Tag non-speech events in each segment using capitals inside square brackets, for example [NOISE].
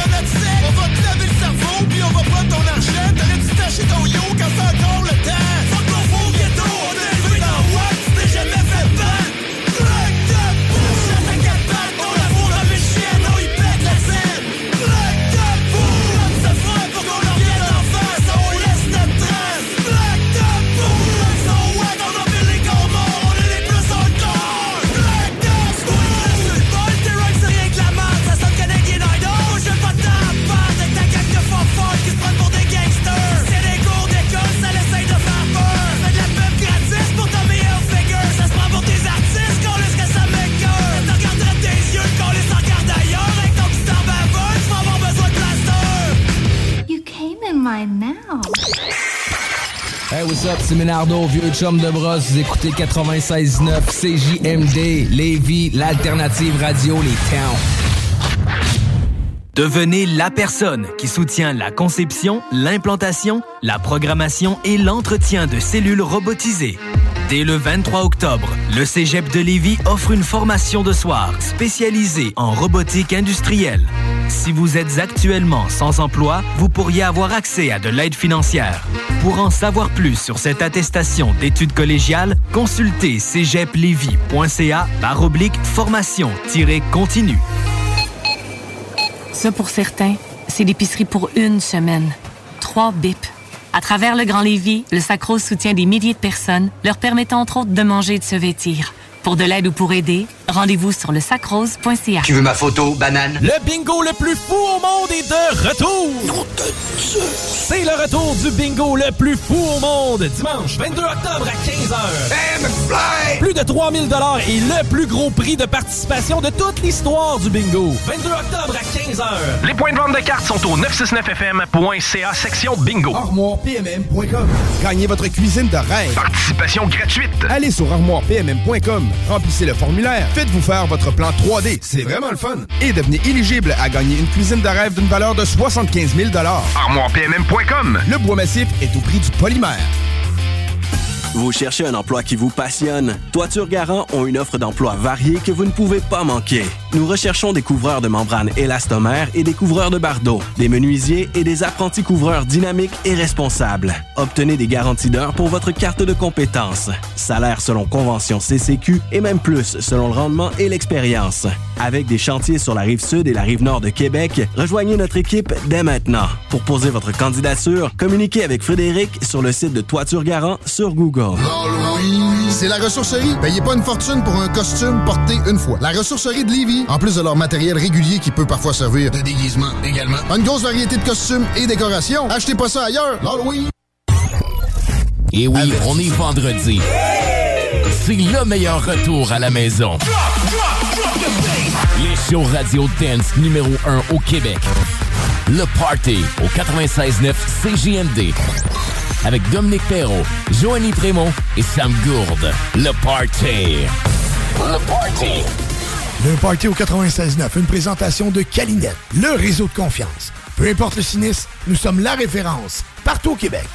Notre sec. On va te laver le cerveau, puis on va prendre ton argent. T'aurais dû t'acheter ton yo quand c'est encore le temps. Hey, what's up? C'est Ménardo, vieux chum de brosse. Vous écoutez 96.9 CJMD, Lévis, l'alternative radio, les towns. Devenez la personne qui soutient la conception, l'implantation, la programmation et l'entretien de cellules robotisées. Dès le 23 octobre, le Cégep de Lévis offre une formation de soir spécialisée en robotique industrielle. Si vous êtes actuellement sans emploi, vous pourriez avoir accès à de l'aide financière. Pour en savoir plus sur cette attestation d'études collégiales, consultez cégeplevy.ca par oblique formation-continue. Ça, pour certains, c'est l'épicerie pour une semaine. Trois bips. À travers le Grand Lévis, le Sacro soutient des milliers de personnes, leur permettant entre autres de manger et de se vêtir. Pour de l'aide ou pour aider, rendez-vous sur le sacrose.ca. Tu veux ma photo, banane? Le bingo le plus fou au monde est de retour! C'est le retour du bingo le plus fou au monde, dimanche 22 octobre à 15h. Plus de 3000 dollars et le plus gros prix de participation de toute l'histoire du bingo. 22 octobre à 15h. Les points de vente de cartes sont au 969fm.ca section bingo. ArmoirePMM.com. Gagnez votre cuisine de rêve. Participation gratuite. Allez sur ArmoirePMM.com. Remplissez le formulaire. Faites-vous faire votre plan 3D. C'est vraiment le fun. Et devenez éligible à gagner une cuisine de rêve d'une valeur de 75 000 ArmoirePMM.com. Le bois massif est au prix du polymère. Vous cherchez un emploi qui vous passionne? Toiture Garant ont une offre d'emploi variée que vous ne pouvez pas manquer. Nous recherchons des couvreurs de membranes élastomères et des couvreurs de bardeaux, des menuisiers et des apprentis couvreurs dynamiques et responsables. Obtenez des garanties d'heures pour votre carte de compétences. Salaire selon convention CCQ et même plus selon le rendement et l'expérience. Avec des chantiers sur la rive sud et la rive nord de Québec, rejoignez notre équipe dès maintenant. Pour poser votre candidature, communiquez avec Frédéric sur le site de Toiture Garant sur Google. C'est la ressourcerie. Payez pas une fortune pour un costume porté une fois. La ressourcerie de En plus de leur matériel régulier qui peut parfois servir de déguisement également. Une grosse variété de costumes et décorations. Achetez pas ça ailleurs. L'Halloween. Et oui, on est vendredi. C'est le meilleur retour à la maison. Les shows radio dance numéro 1 au Québec. Le Party au 96.9 CJMD. Avec Dominique Perrault, Joanny Prémont et Sam Gourde. Le Party. Le Party. Le Party au 96.9, une présentation de Calinette, le réseau de confiance. Peu importe le sinistre, nous sommes la référence partout au Québec.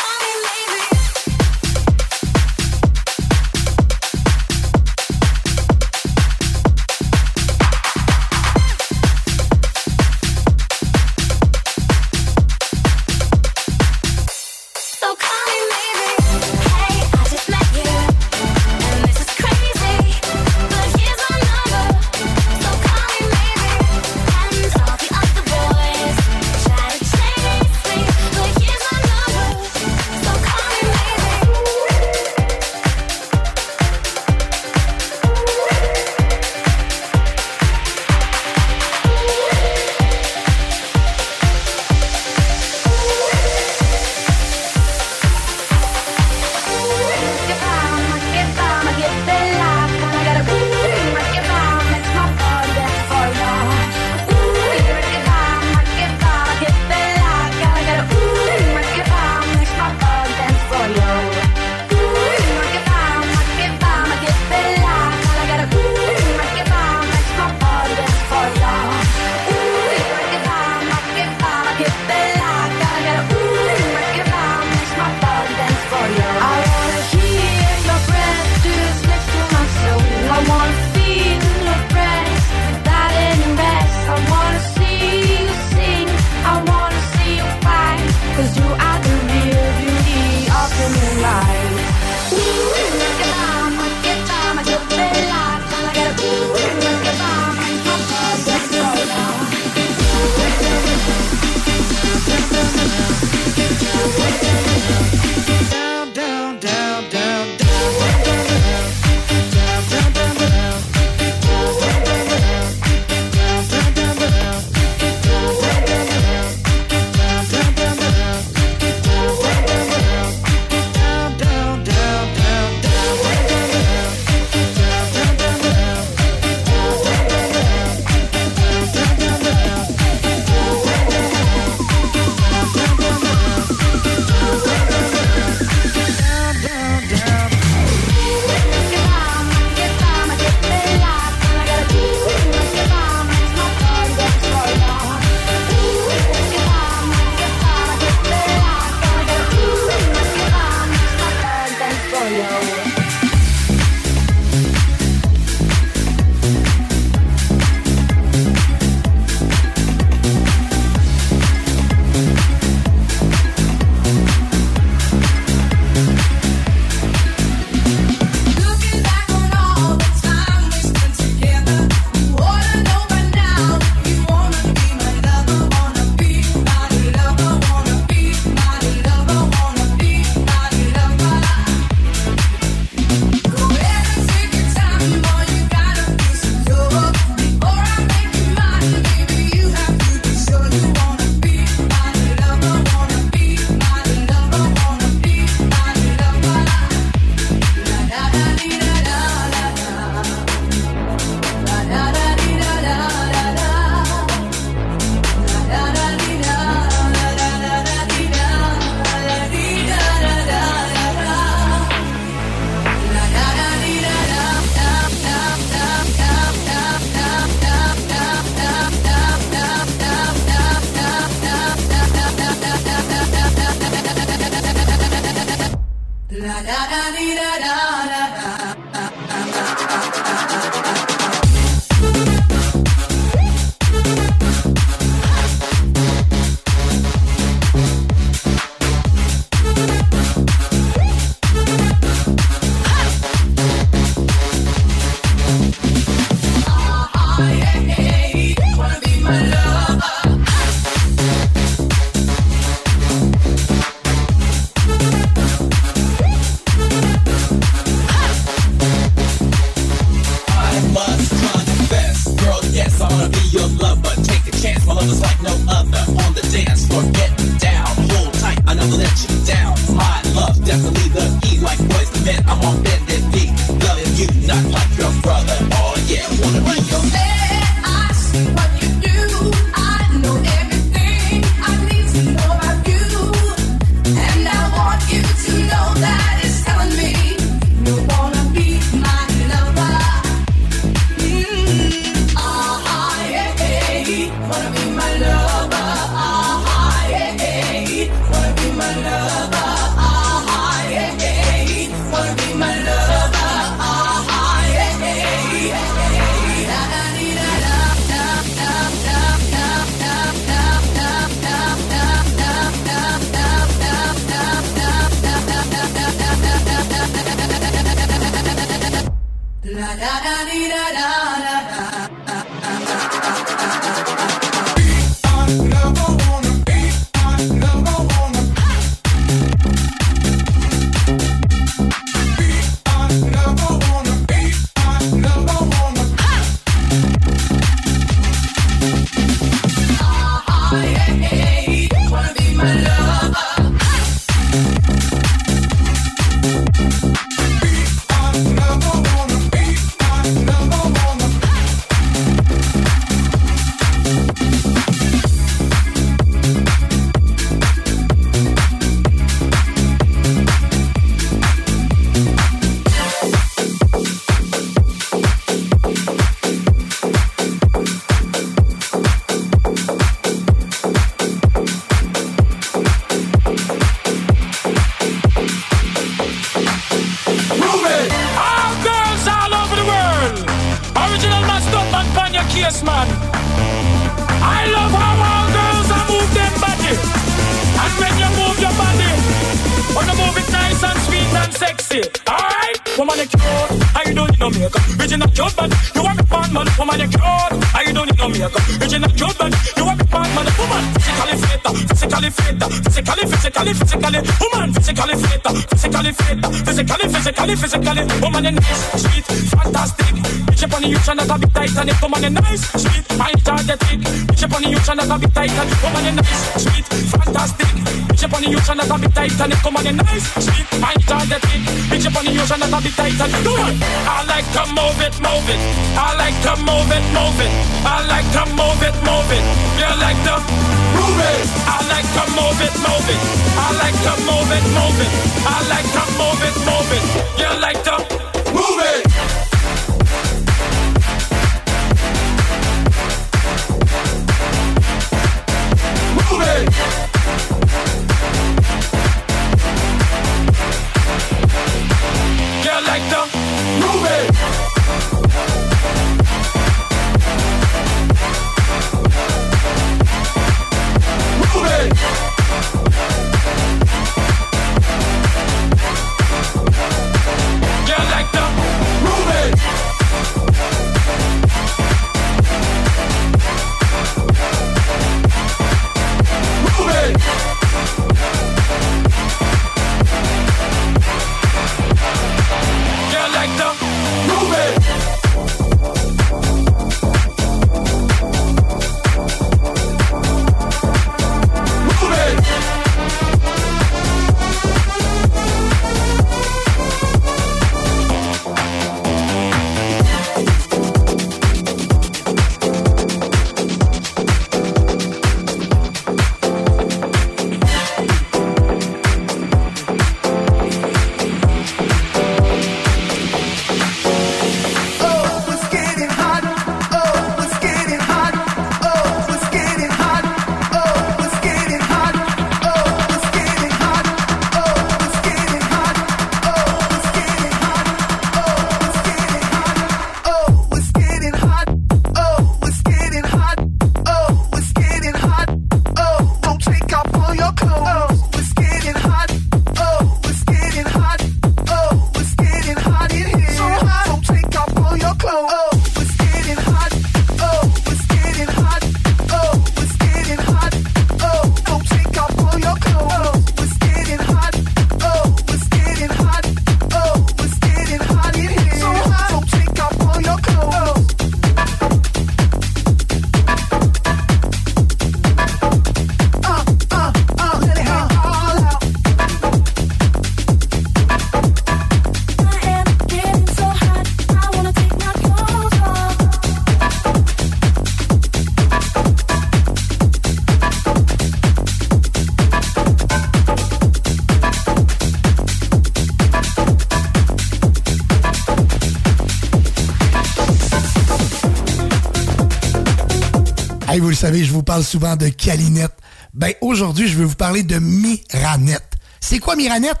Savez, je vous parle souvent de Calinette. Ben, aujourd'hui, je vais vous parler de Miranette. C'est quoi Miranette?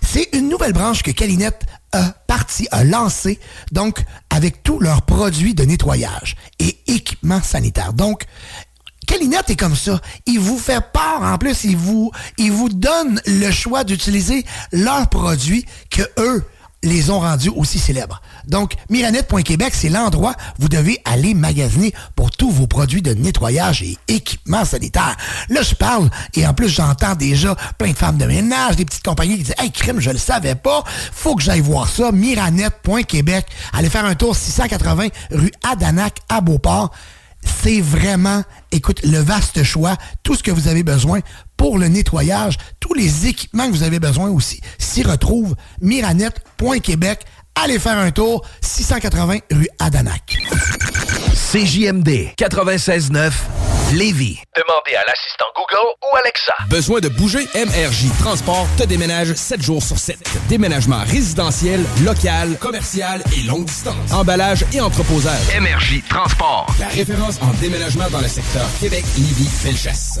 C'est une nouvelle branche que Calinette a parti, a lancé, donc, avec tous leurs produits de nettoyage et équipements sanitaires. Donc, Calinette est comme ça. Il vous fait part, en plus, il vous, il vous donne le choix d'utiliser leurs produits que eux les ont rendus aussi célèbres. Donc, Miranette.Québec, c'est l'endroit où vous devez aller magasiner vos produits de nettoyage et équipements sanitaires. Là, je parle, et en plus, j'entends déjà plein de femmes de ménage, des petites compagnies qui disent « Hey, crime, je le savais pas, faut que j'aille voir ça. » Miranette.Québec. Allez faire un tour 680 rue Adanac à Beauport c'est vraiment, écoute, le vaste choix, tout ce que vous avez besoin pour le nettoyage, tous les équipements que vous avez besoin aussi s'y retrouvent. Miranette.Québec. Allez faire un tour, 680 rue Adanac. CJMD 96.9 Lévis. Demandez à l'assistant Google ou Alexa. Besoin de bouger? MRJ Transport te déménage 7 jours sur 7. Déménagement résidentiel, local, commercial et longue distance. Emballage et entreposage. MRJ Transport. La référence en déménagement dans le secteur Québec-Lévis-Felchasse.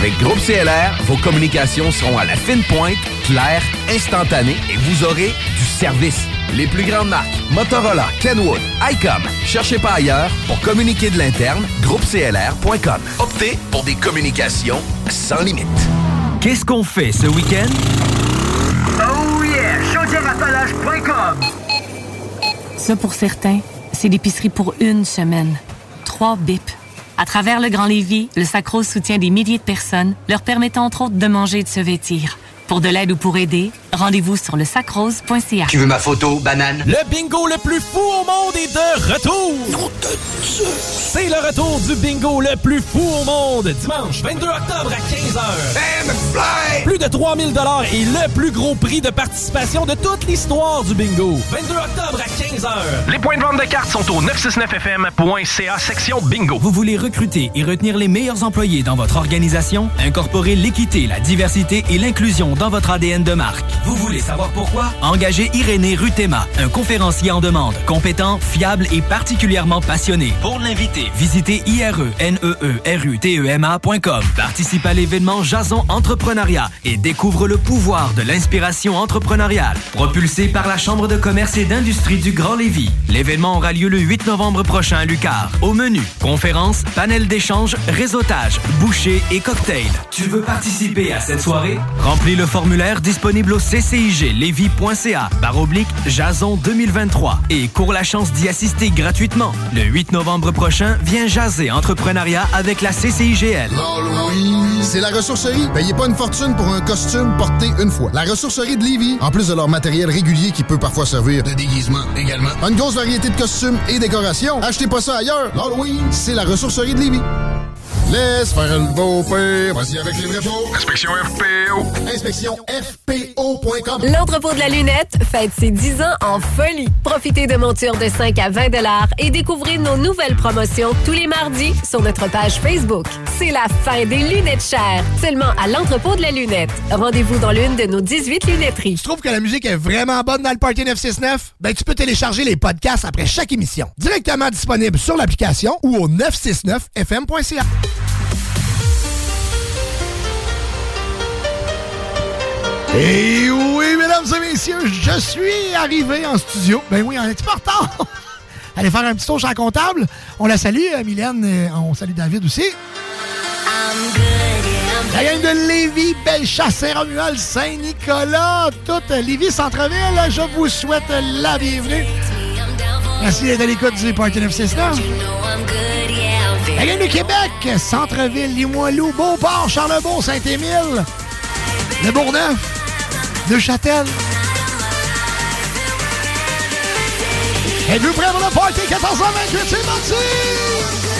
Avec Groupe CLR, vos communications seront à la fine pointe, claires, instantanées et vous aurez du service. Les plus grandes marques, Motorola, Kenwood, ICOM. Cherchez pas ailleurs pour communiquer de l'interne, groupeclr.com. Optez pour des communications sans limite. Qu'est-ce qu'on fait ce week-end? Oh yeah! Chaudièreappalaches.com Ça, pour certains, c'est l'épicerie pour une semaine. Trois bips. À travers le Grand Lévis, le Sacro soutient des milliers de personnes, leur permettant entre autres de manger et de se vêtir. Pour de l'aide ou pour aider, rendez-vous sur le sacrose.ca. Tu veux ma photo, banane? Le bingo le plus fou au monde est de retour! C'est le retour du bingo le plus fou au monde, dimanche 22 octobre à 15h. Plus de 3000 et le plus gros prix de participation de toute l'histoire du bingo. 22 octobre à 15h. Les points de vente de cartes sont au 969fm.ca section bingo. Vous voulez recruter et retenir les meilleurs employés dans votre organisation? Incorporer l'équité, la diversité et l'inclusion dans votre ADN de marque. Vous voulez savoir pourquoi? Engagez Irénée Rutema, un conférencier en demande, compétent, fiable et particulièrement passionné. Pour l'inviter, visitez ireneerutema.com. Participe à l'événement Jason Entrepreneuriat et découvre le pouvoir de l'inspiration entrepreneuriale. Propulsé par la Chambre de commerce et d'industrie du Grand Lévis. L'événement aura lieu le 8 novembre prochain à Lucar. Au menu, conférences, panel d'échange, réseautage, boucher et cocktail. Tu veux participer à cette soirée? Remplis le formulaire disponible au cciglevy.ca barre oblique Jason 2023 et cours la chance d'y assister gratuitement. Le 8 novembre prochain, viens jaser entrepreneuriat avec la CCIGL. C'est la ressourcerie. Payez pas une fortune pour un costume porté une fois. La ressourcerie de Lévis, en plus de leur matériel régulier qui peut parfois servir de déguisement également. Une grosse variété de costumes et décorations. Achetez pas ça ailleurs. L'Halloween, c'est la ressourcerie de Lévis. Laisse faire le beau père. Vas-y avec les vrais pots. Inspection FPO. Inspection FPO.com. L'entrepôt de la lunette fête ses 10 ans en folie. Profitez de montures de 5 à 20 et découvrez nos nouvelles promotions tous les mardis sur notre page Facebook. C'est la fin des lunettes chères. Seulement à l'entrepôt de la lunette. Rendez-vous dans l'une de nos 18 lunetteries. Tu trouves que la musique est vraiment bonne dans le Party 969? Ben, tu peux télécharger les podcasts après chaque émission. Directement disponible sur l'application ou au 969fm.ca. Et oui, mesdames et messieurs, je suis arrivé en studio. Ben oui, on est retard? [LAUGHS] Allez faire un petit tour chez la comptable. On la salue, euh, Mylène. euh, On salue David aussi. La gang de Lévis, Bellechasse, Saint-Romuald, Saint-Nicolas, toute Lévis, Centreville, je vous souhaite la bienvenue. Merci d'être à l'écoute du Party 969. La gang de Québec, Centreville, Limoilou, Beauport, Charlebourg, Saint-Émile, Le Bourgneuf, Neuchâtel. Êtes-vous prêts pour le Party 1428? C'est parti!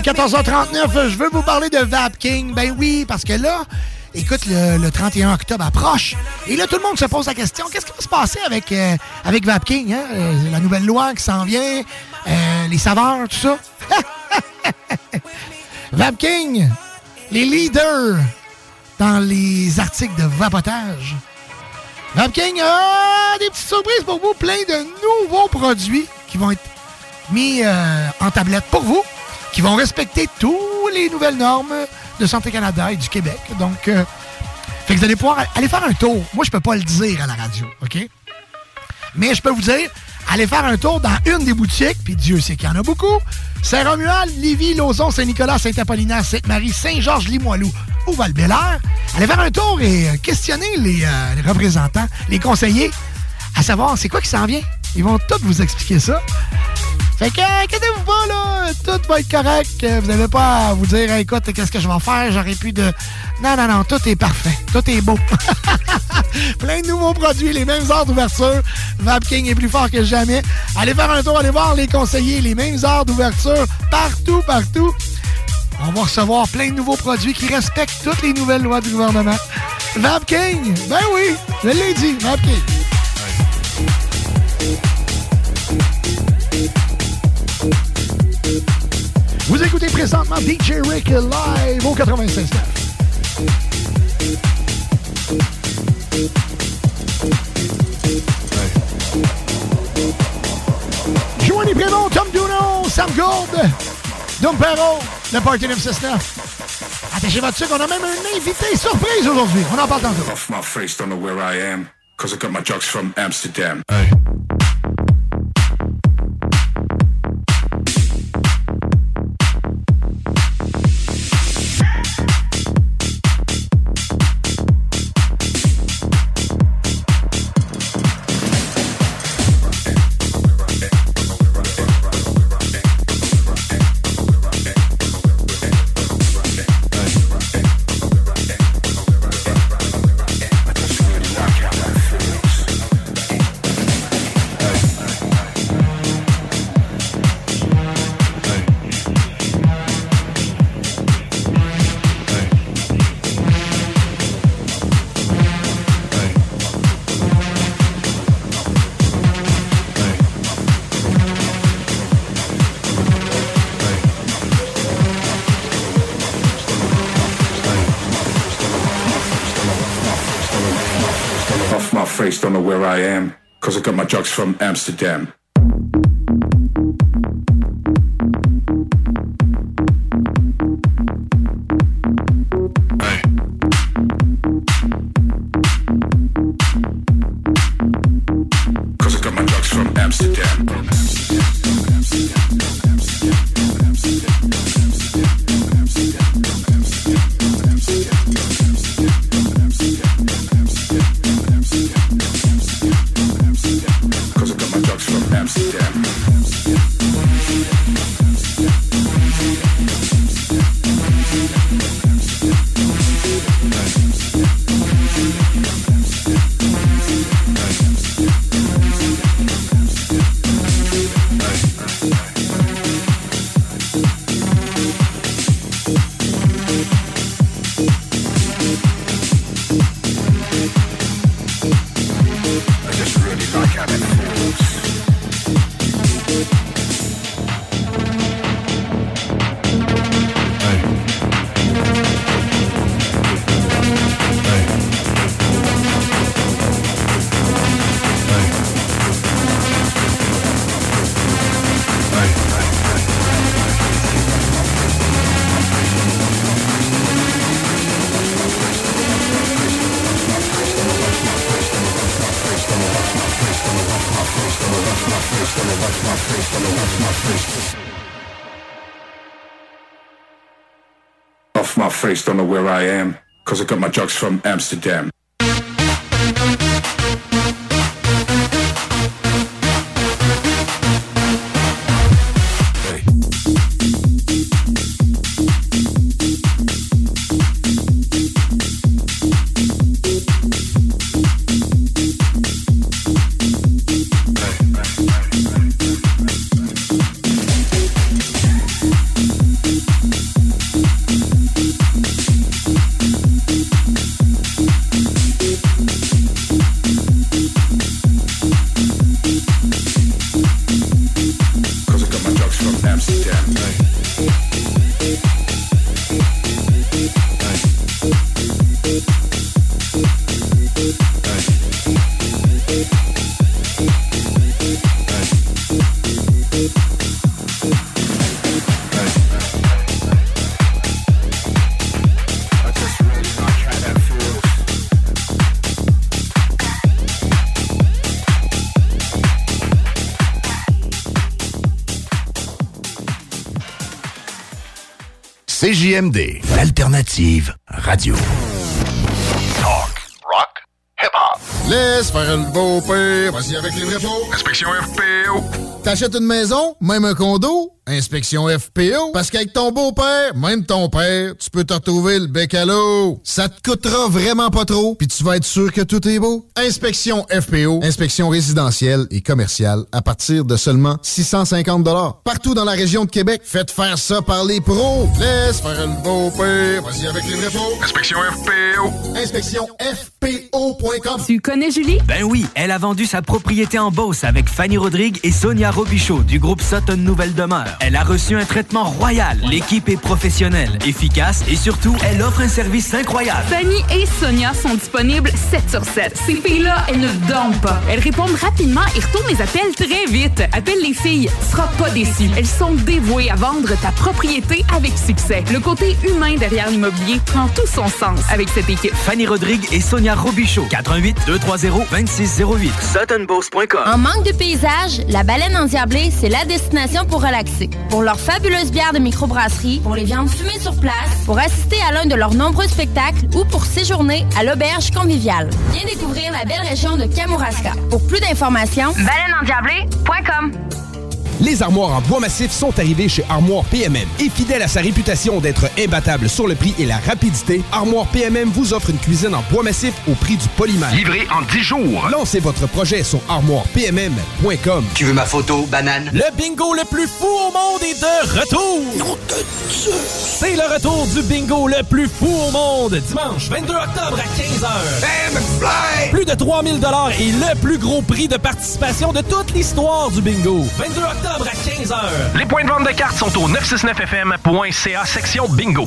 14h39, je veux vous parler de Vapking. Ben oui, parce que là, écoute, le, le 31 octobre approche. Et là, tout le monde se pose la question, qu'est-ce qui va se passer avec, euh, avec Vapking? Hein? Euh, la nouvelle loi qui s'en vient, euh, les saveurs, tout ça. [LAUGHS] Vapking, les leaders dans les articles de vapotage. Vapking a des petites surprises pour vous, plein de nouveaux produits qui vont être mis en tablette pour vous, qui vont respecter toutes les nouvelles normes de Santé Canada et du Québec. Donc, euh, vous allez pouvoir aller faire un tour. Moi, je peux pas le dire à la radio, OK? Mais je peux vous dire, allez faire un tour dans une des boutiques, puis Dieu sait qu'il y en a beaucoup. Saint-Romuald, Lévis, Lauson, Saint-Nicolas, Saint-Apollinaire, Sainte-Marie, Saint-Georges, Limoilou ou val Allez faire un tour et euh, questionner les, euh, les représentants, les conseillers, à savoir c'est quoi qui s'en vient. Ils vont tous vous expliquer ça. Fait que, euh, inquiétez-vous pas, là. Tout va être correct. Euh, Vous n'avez pas à vous dire, écoute, qu'est-ce que je vais faire? J'aurais pu de. Non, non, non, tout est parfait. Tout est beau. [LAUGHS] Plein de nouveaux produits, les mêmes heures d'ouverture. Vapking est plus fort que jamais. Allez faire un tour, allez voir les conseillers, les mêmes heures d'ouverture, partout, partout. On va recevoir plein de nouveaux produits qui respectent toutes les nouvelles lois du gouvernement. Vapking, ben oui, je l'ai dit, Vapking. Vous écoutez présentement DJ Rick live au 96 Joanie Prémont, Tom Duno, Sam Gould, Dom Perro, le Party 969. Attachez votre sucre, on a même un invité surprise aujourd'hui. On en parle tantôt. Off my face, don't know where I am. Cause I got my drugs from Amsterdam. Amsterdam. Amsterdam. CJMD, l'alternative radio. Laisse faire le beau père. Vas-y avec les vrais faux. Inspection FPO. T'achètes une maison, même un condo, inspection FPO. Parce qu'avec ton beau-père, même ton père, tu peux te retrouver le bec à l'eau. Ça te coûtera vraiment pas trop, puis tu vas être sûr que tout est beau. Inspection FPO, inspection résidentielle et commerciale à partir de seulement 650 Partout dans la région de Québec, faites faire ça par les pros. Laisse faire le beau-père. Vas-y avec les vrais faux. Inspection FPO. Inspection FPO.com. Tu connais Julie? Ben oui, elle a vendu sa propriété en Beauce avec Fanny Rodrigue et Sonia Robichaud du groupe Sutton Nouvelle Demeure. Elle a reçu un traitement royal. L'équipe est professionnelle, efficace et surtout, elle offre un service incroyable. Fanny et Sonia sont disponibles 7 sur 7. Ces filles-là, elles ne dorment pas. Elles répondent rapidement et retournent les appels très vite. Appelle les filles, tu seras pas déçu. Elles sont dévouées à vendre ta propriété avec succès. Le côté humain derrière l'immobilier prend tout son sens avec cette équipe. Fanny Rodrigue et Sonia Robichaud. 88 230 2608. SuttonBoss.com. En manque de paysage, la baleine endiablée, c'est la destination pour relaxer. Pour leurs fabuleuses bières de microbrasserie, pour les viandes fumées sur place, pour assister à l'un de leurs nombreux spectacles ou pour séjourner à l'auberge conviviale. Viens découvrir la belle région de Kamouraska. Pour plus d'informations, baleineendiablée.com. Les armoires en bois massif sont arrivées chez Armoire PMM. Et fidèle à sa réputation d'être imbattable sur le prix et la rapidité, Armoire PMM vous offre une cuisine en bois massif au prix du polymère. Livré en 10 jours. Lancez votre projet sur armoirepmm.com. Tu veux ma photo, banane? Le bingo le plus fou au monde est de retour! C'est le retour du bingo le plus fou au monde, dimanche 22 octobre à 15h. Plus de 3000 et le plus gros prix de participation de toute l'histoire du bingo. 22 octobre à 15h. Les points de vente de cartes sont au 969fm.ca section bingo.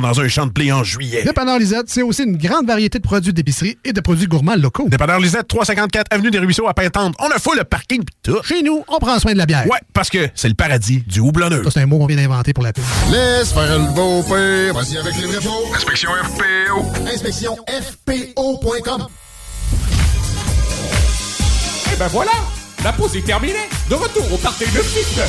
dans un champ de blé en juillet. Dépanneur Lisette, c'est aussi une grande variété de produits d'épicerie et de produits gourmands locaux. Dépanneur Lisette, 354 Avenue des Ruisseaux à Pintante. On a full le parking pis tout. Chez nous, on prend soin de la bière. Ouais, parce que c'est le paradis du houblonneux. Ça, c'est un mot qu'on vient d'inventer pour la pub. Laisse faire le beau père. Vas-y avec les vrais faux. Inspection FPO. Inspection FPO.com. Et ben voilà, la pause est terminée. De retour au party de suite.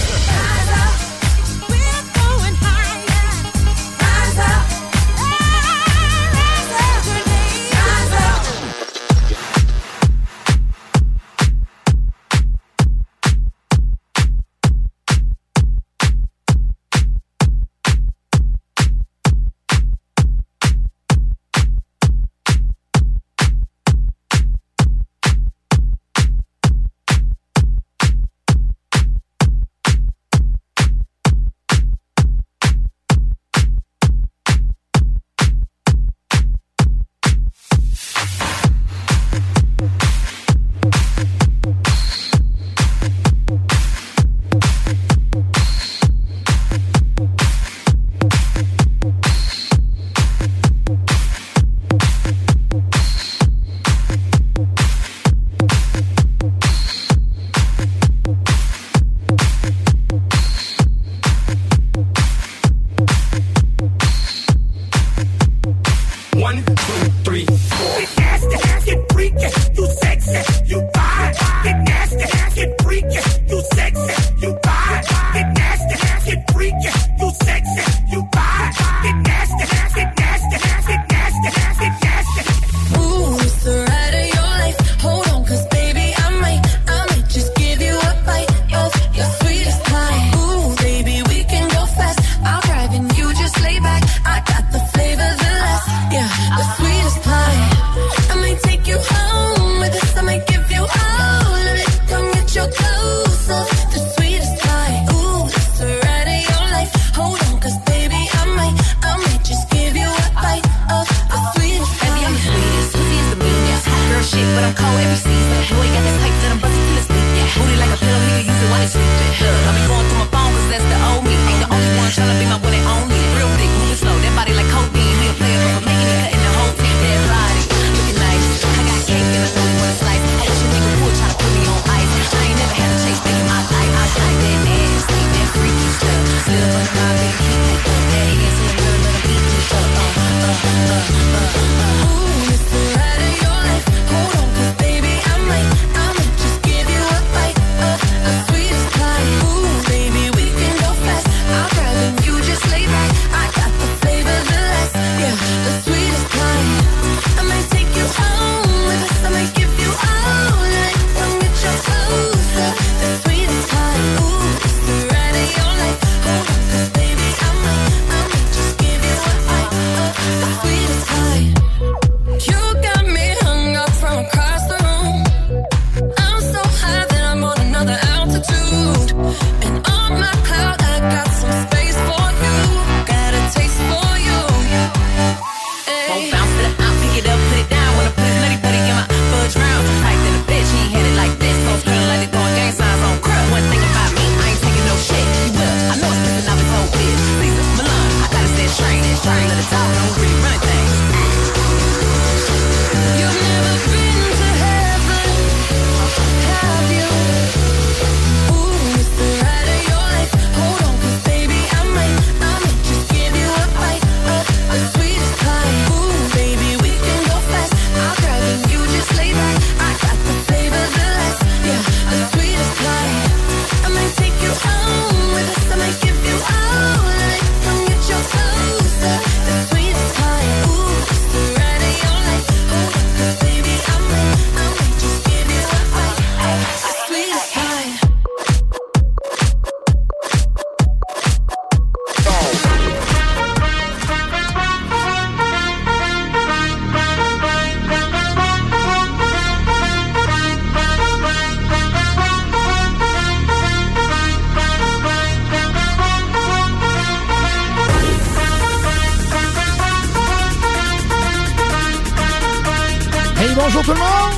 Hey, bonjour tout le monde!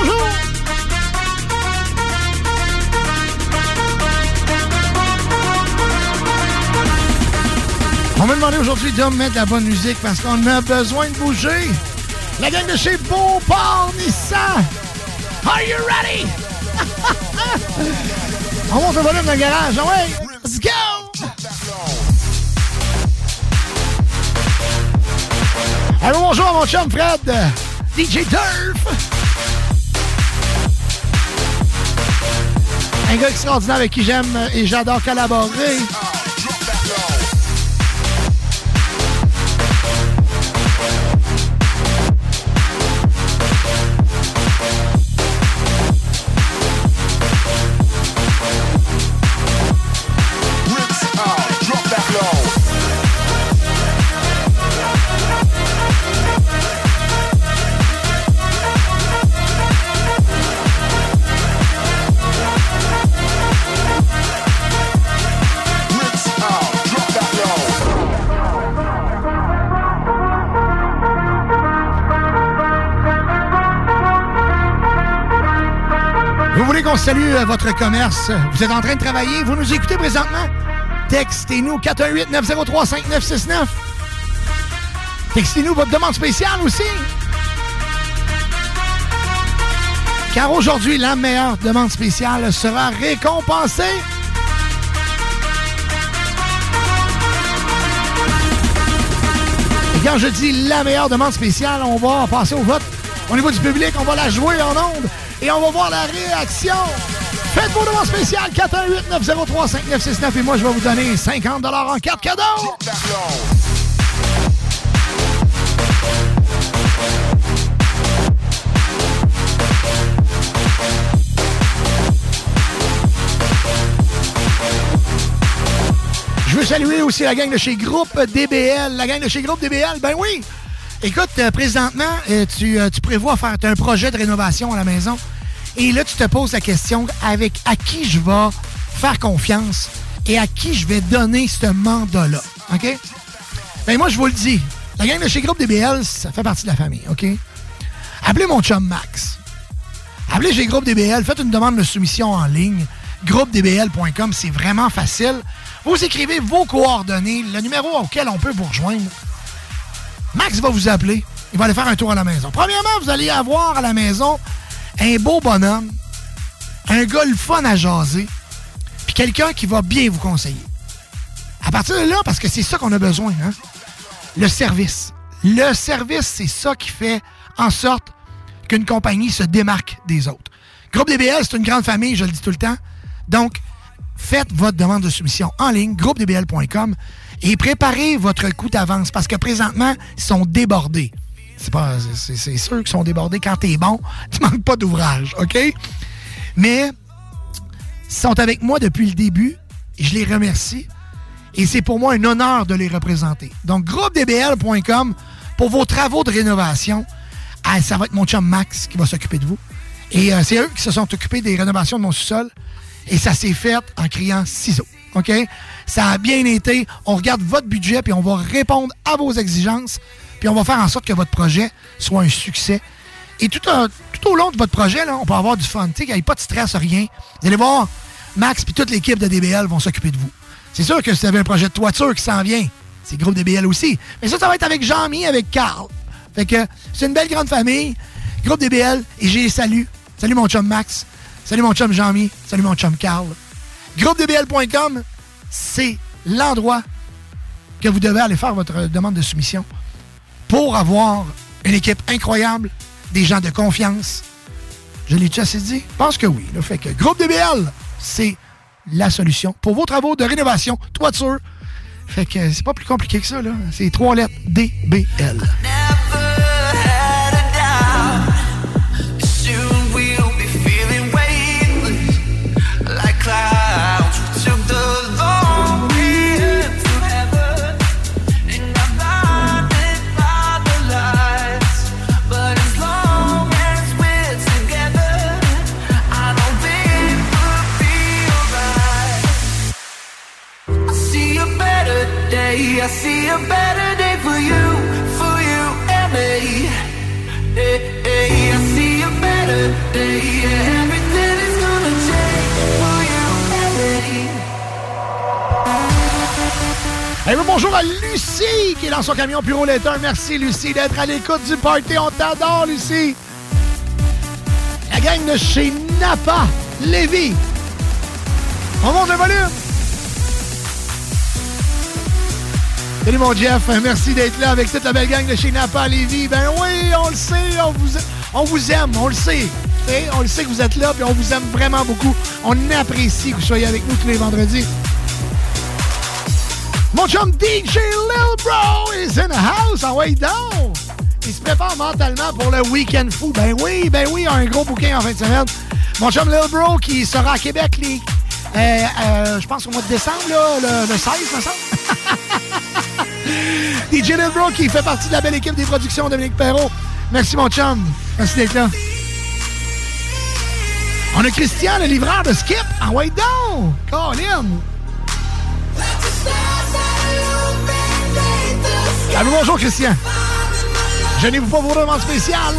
Bonjour! On m'a demandé aujourd'hui de mettre la bonne musique parce qu'on a besoin de bouger. La gang de chez Beauport Nissan. Are you ready? [LAUGHS] On monte le volume dans le garage. Ah ouais? Let's go! Allô, bonjour mon chum Fred, DJ Durf. Un gars extraordinaire avec qui j'aime et j'adore collaborer. Salue euh, votre commerce? Vous êtes en train de travailler? Vous nous écoutez présentement? Textez-nous 418-903-5969. Textez-nous votre demande spéciale aussi. Car aujourd'hui, la meilleure demande spéciale sera récompensée. Et quand je dis la meilleure demande spéciale, on va passer au vote. Au niveau du public, on va la jouer en ondes et on va voir la réaction. Faites vos demandes spéciales 418-903-5969 et moi, je vais vous donner 50 en carte cadeau. Je veux saluer aussi la gang de chez Groupe DBL. La gang de chez Groupe DBL, ben oui! Écoute, euh, présentement, euh, tu, euh, tu prévois faire un projet de rénovation à la maison. Et là, tu te poses la question avec à qui je vais faire confiance et à qui je vais donner ce mandat-là. OK? Ben moi, je vous le dis. La gang de chez Groupe DBL, ça fait partie de la famille, OK? Appelez mon chum Max. Appelez chez Groupe DBL, faites une demande de soumission en ligne. GroupeDBL.com, c'est vraiment facile. Vous écrivez vos coordonnées, le numéro auquel on peut vous rejoindre. Max va vous appeler. Il va aller faire un tour à la maison. Premièrement, vous allez avoir à la maison un beau bonhomme, un gars à jaser, puis quelqu'un qui va bien vous conseiller. À partir de là, parce que c'est ça qu'on a besoin, hein? le service. Le service, c'est ça qui fait en sorte qu'une compagnie se démarque des autres. Groupe DBL, c'est une grande famille, je le dis tout le temps. Donc, faites votre demande de soumission en ligne, groupedbl.com, et préparez votre coût d'avance parce que présentement, ils sont débordés. C'est sûr qu'ils sont débordés. Quand t'es bon, [LAUGHS] tu manques pas d'ouvrage, OK? Mais, ils sont avec moi depuis le début je les remercie. Et c'est pour moi un honneur de les représenter. Donc, groupedbl.com pour vos travaux de rénovation. Ah, ça va être mon chum Max qui va s'occuper de vous. Et euh, c'est eux qui se sont occupés des rénovations de mon sous-sol. Et ça s'est fait en criant ciseaux. OK? Ça a bien été. On regarde votre budget, puis on va répondre à vos exigences, puis on va faire en sorte que votre projet soit un succès. Et tout, tout au long de votre projet, on peut avoir du fun. Tu sais, qu'il n'y ait pas de stress, rien. Vous allez voir, Max puis toute l'équipe de DBL vont s'occuper de vous. C'est sûr que si vous avez un projet de toiture qui s'en vient, c'est groupe DBL aussi. Mais ça, ça va être avec Jean-Mi, avec Carl. Fait que c'est une belle grande famille. Groupe DBL, et j'ai les. Salut mon chum Max. Salut mon chum Jean-Mi. Salut mon chum Carl. GroupeDBL.com, c'est l'endroit que vous devez aller faire votre demande de soumission pour avoir une équipe incroyable, des gens de confiance. Je l'ai-tu assez dit? Je pense que oui. Le fait que Groupe DBL, c'est la solution pour vos travaux de rénovation, toiture. Fait que c'est pas plus compliqué que ça. C'est trois lettres DBL. Hey, bonjour à Lucie qui est dans son camion Puro Later. Merci Lucie d'être à l'écoute du party. On t'adore Lucie. La gang de chez Napa, Lévis. On monte le volume. Salut mon Jeff, merci d'être là avec toute la belle gang de chez Napa, Lévis. Ben oui, on le sait, on vous, on vous aime, on le sait. On le sait que vous êtes là, puis on vous aime vraiment beaucoup. On apprécie que vous soyez avec nous tous les vendredis. Mon chum DJ Lil Bro is in the house. Ah ouais, donc! Il se prépare mentalement pour le week-end fou. Ben oui, ben oui, un gros bouquin en fin de semaine. Mon chum Lil Bro qui sera à Québec, euh, euh, je pense au mois de décembre, là, le, le 16, me semble. [LAUGHS] DJ Lil Bro qui fait partie de la belle équipe des productions Dominique Perrault. Merci mon chum. Merci d'être là. On a Christian, le livreur de Skip. Ah ouais, donc! Colin! Allô, bonjour Christian. Gênez-vous pas vos demandes spéciales.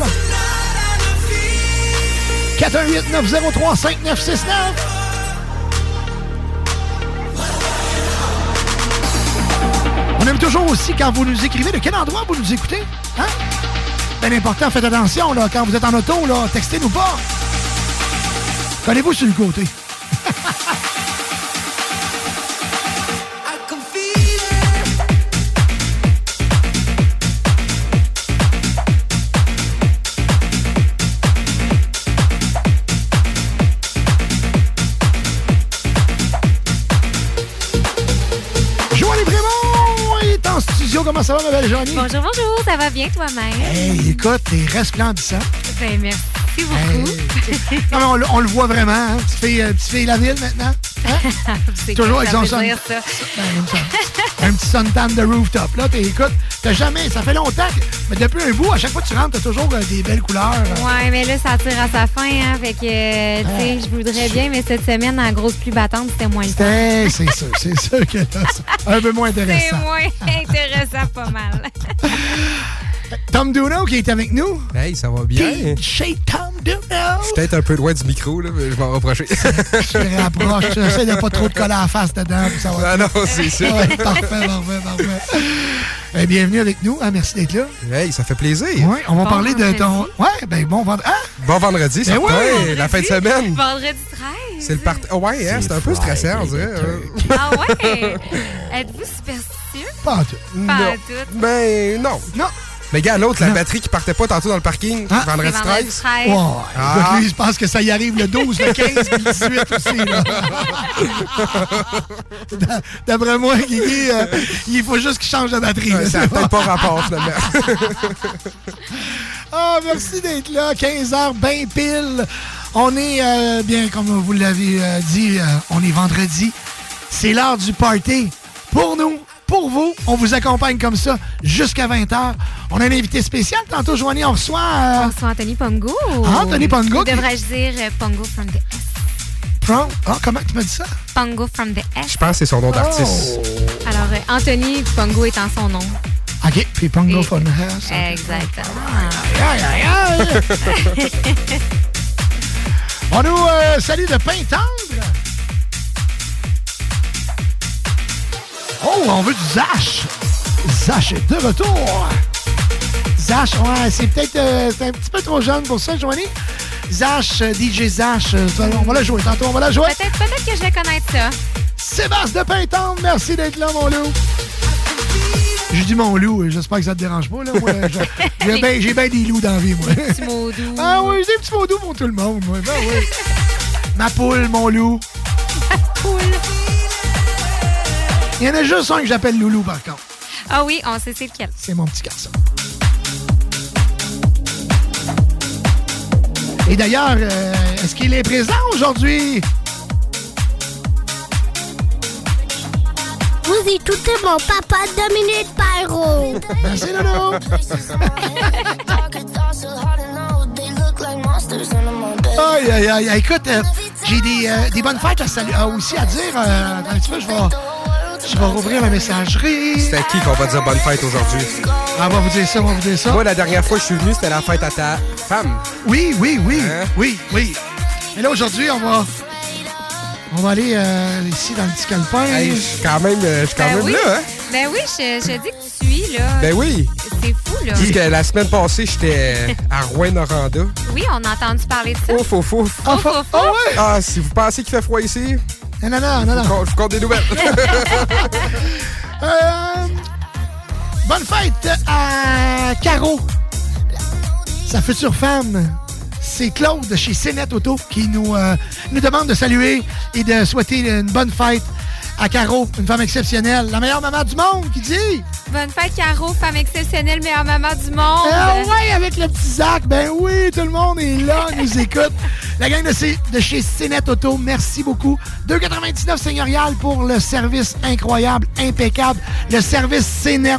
418-903-5969. On aime toujours aussi quand vous nous écrivez de quel endroit vous nous écoutez. Hein? Bien important, faites attention là, quand vous êtes en auto, là, textez-nous pas. Collez-vous sur le côté. [LAUGHS] Comment ça va, ma belle Joanie? Bonjour, bonjour, ça va bien toi-même? Hey, écoute, t'es resplendissant. Ben, merci beaucoup. Non, mais on, le- on le voit vraiment. Hein? Tu, fais, euh, tu fais la ville maintenant. Hein? [LAUGHS] C'est Toujours avec son. Ben, ça. un petit suntan de rooftop. Là, écoute, t'as jamais. Ça fait longtemps que. Mais depuis un bout, à chaque fois que tu rentres, t'as toujours euh, des belles couleurs. Ouais, mais là, ça tire à sa fin, hein. Fait que, euh, tu sais, je voudrais bien, mais cette semaine, en grosse pluie battante, c'était moins le c'est sûr, c'est sûr que là, c'est un peu moins [LAUGHS] C'est intéressant. moins intéressant, pas mal. [LAUGHS] Tom Duno qui est avec nous. Hey, ça va bien. Chez Tom Duno. Je suis peut-être un peu loin du micro, là, mais je vais m'en rapprocher. [LAUGHS] Je te rapproche. J'essaie de pas trop te coller à la face dedans. puis Ça va Ah non, c'est sûr. Ouais, parfait, parfait, parfait. Eh, bienvenue avec nous. hein, merci d'être là. Hey, ça fait plaisir. Oui, on va parler de ton. Ouais, ben bon vendredi. Ah! Bon vendredi, Ben certain. ouais. la fin de semaine. Vendredi 13. C'est le part... Oh, ouais, hein, c'est un peu stressant, on dirait. hein. Ah ouais? Êtes-vous superstitieux? Pas en tout. Pas en tout. Ben, non. Non. Mais gars, l'autre, la batterie qui partait pas tantôt dans le parking, vendredi C'est vendredi 13. 13. Ouais. Ah. Lui, je pense que ça y arrive le 12, le 15 puis le 18 aussi. [LAUGHS] D'après moi, Guigui, euh, il faut juste qu'il change de batterie. là. Ça n'a peut-être pas rapport, finalement. [LAUGHS] Ah, merci d'être là. 15 heures, bien pile. On est, euh, bien, comme vous l'avez euh, dit, euh, on est vendredi. C'est l'heure du party. Pour nous, pour vous, on vous accompagne comme ça jusqu'à 20h. On a un invité spécial. Tantôt, Joanie, on reçoit... euh, On reçoit Anthony Pongo. Ah, Anthony Pongo qui- devrais-je dire euh, Pongo from the S? From- Ah, comment tu m'as dit ça? Pongo from the S. Je pense que c'est son nom d'artiste. Alors, euh, Anthony Pongo étant son nom. OK, puis Pongo Fun House. Exactement. Aïe, aïe, aïe. [LAUGHS] On nous euh, salue de pain tendre. Oh, on veut du Zash. Zash est de retour. Zash, ouais, c'est peut-être euh, un petit peu trop jeune pour ça, Joanie. Zash, euh, DJ Zash, euh, on va la jouer tantôt, on va la jouer. Peut-être peut que je vais connaître ça. Sébastien de Pintante, merci d'être là, mon loup. J'ai dit mon loup, j'espère que ça te dérange pas. Là. Moi, je- [LAUGHS] j'ai bien des loups dans la vie, moi. Petit mot doux. [LAUGHS] Ah oui, j'ai des petits mots doux pour tout le monde, moi. Ben oui. Ma poule, mon loup. Cool. Il y en a juste un que j'appelle Loulou, par contre. Ah oui, on sait c'est lequel. C'est mon petit garçon. Et d'ailleurs, euh, est-ce qu'il est présent aujourd'hui? Vous écoutez mon papa Dominique Pyro. Merci, Loulou. Aïe, aïe, aïe. Écoute, euh, j'ai des, euh, des bonnes fêtes à saluer, euh, aussi à dire. Euh, un petit peu, je vais, je vais rouvrir la messagerie. C'est à qui qu'on va dire bonne fête aujourd'hui? Ah, on va vous dire ça, on va vous dire ça. Moi, la dernière fois que je suis venu, c'était la fête à ta femme. Oui, oui, oui. Hein? Oui, oui. Mais là, aujourd'hui, on va. On va aller euh, ici dans le petit calepin. Hey, je suis quand même, euh, je suis quand Ben même oui. là, hein? Ben oui, je, je dis que tu suis, là. Ben oui. C'est fou, là. Parce que la semaine passée, j'étais à Rouen-Noranda. Oui, on a entendu parler de ça. Ouf, ouf, ouf. Ah, fa- ah ouais? Ah, si vous pensez qu'il fait froid ici, Non, non, non, non, je non. vous compte des nouvelles. [LAUGHS] Euh, bonne fête à Caro, sa future femme. C'est Claude de chez Cénet Auto qui nous, euh, nous demande de saluer et de souhaiter une bonne fête à Caro, une femme exceptionnelle, la meilleure maman du monde qui dit? Bonne fête, Caro, femme exceptionnelle, meilleure maman du monde. Ah ouais, avec le petit Zach, ben oui, tout le monde est là, [LAUGHS] nous écoute. La gang de, C- de chez Cénet Auto, merci beaucoup. 2,99 seigneurial pour le service incroyable, impeccable, le service Cénet.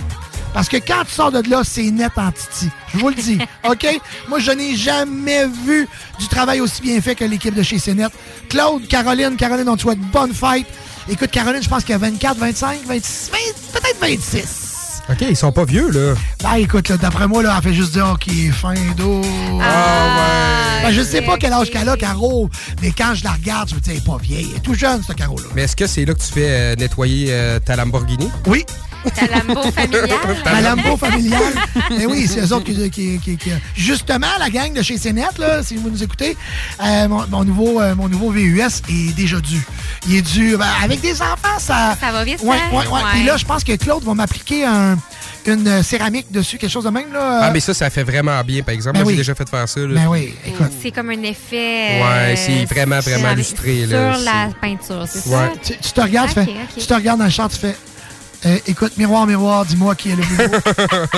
Parce que quand tu sors de là, c'est net en titi. Je vous le dis, [LAUGHS] OK? Moi, je n'ai jamais vu du travail aussi bien fait que l'équipe de chez Cénet. Claude, Caroline, Caroline, on te souhaite bonne fête. Écoute, Caroline, je pense qu'il y a 24, 25, 26, 20, peut-être 26. OK, ils sont pas vieux, là. Ben écoute, là, d'après moi, là, elle fait juste dire qu'il est fin d'eau. Ah, Ben, je sais pas quel âge qu'elle a, Caro, mais quand je la regarde, je me dis, elle est pas vieille. Elle est tout jeune, cette Caro-là. Mais est-ce que c'est là que tu fais euh, nettoyer euh, ta Lamborghini? Oui. Ta Lambo [LAUGHS] familiale. Familiale. Mais oui, c'est eux autres qui, qui- qui- qui- Justement, la gang de chez CNET, là, si vous nous écoutez, euh, mon, mon nouveau, euh, mon nouveau VUS est déjà dû. Il est dû. ben, avec des enfants, ça. Ça va vite, Ouais, hein? ouais, ouais. Puis là, je pense que Claude va m'appliquer un- une euh, céramique dessus, quelque chose de même. Là. Ah, mais ça, ça fait vraiment bien, par exemple. Ben Moi, oui. j'ai déjà fait faire ça. Là. Ben oui, écoute. C'est comme un effet. Ouais, euh, c'est vraiment, vraiment sur- illustré, Sur là, la peinture, c'est Ouais. ça? Tu, tu te regardes, tu fais- tu te regardes dans le char, tu fais. Euh, écoute, miroir, miroir, dis-moi qui est le plus beau.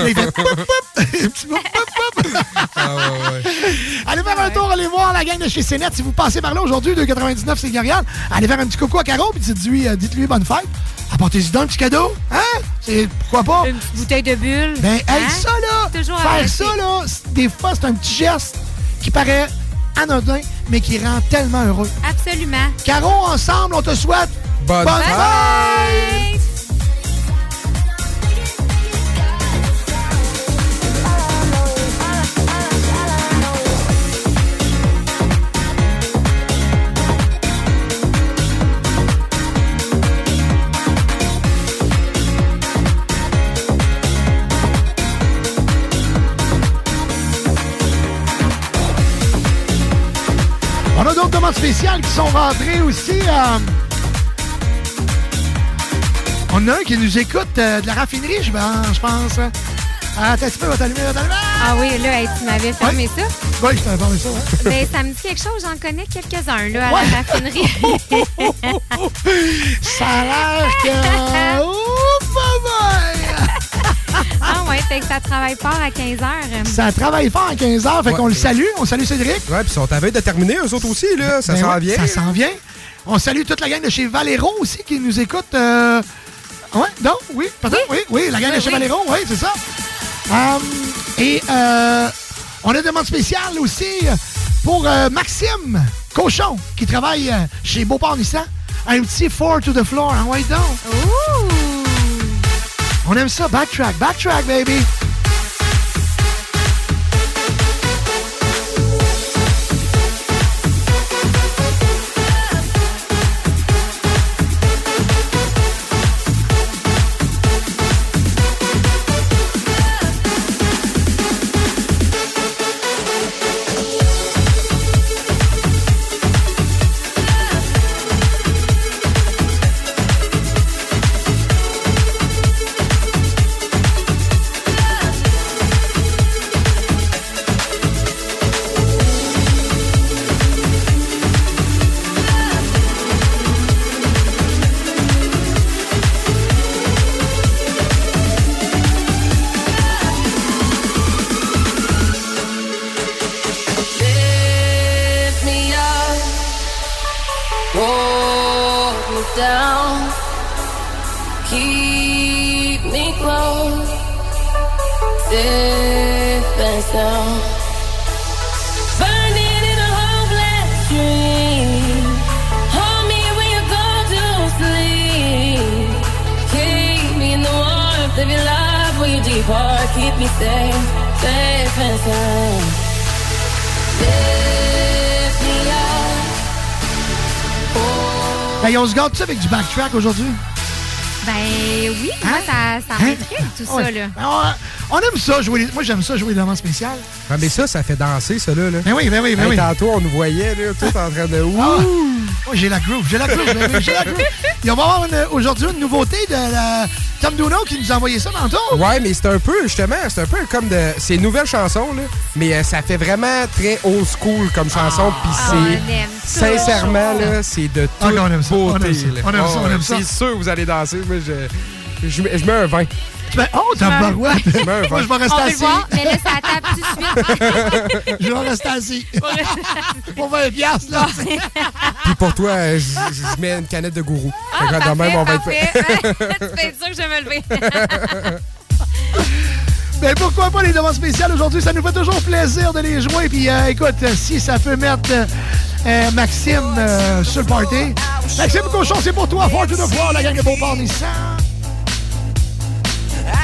Là, il fait pop, pop, pop, [LAUGHS] pop. Allez faire un tour, allez voir la gang de chez CNET. Si vous passez par là aujourd'hui, 2,99 c'est Garial. Allez faire un petit coucou à Caro, puis dites-lui, euh, dites-lui bonne fête. Apportez-y donc un petit cadeau. Hein? C'est pourquoi pas? Une petite bouteille de bulle. Ben, hey, Hein? ça, là, Toujours faire ça, là, des fois, c'est un petit geste qui paraît anodin, mais qui rend tellement heureux. Absolument. Caro, ensemble, on te souhaite Bonne fête! Demandes spéciales qui sont rentrées aussi. euh, On a un qui nous écoute euh, de la raffinerie, je pense. Ah, petit peu, on va t'allumer, va t'allumer. Ah oui, là, hey, tu m'avais fermé ça. Oui, je t'avais parlé ça, ouais. Mais [LAUGHS] ça me dit quelque chose, j'en connais quelques-uns là, à Ouais. la raffinerie. [LAUGHS] Ça a l'air que. [LAUGHS] Ouf, bye ah ouais, fait que ça travaille fort à 15 heures. Ça travaille fort à 15 h, fait Ouais. qu'on le salue. On salue Cédric. Ouais, puis ils sont à veille de terminer, eux autres aussi, là. Ça Ben s'en ouais, vient. Ça s'en vient. On salue toute la gang de chez Valero aussi qui nous écoute. euh, Ouais, non, oui, peut-être, oui, oui, la gang de Oui, chez oui. Valero, oui, c'est ça. Hum, et euh, on a une demande spéciale aussi pour euh, Maxime Cochon qui travaille euh, chez Beauport Nissan. Un petit four to the floor, hein, ouais, donc. On aime ça, backtrack, backtrack, baby. Up. Ben, on se garde ça avec du backtrack aujourd'hui. Ben oui, moi, ça, ça m'intrigue tout ça, Hein? Là. Ben, on, on aime ça, jouer les- moi j'aime ça, jouer des demandes spéciales. Ah, mais ça, ça fait danser, ça, là. là. Ben oui, ben oui, ben Hey, oui. Tantôt, on nous voyait, là, tout en train de. Ah, Ouh! ouais, j'ai la groove, j'ai la groove, j'ai la groove. Et on va avoir aujourd'hui une nouveauté de la Tom Duno qui nous a envoyé ça tantôt. Ouais, mais c'est un peu, justement, c'est un peu comme de. C'est une nouvelle chanson, là. Mais euh, ça fait vraiment très old school comme chanson. Puis Ah, c'est. aime ça. Sincèrement, là, c'est de toute Ah, on aime ça, on beauté. aime ça, là. on aime ça, Oh, on aime ça. C'est sûr que vous allez danser. Moi, je, je, mets- je mets un 20. Ben, oh, t'as pas un Moi, 20. je vais rester assis. voir, mais là, ça tape tout de suite. [LAUGHS] je vais rester assis. Pour 20 piastres, là. [LAUGHS] Puis pour toi, euh, je, je- je mets une canette de gourou. Ah, de même, on va être [LAUGHS] tu être sûr que je vais me lever. Ben pourquoi pas les demandes spéciales aujourd'hui? Ça nous fait toujours plaisir de les jouer. Puis euh, écoute, euh, si ça peut mettre euh, Maxime euh, sur le party. Maxime Cochon, c'est pour toi. Fort to the floor, la gang de Beauport Nissan.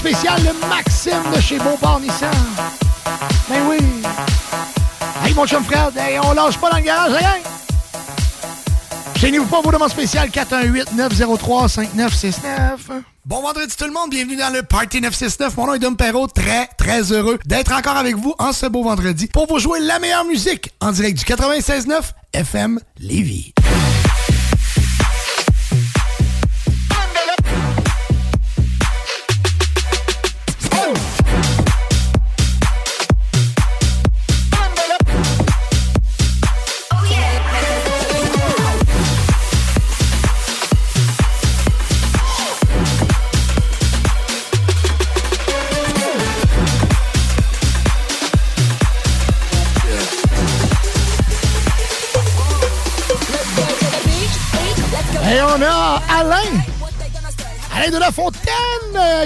Spéciale de Maxime de chez Beauport Nissan. Ben oui. Hey, mon chum Fred, hey, on lâche pas dans le garage, la gang. Gênez-vous pas, vos demandes spéciales 418-903-5969. Bon vendredi tout le monde, bienvenue dans le Party 969. Mon nom est Dom Perrault, très très heureux d'être encore avec vous en ce beau vendredi pour vous jouer la meilleure musique en direct du 96.9 FM Lévis.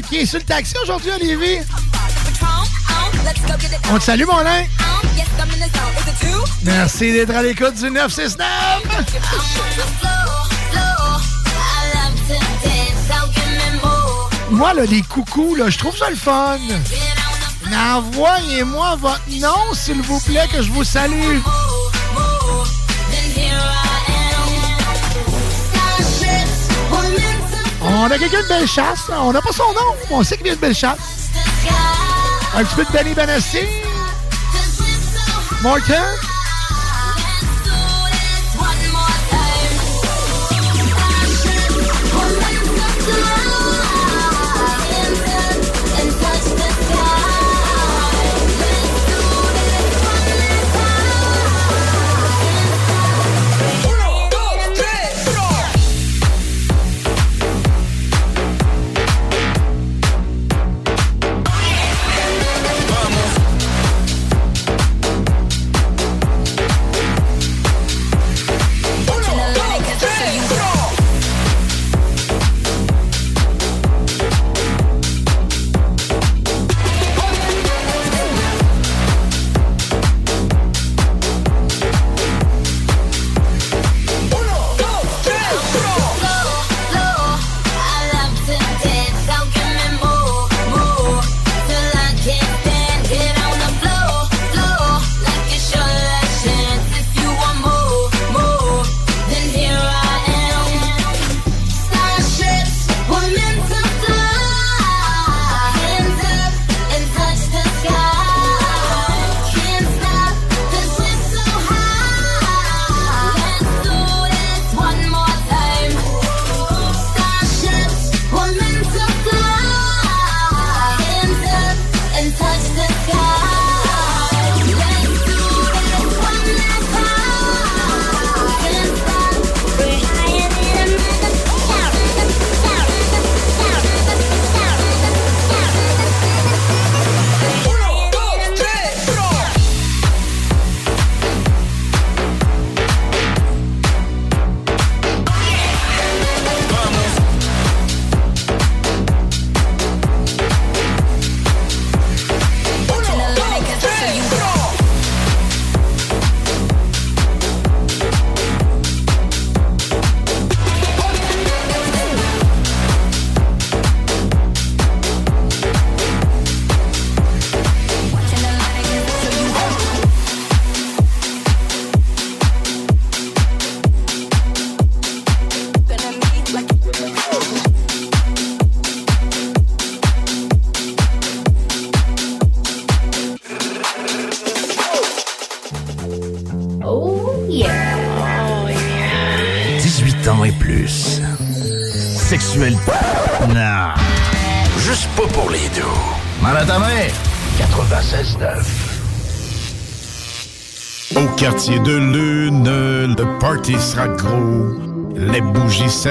Qui est sur le taxi aujourd'hui Lévis. On te salue, mon Alain. Merci d'être à l'écoute du 969. Moi, là, les coucous, là, je trouve ça le fun. Envoyez-moi votre nom, s'il vous plaît, que je vous salue. On a quelqu'un de belle chasse. On n'a pas son nom. On sait qu'il vient de belle chasse. Un petit peu de Benny Benassi. Morton?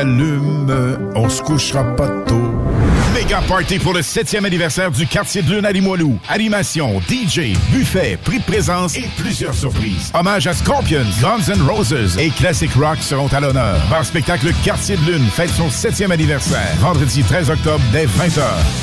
S'allument, on se couchera pas tôt. Méga party pour le 7e anniversaire du quartier de lune à Limoilou. Animation, DJ, buffet, prix de présence et plusieurs surprises. Hommage à Scorpions, Guns N' Roses et Classic Rock seront à l'honneur. Bar spectacle Quartier de lune fête son 7e anniversaire. Vendredi 13 octobre dès 20h.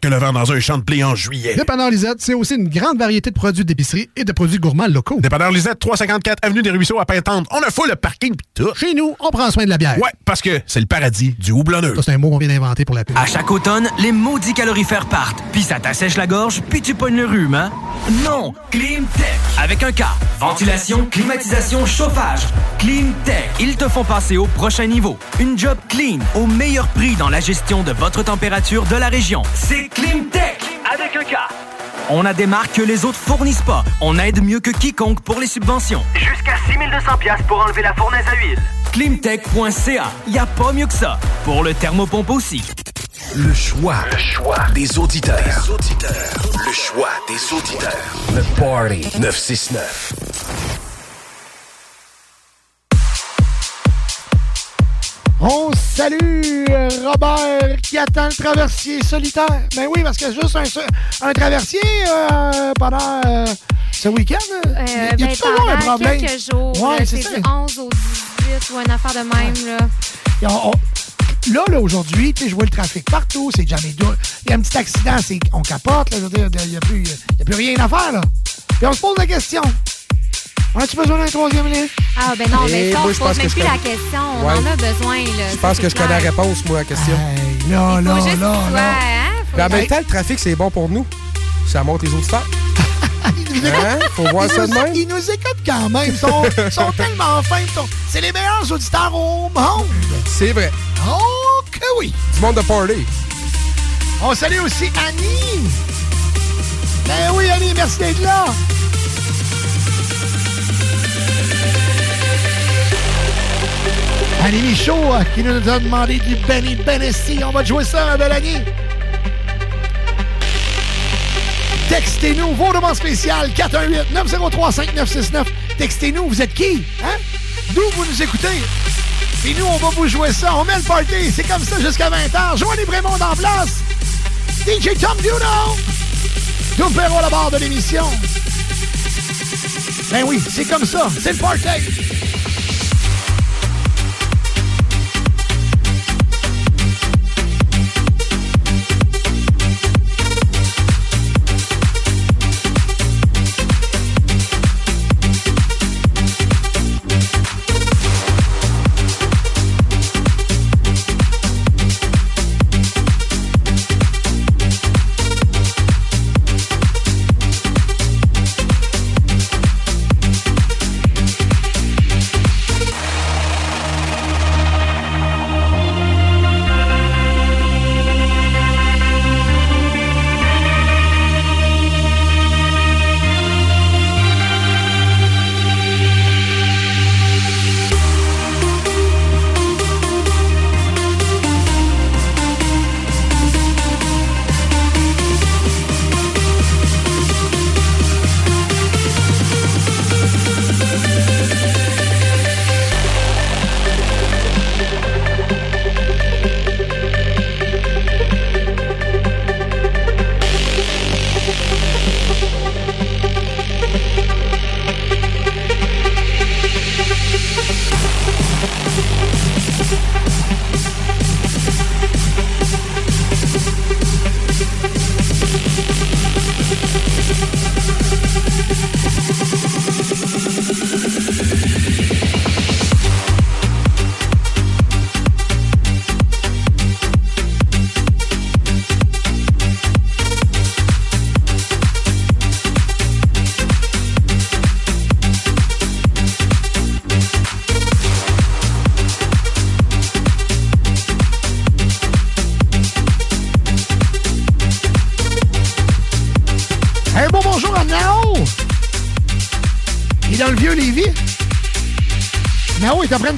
que le vent dans un champ de blé en juillet. Dépanneur Lisette, c'est aussi une grande variété de produits d'épicerie et de produits gourmands locaux. Dépanneur Lisette, 354 Avenue des Ruisseaux à Pintante. On a full le parking pis tout. Chez nous, on prend soin de la bière. Ouais, parce que c'est le paradis du houblonneux. Ça, c'est un mot qu'on vient d'inventer pour la pub. À chaque automne, les maudits calorifères partent, puis ça t'assèche la gorge, puis tu pognes le rhume, hein? Non! Climtech! Avec un K. Ventilation, climatisation, chauffage. Climtech. Ils te font passer au prochain niveau. Une job clean, au meilleur prix dans la gestion de votre température de la région. C'est Climtech! Avec un K. On a des marques que les autres fournissent pas. On aide mieux que quiconque pour les subventions. Jusqu'à 6200 pièces pour enlever la fournaise à huile. Climtech.ca. Y a pas mieux que ça. Pour le thermopompe aussi. Le choix. Le choix des auditeurs. Des auditeurs. Le choix des auditeurs. Le Party 969. On salue euh, Robert qui attend le traversier solitaire. Ben oui, parce que juste un, un traversier euh, pendant euh, ce week-end. Euh, y a ben, toujours un problème. quelques jours. Ouais, c'est du 11 au 18 ou une affaire de même. Là. Et on- on- Là, là aujourd'hui, je vois le trafic partout, c'est jamais doux. Il y a un petit accident, c'est on capote, là, je veux dire, il n'y a, il a plus rien à faire, là. Puis on se pose la question. On a-tu besoin d'un troisième lien? Ah, ben non, Eh, mais ça, on pense pose que même plus la question. On Ouais. en a besoin. Là. Je pense que je connais la réponse, moi, à la question. Là. hein, faut Mais en même temps, le trafic, c'est bon pour nous. Ça monte les auditeurs. [LAUGHS] Hein? Faut voir Ils ça nous- de même. Ils nous écoutent quand même. Ils sont, [LAUGHS] sont tellement fins. sont- C'est les meilleurs auditeurs au monde. C'est vrai. Oh que oui. Du monde de party. On salue aussi Annie. Ben oui, Annie, merci d'être là. Annie Michaud euh, qui nous a demandé du Benny Benesti. On va jouer ça, belle Annie. Textez-nous vos demandes spéciales 418-903-5969. Textez-nous, vous êtes qui? Hein? D'où vous nous écoutez? Et nous, on va vous jouer ça. On met le party. C'est comme ça jusqu'à 20h. Joignez Brémond en place. DJ Tom Duno. Tout Perrault à la barre de l'émission. Ben oui, c'est comme ça. C'est le party.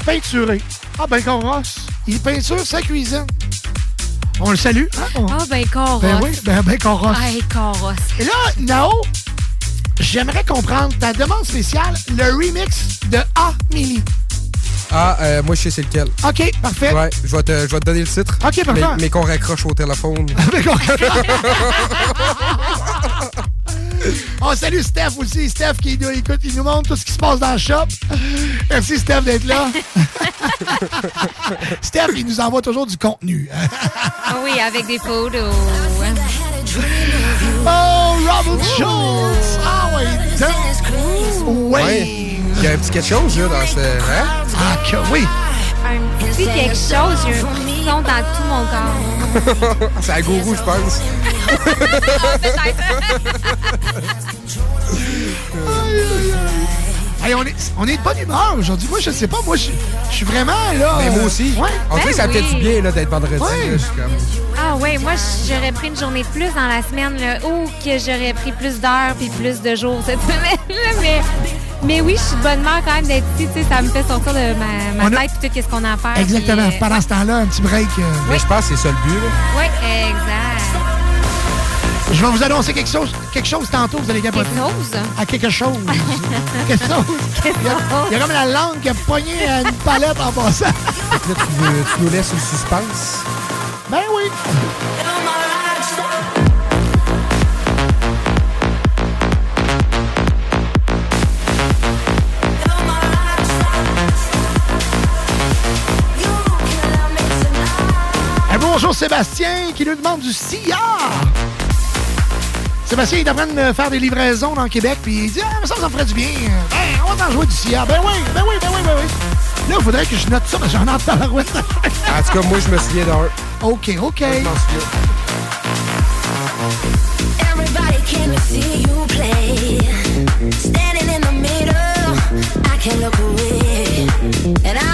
Peinturer. Ah ben qu'on rosse. Il peinture sa cuisine. On le salue. hein? On- Ah, ben, Coros. Ben oui, ben, ben Coros. Hey, Coros. Et là, Nao, j'aimerais comprendre ta demande spéciale, le remix de Amélie. Ah, euh, moi, je sais c'est lequel. OK, parfait. Ouais, je vais te, je vais te donner le titre. OK, parfait. Mais, mais qu'on raccroche au téléphone. [LAUGHS] Mais qu'on- [LAUGHS] On salue Steph aussi. Steph qui nous écoute, il nous montre tout ce qui se passe dans le shop. Merci Steph d'être là. [LAUGHS] Steph, il nous envoie toujours du contenu. Ah oui, avec des photos. Oh, Robert Schultz! Ah oui, donc- Ouais. Il y a un petit quelque chose, là, dans ce. Hein? Ah, que oui! Un petit quelque chose, un frisson dans tout mon corps. C'est un gourou, je pense. Hey, on, est, on est de bonne humeur aujourd'hui. Moi, je sais pas, moi, je je suis vraiment là. Mais moi euh, aussi. Ouais. On dirait que ça Ben fait du bien là, d'être vendredi. Ouais. là, je suis comme... Ah ouais, moi j'aurais pris une journée de plus dans la semaine, là. ou que j'aurais pris plus d'heures puis plus de jours cette [LAUGHS] semaine. Mais, mais oui, je suis de bonne humeur quand même d'être ici. Tu sais, ça me fait sortir de ma, ma a- tête puis tout ce qu'on a à faire. Exactement. puis, euh, Pendant ce temps-là, un petit break. euh, Mais je pense que c'est ça le but. Là. Oui, exact. Je vais vous annoncer quelque chose, quelque chose tantôt, vous allez capoter. Quelque chose? À [LAUGHS] quelque chose. quelque chose. Il y, a, il y a comme la langue qui a pogné à une palette en passant. Là, tu, veux- tu nous laisses le suspense. Ben oui. Bonjour Sébastien qui nous demande du sillard. Sébastien, il est en train de me faire des livraisons dans le Québec, puis il dit Ah, mais ça, ça me ferait du bien. Ben, on va en jouer du sillard. Ben oui, ben oui, ben oui, ben oui. Là, il faudrait que je note ça, mais j'en entends la route. En tout cas, moi, je me souviens d'un. OK, OK. Je m'en souviens. Everybody can see you play. Standing in the middle, I can't look away. And I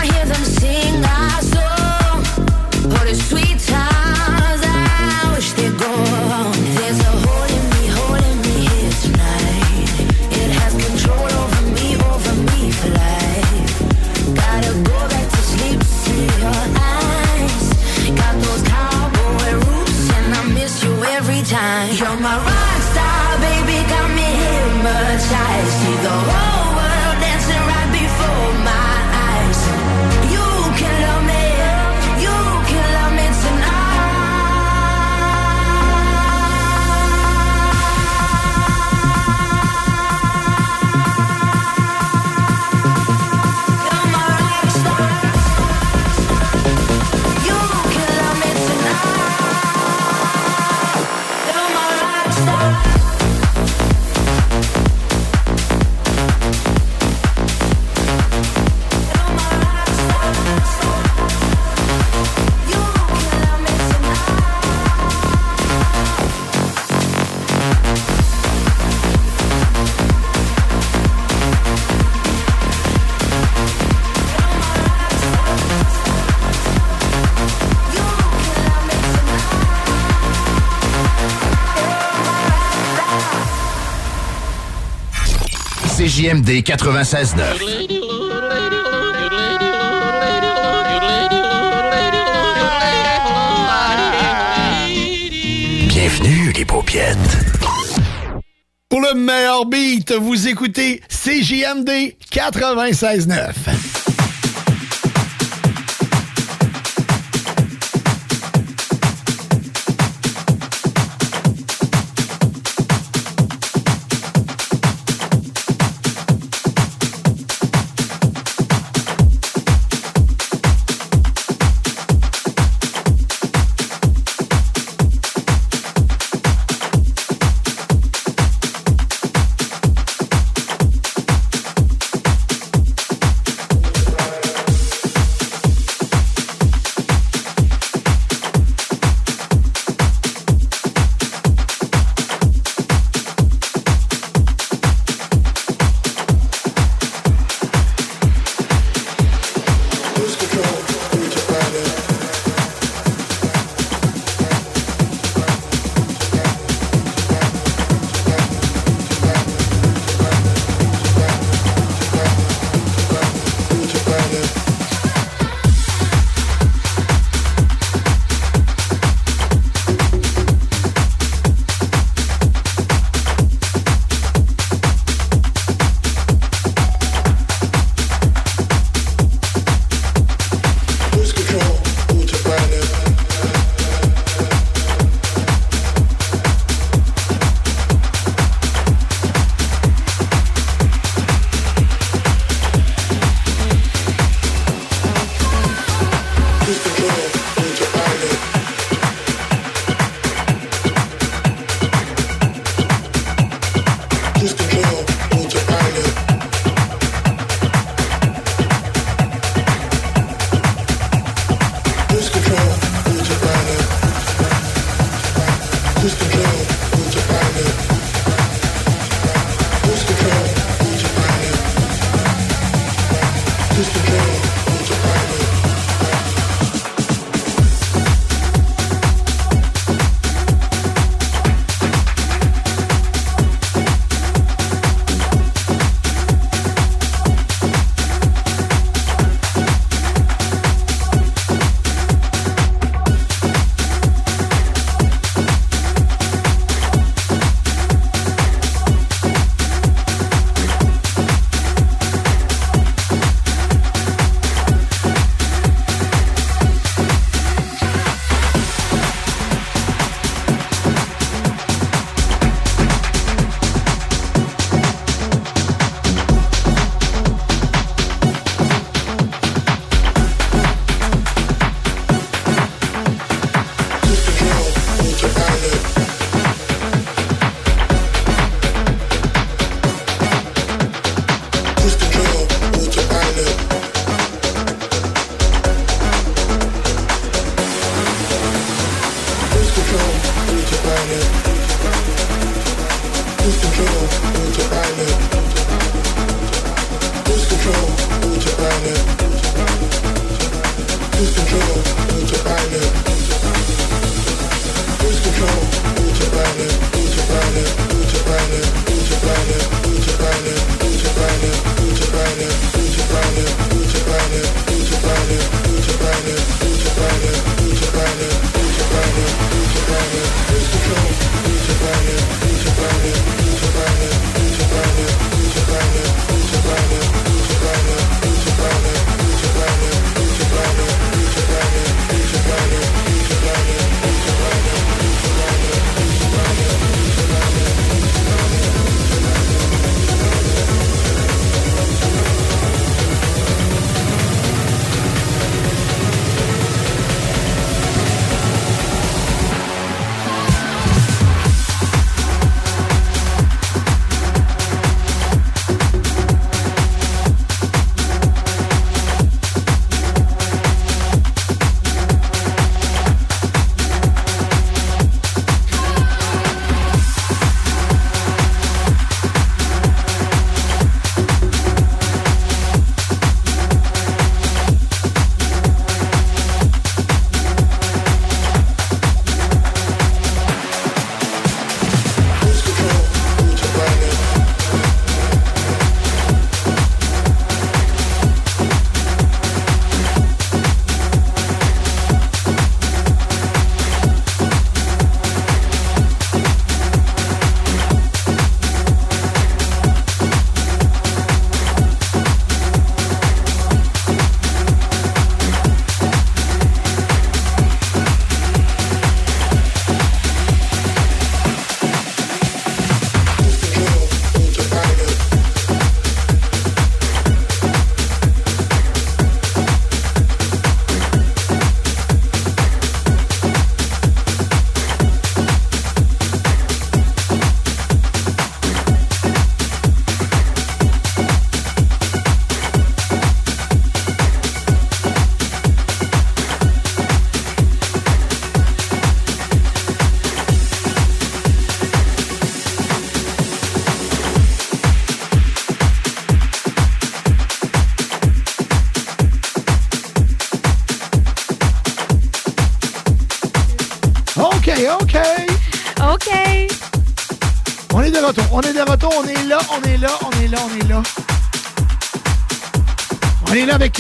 CJMD 96.9. Bienvenue, les paupiètes. Pour le meilleur beat, vous écoutez CJMD 96.9.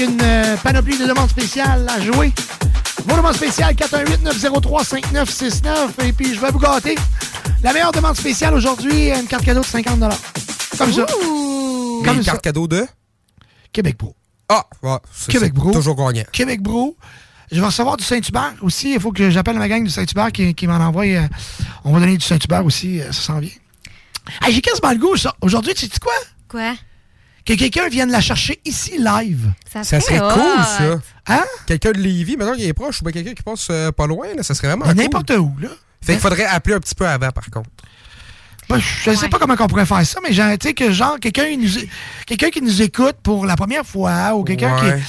une euh, panoplie de demandes spéciales à jouer. Vos demandes spéciales 418-903-5969. Et puis, je vais vous gâter. La meilleure demande spéciale aujourd'hui, une carte cadeau de 50 Comme ça. Comme une carte cadeau de? Québec Pro. Ah, ouais, Québec Bro. toujours gagnant. Québec Bro. Je vais recevoir du Saint-Hubert aussi. Il faut que j'appelle ma gang du Saint-Hubert qui, qui m'en envoie. euh, on va donner du Saint-Hubert aussi. euh, ça s'en vient. Hey, J'ai quasiment le goût. ça. Aujourd'hui, tu sais quoi? Quoi? Que quelqu'un vienne la chercher ici live. Ça, Ça serait hot. cool, ça. Hein? Quelqu'un de Lévis, maintenant qu'il est proche, ou bien quelqu'un qui passe euh, pas loin, là, ça serait vraiment Ben, cool. N'importe où, là. Fait qu'il faudrait appeler un petit peu avant, par contre. Ben, je ne sais pas comment on pourrait faire ça, mais genre, tu sais, que genre, quelqu'un quelqu'un qui nous écoute pour la première fois ou quelqu'un Ouais.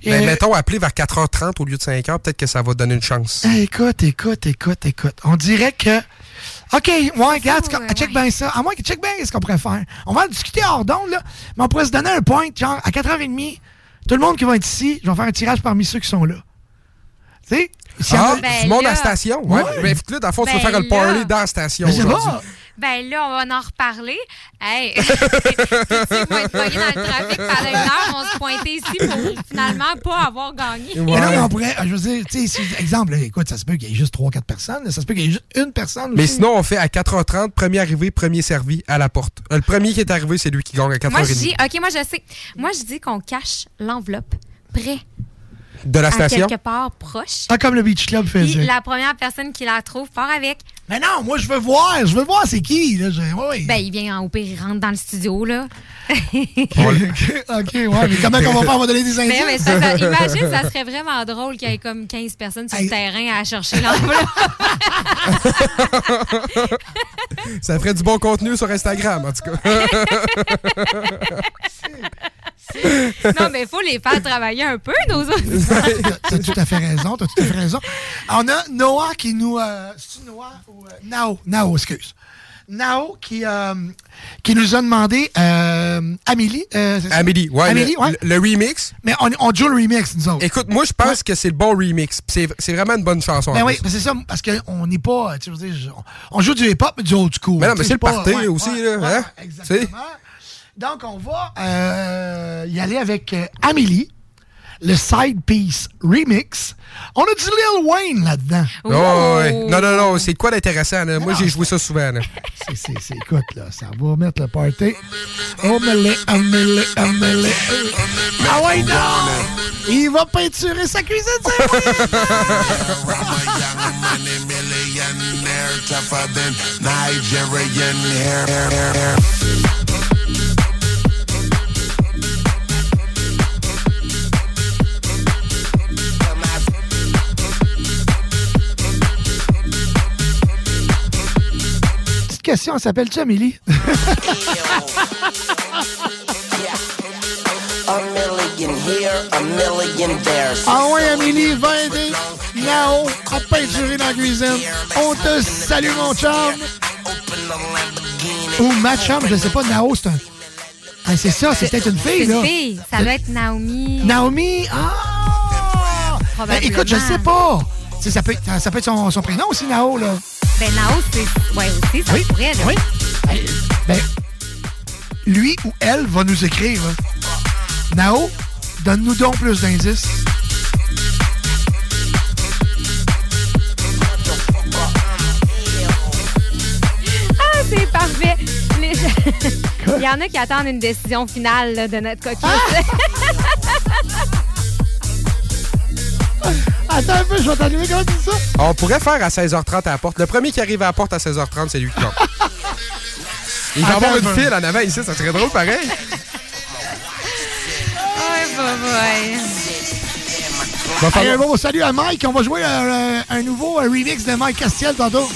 qui. Ben, Euh, mettons, appeler vers 4h30 au lieu de 5h, peut-être que ça va donner une chance. Écoute, écoute, écoute, écoute. On dirait que. OK, ouais, regarde, check bien ça. À moins que check bien ce qu'on pourrait faire. On va en discuter hors d'onde, là, mais on pourrait se donner un point, genre, à 4h30, tout le monde qui va être ici, je vais faire un tirage parmi ceux qui sont là. Tu sais? en Ah, a- du Ben monde à là- la station. Ouais. Ouais. Mais là, dans le fond, tu veux Ben faire le party dans la station aujourd'hui. pas. Ben là, on va en reparler. Hey! [LAUGHS] ils vont être pognés dans le trafic pendant une heure, on se pointer ici pour finalement pas avoir gagné. Mais non, mais on pourrait, je veux dire, tu sais, si- exemple, là, écoute, ça se peut qu'il y ait juste 3-4 personnes, ça se peut qu'il y ait juste une personne. Mais aussi. sinon, on fait à 4h30, premier arrivé, premier servi à la porte. Euh, Le premier qui est arrivé, c'est lui qui gagne à 4h30. Moi, je dis, OK, moi, je sais. Moi, je dis qu'on cache l'enveloppe près De la à station? quelque part proche. Ah, comme le Beach Club Puis faisait. la première personne qui la trouve part avec. Mais non, moi, je veux voir, je veux voir c'est qui, là. Ben, il vient en pire, il rentre dans le studio, là. [LAUGHS] OK, ouais, mais comment qu'on va faire? On va donner des indices? Mais, mais ça, ça- [LAUGHS] imagine, ça serait vraiment drôle qu'il y ait comme 15 personnes sur le terrain à chercher l'enveloppe. [LAUGHS] Ça ferait du bon contenu sur Instagram, en tout cas. [LAUGHS] non, mais il faut les faire travailler un peu, nos autres. T'as tout à fait raison, t'as tout à fait raison. On a Noah qui nous... Euh, Noah ou... euh, Nao, Nao, excuse. Nao qui, euh, qui nous a demandé euh, Amélie. euh? Amélie, ouais. Amélie, le, ouais. le- remix. Mais on, on joue le remix, nous autres. Écoute, moi, je pense que c'est le bon remix. C'est c'est vraiment une bonne chanson. en Ben oui, c'est ça, parce qu'on n'est pas. tu sais, je veux dire, on, joue du hip-hop, mais du old school. Mais non, mais c'est le party ouais, aussi, ouais, là. ouais, hein? exactement. Donc, on va euh, y aller avec euh, Amélie, le side piece remix. On a du Lil Wayne là-dedans. Oh, ouais, ouais. Non, non, non, c'est quoi d'intéressant? là? Moi, j'ai joué ça souvent. là. C'est, c'est, c'est, écoute, là, ça va mettre le party. Oh, Amélie, Amélie, Amélie. Ah ouais, non! Il va peinturer sa cuisine, c'est millionaire question, elle s'appelle-tu Amélie? [LAUGHS] Ah ouais, Amélie, va aider Nao à peinturer dans la cuisine. On te salue, mon chum. Ou ma chum, je sais pas, Nao, c'est un... Ah, c'est ça, c'est peut-être une fille, là. une fille. Ça doit être Naomi. Naomi, ah! Ben, écoute, je sais pas. Ça peut être, ça peut être son, son prénom aussi, Nao, là. Ben, Nao, c'est. Ouais, aussi, ça Oui, pourrait, là. oui. Ben, lui ou elle va nous écrire. Nao, donne-nous donc plus d'indices. Ah, c'est parfait. Les- [LAUGHS] Il y en a qui attendent une décision finale là, de notre coquille. [LAUGHS] Attends un peu, je vais t'allumer comment tu dis ça? On pourrait faire à 16h30 à la porte. Le premier qui arrive à la porte à 16h30, c'est lui qui compte. [LAUGHS] Il va avoir un une file en avant ici, ça serait drôle pareil. Hey, falloir- un bon salut à Mike. On va jouer euh, un nouveau remix de Mike Castiel tantôt.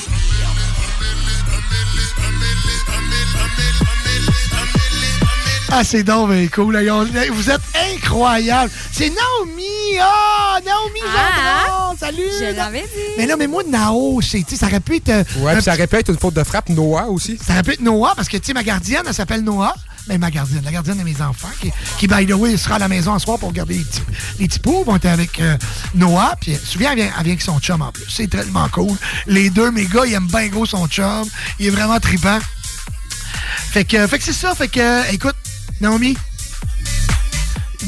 Ah, c'est donc ben cool. Vous êtes incroyables. C'est Naomi. Ah, Naomi Gendron. Salut. Je l'avais dit. Mais là, mais moi, Nao, c'est- tu sais, ça aurait pu être... euh, Ouais, puis ça aurait pu être une faute de frappe. Noah aussi. Ça aurait pu être Noah, parce que, tu sais, ma gardienne, elle s'appelle Noah. Mais ma gardienne, la gardienne de mes enfants, qui, qui, by the way, sera à la maison ce soir pour garder les petits, les petits vont être avec euh, Noah. Puis, euh, souvent, elle vient, elle vient avec son chum en plus. C'est tellement cool. Les deux, mes gars, ils aiment bien gros son chum. Il est vraiment trippant. Fait que, fait que c'est ça. Fait que, euh, écoute, Naomi,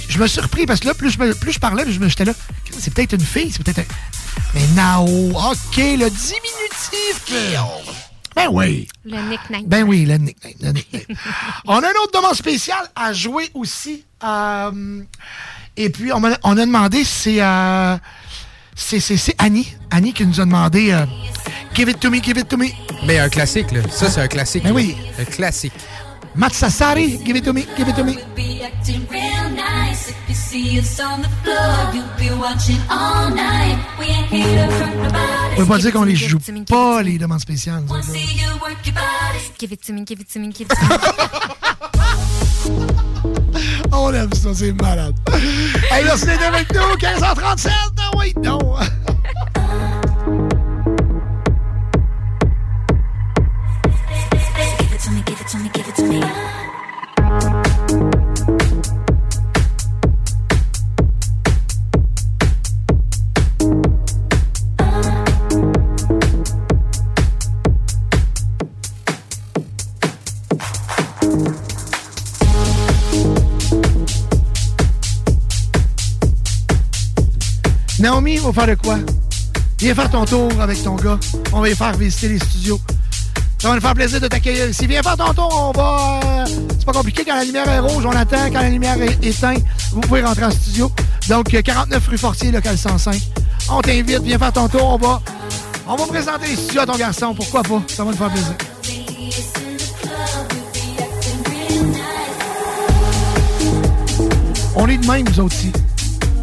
je me suis surpris parce que là, plus je, me- plus je parlais, plus je me- j'étais là. C'est peut-être une fille, c'est peut-être un... Mais Nao, OK, le diminutif. Ben oui. Le nickname. Ben oui, le nickname. le nickname. on a une autre demande spéciale à jouer aussi. euh, et puis, on, a demandé, c'est, euh, c'est, c'est, c'est Annie. Annie qui nous a demandé euh, Give it to me, give it to me. Mais un classique, là. Ça, c'est un classique. Ben oui. Un classique. Matsasari, give it to me, give it to me. be acting real nice. If you see us on the floor, you'll be watching all night. We ain't here to hurt nobody. On peut pas dire qu'on les joue pas, les demandes spéciales. Give it to me, give it to me, give it to me. [LAUGHS] On aime ça, c'est malade. hey, merci d'être avec nous, 15h37. Ah oui, non. On va faire de quoi? Viens faire ton tour avec ton gars. On va y faire visiter les studios. Ça va nous faire plaisir de t'accueillir ici. Viens faire ton tour, on va... euh, c'est pas compliqué, quand la lumière est rouge, on attend. Quand la lumière est éteinte, vous pouvez rentrer en studio. Donc, euh, 49 rue Fortier, local 105. On t'invite, viens faire ton tour. On va, on va présenter les studios à ton garçon. Pourquoi pas? Ça va nous faire plaisir. On est de même, nous autres.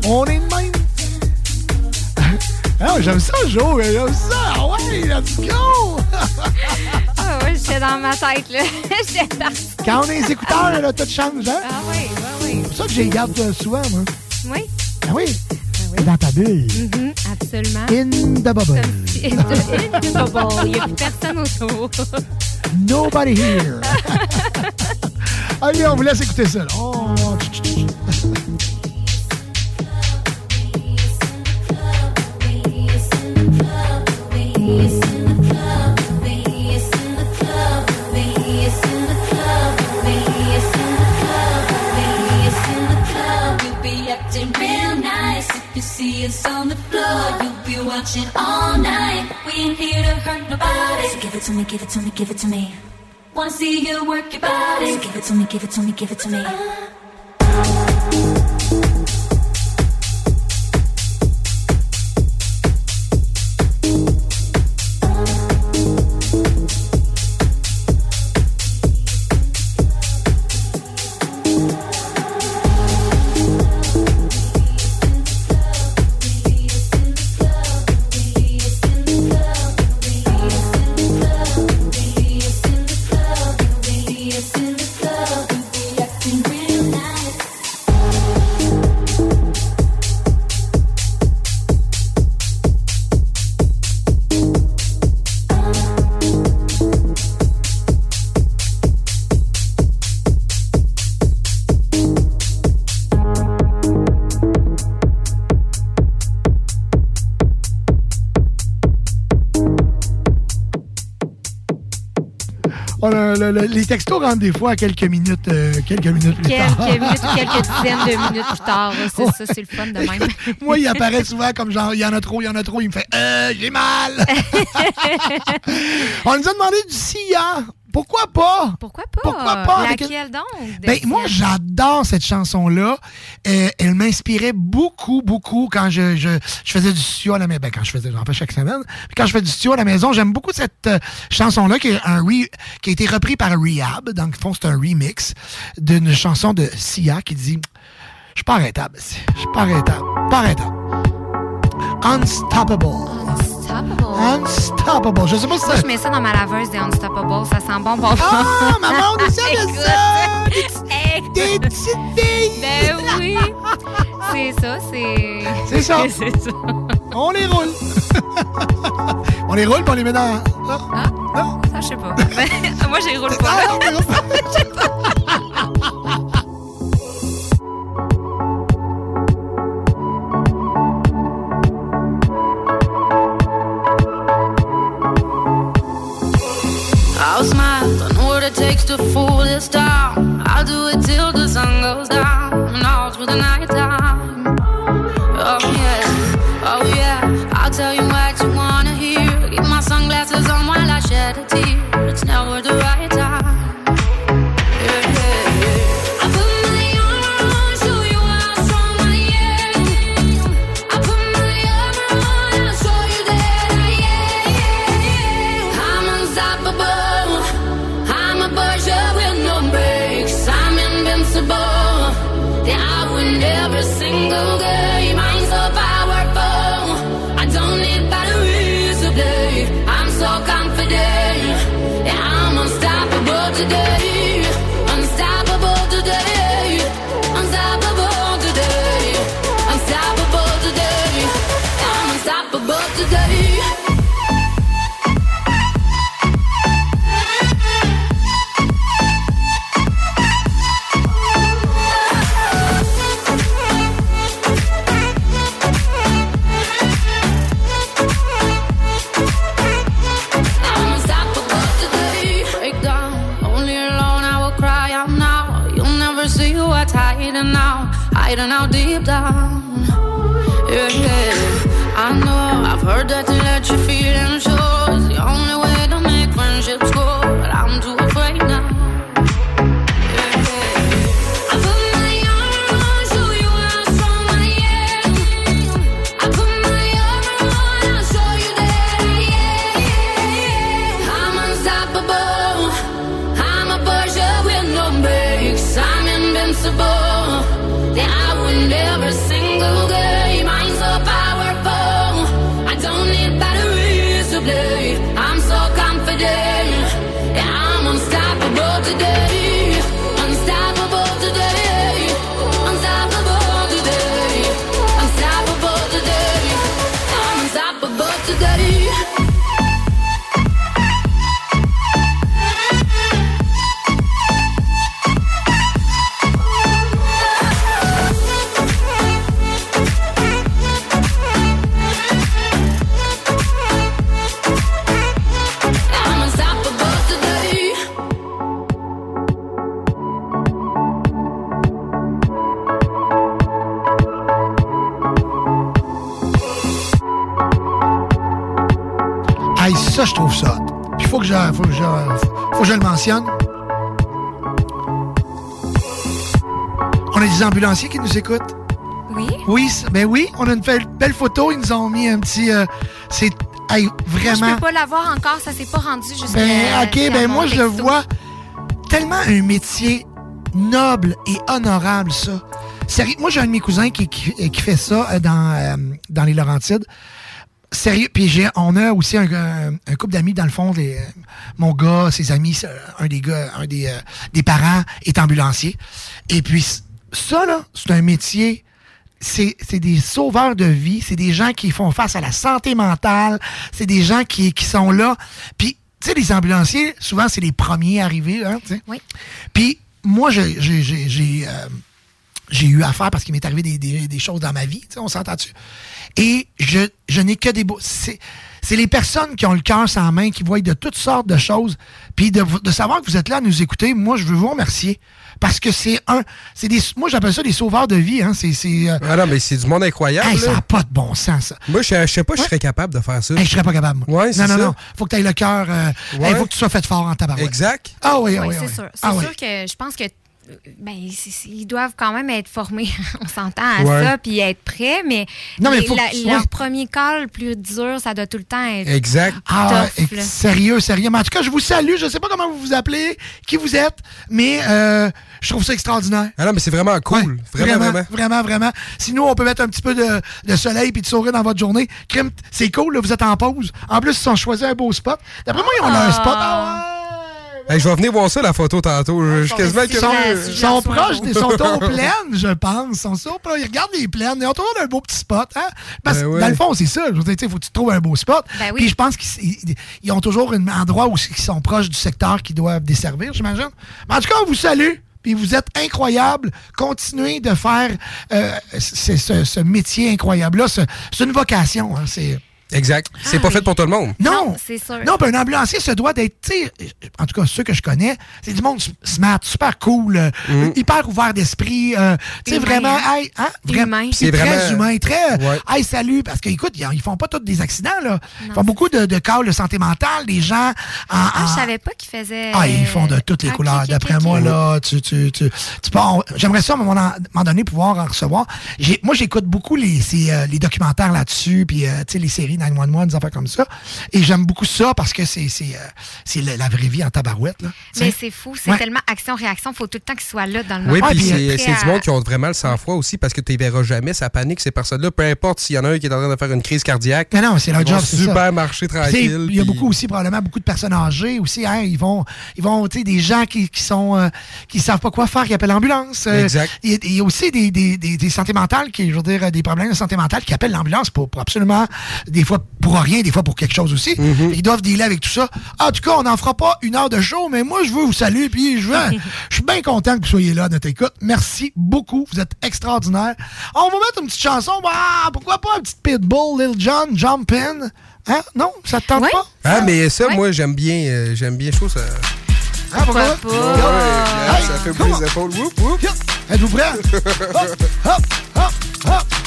On est de même. Ah, j'aime ça, Joe. J'aime ça. Ah ouais, let's go. Ah ouais, j'étais dans ma tête, là. [LAUGHS] J'étais partie. Quand on a les écouteurs, là, tout change, hein? Ah oui, oui, oui. C'est pour ça que je les garde euh, souvent, moi. Oui, Ah oui? Dans ta bulle. mhm, absolument. In the bubble. [LAUGHS] In the bubble. Il n'y a plus personne autour. Nobody Here. [LAUGHS] Allez, on vous laisse écouter ça. là. Oh, give it to me, give it to me, give it to me. Wanna le- le- le- les textos rentrent des fois à quelques minutes, euh, quelques minutes plus Quelques tard. minutes ou quelques dizaines de minutes plus tard. C'est ça, c'est le fun de même. [LAUGHS] Moi, il apparaît souvent comme genre, il y en a trop, il y en a trop. Il me fait, euh, j'ai mal. [LAUGHS] On nous a demandé du Sia. Pourquoi pas? Pourquoi pas? Pourquoi pas? Avec- Laquelle donc? Ben, moi, j'adore cette chanson-là. Euh, elle m'inspirait beaucoup, beaucoup quand je, je, je faisais du studio à la maison. Ben, quand je faisais, j'en fais chaque semaine. Puis quand je fais du studio à la maison, j'aime beaucoup cette euh, chanson-là qui, est un re- qui a été repris par Rehab. Donc, c'est un remix d'une chanson de Sia qui dit Je suis pas arrêtable. Je suis pas arrêtable. Pas arrêtable. Unstoppable. Unstoppable. Je sais pas si Moi, ça. je mets ça dans ma laveuse des Unstoppable. Ça sent bon, bon, bon. Ah, maman, [LAUGHS] on essaie de ça! Des petites filles! Ben oui! C'est ça, c'est... C'est ça. [LAUGHS] c'est ça. On les roule. [LAUGHS] on les roule, puis on les met dans. Non? Ah, Non? ça, je sais pas. Moi, j'y roule pas. Ah, non, les. Je sais pas. I know what it takes to fool this town. I'll do it till the sun goes down and all through the night time. Hiding out deep down. Yeah, yeah. I know I've heard that to let Ça, je trouve ça. Puis il faut que je, faut que je, faut que je le mentionne. On a des ambulanciers qui nous écoutent. Oui? Oui, ben oui, on a une belle, belle photo. Ils nous ont mis un petit. euh, c'est hey, Moi, je vraiment. peux pas l'avoir encore, ça s'est pas rendu jusqu'à. Ben, ok, ben moi, je le vois tellement un métier noble et honorable, ça. Sérieux, moi, j'ai un de mes cousins qui, qui, qui fait ça euh, dans, euh, dans les Laurentides. Sérieux, puis j'ai, on a aussi un, un, un couple d'amis, dans le fond, mon gars, ses amis, un des gars, un des, euh, des parents est ambulancier. Et puis, ça, là, c'est un métier c'est c'est des sauveurs de vie, c'est des gens qui font face à la santé mentale, c'est des gens qui, qui sont là. Puis, tu sais, les ambulanciers, souvent, c'est les premiers arrivés. Hein, tu sais. Oui. Puis, moi, j'ai j'ai- j'ai- j'ai, euh, j'ai eu affaire parce qu'il m'est arrivé des, des- des choses dans ma vie, tu sais, on s'entend dessus. Et je, je n'ai que des beaux. C'est c'est les personnes qui ont le cœur sans main, qui voient de toutes sortes de choses. Puis de, de savoir que vous êtes là à nous écouter, moi, je veux vous remercier. Parce que c'est un. c'est des Moi, j'appelle ça des sauveurs de vie. Hein. C'est. c'est, euh, Ah non, mais c'est du monde incroyable. Hey, ça n'a pas de bon sens, ça. Moi, je, je sais pas si je serais capable de faire ça. Hey, je serais pas capable. moi. Ouais, c'est non, non, ça. non. Faut que tu aies le cœur. euh, Ouais. hey, faut que tu sois fait fort en tabarouette. Exact. Ah oui, Oui, oui, c'est oui. sûr. C'est Ah oui. sûr que je pense que ben, c'est- c'est- ils doivent quand même être formés, [LAUGHS] on s'entend à Ouais. ça, puis être prêts, mais, Non, mais les- faut que la- tu sois- leur premier call le plus dur, ça doit tout le temps être Ah, tough, ouais, là. sérieux, sérieux. Mais en tout cas, je vous salue. Je sais pas comment vous vous appelez, qui vous êtes, mais euh, je trouve ça extraordinaire. Ah non, mais c'est vraiment cool. vraiment, Vraiment, vraiment. vraiment, vraiment. Sinon, on peut mettre un petit peu de, de soleil puis de sourire dans votre journée. C'est cool, là, vous êtes en pause. En plus, ils ont choisi un beau spot. D'après moi, ils ont un spot. Ah Hey, je vais venir voir ça, la photo, tantôt. Je suis quasiment Ils sont, sont proches, ils sont aux [LAUGHS] plaines, je pense. Ils sont sur, ils regardent les plaines. Ils ont toujours un beau petit spot. Hein? Parce que Ben ouais. dans le fond, c'est ça. Je veux dire, il faut que tu trouves un beau spot. Ben oui. Puis je pense qu'ils ils- ils ont toujours un endroit où ils sont proches du secteur qu'ils doivent desservir, j'imagine. Mais en tout cas, on vous salue. Puis vous êtes incroyables. Continuez de faire euh, ce, ce- ce métier incroyable-là. Ce- C'est une vocation. Hein? C'est. Exact. C'est pas fait pour tout le monde. Non, c'est sûr. Non, puis un ambulancier se doit d'être, tu sais, en tout cas, ceux que je connais, c'est du monde smart, super cool, euh, hyper ouvert d'esprit, euh, tu sais, vraiment, hey, hein, vra- Humain. C'est C'est très vraiment- humain, très, Ouais. hey, salut, parce qu'écoute, ils, ils font pas tous des accidents, là. Ils font beaucoup de, de cas de santé mentale, des gens en, Ah, en- je savais pas qu'ils faisaient. ah, ils font de toutes les Ok, couleurs. D'après moi, là, tu, tu, tu, J'aimerais ça, à un moment, donné, pouvoir en recevoir. Moi, j'écoute beaucoup les, ces, euh, les documentaires là-dessus, puis, euh, tu sais, les séries 911, des affaires comme ça. Et j'aime beaucoup ça parce que c'est c'est euh, c'est la, la vraie vie en tabarouette, là. Mais c'est fou, c'est Ouais. tellement action-réaction, faut tout le temps qu'ils soient là dans le Oui, moment. puis puis, c'est Prêts c'est du à- monde qui ont vraiment le sang-froid aussi parce que tu les verras jamais, ça panique ces personnes-là. Peu importe s'il y en a un qui est en train de faire une crise cardiaque. Mais non, c'est leur job, ça. super sais, tranquille. Il y a beaucoup aussi, probablement, beaucoup de personnes âgées aussi. Hein, ils vont, ils vont, tu sais, des gens qui, qui sont, euh, qui savent pas quoi faire, qui appellent l'ambulance. Euh, Exact. Il y, a- il y a aussi des, des, des, des santé mentales, qui, je veux dire, des problèmes de santé mentale qui appellent l'ambulance pour, pour absolument, des fois pour rien, des fois pour quelque chose aussi. Mm-hmm. Ils doivent dealer avec tout ça. En tout cas, on n'en fera pas une heure de show, mais moi, je veux vous saluer, puis je veux, [LAUGHS] je suis bien content que vous soyez là à notre écoute. Merci beaucoup. Vous êtes extraordinaires. On va mettre une petite chanson. Ah, pourquoi pas un petit Pitbull, Lil Jon, Jump In? Hein? Non? Ça te tente Ouais. pas? Ah, mais ça, Ouais. moi, j'aime bien, euh, j'aime bien chaud, ça. Ah, pourquoi? pas? Ouais, Hey, ça fait bouger les épaules. Êtes-vous prêts? [LAUGHS] hop, hop, hop, hop.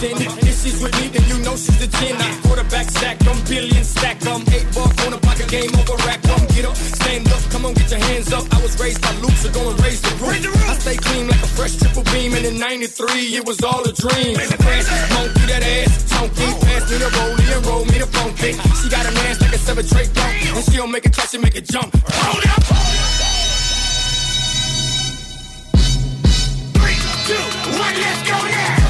she's with me, then you know she's the 10. I quarterback stack them, billion stack them. Eight ball on a pocket game over rack. Come get up, stand up, come on, get your hands up. I was raised by Luke, so go and raise the roof. I stay clean like a fresh triple beam, and in 93, it was all a dream. Crash, monkey, that ass, chunky. Pass me the rollie and roll me the funky. She got an ass like a seven tray dunk, and she don't make it touch, she make it jump. Hold up. Three, two, one, let's go now.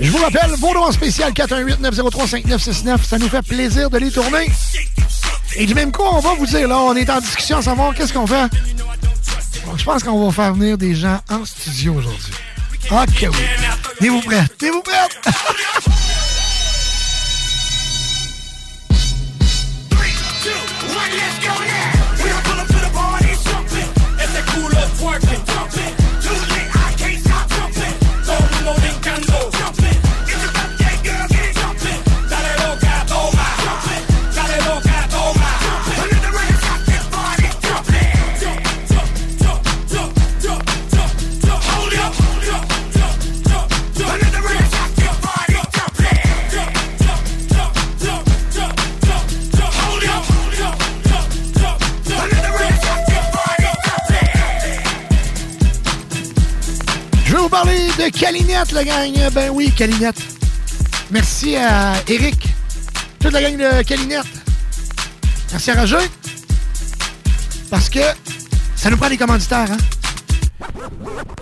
Je vous rappelle, vos demandes spéciales 4189035969. Ça nous fait plaisir de les tourner. Et du même coup, on va vous dire, là, on est en discussion à savoir qu'est-ce qu'on fait. Donc, je pense qu'on va faire venir des gens en studio aujourd'hui. OK, oui. Tenez-vous prêts? Tenez-vous prêts? [LAUGHS] de Calinette, la gang. Ben oui, Calinette. Merci à Eric, toute la gang de Calinette. Merci à Roger. Parce que ça nous prend des commanditaires, hein?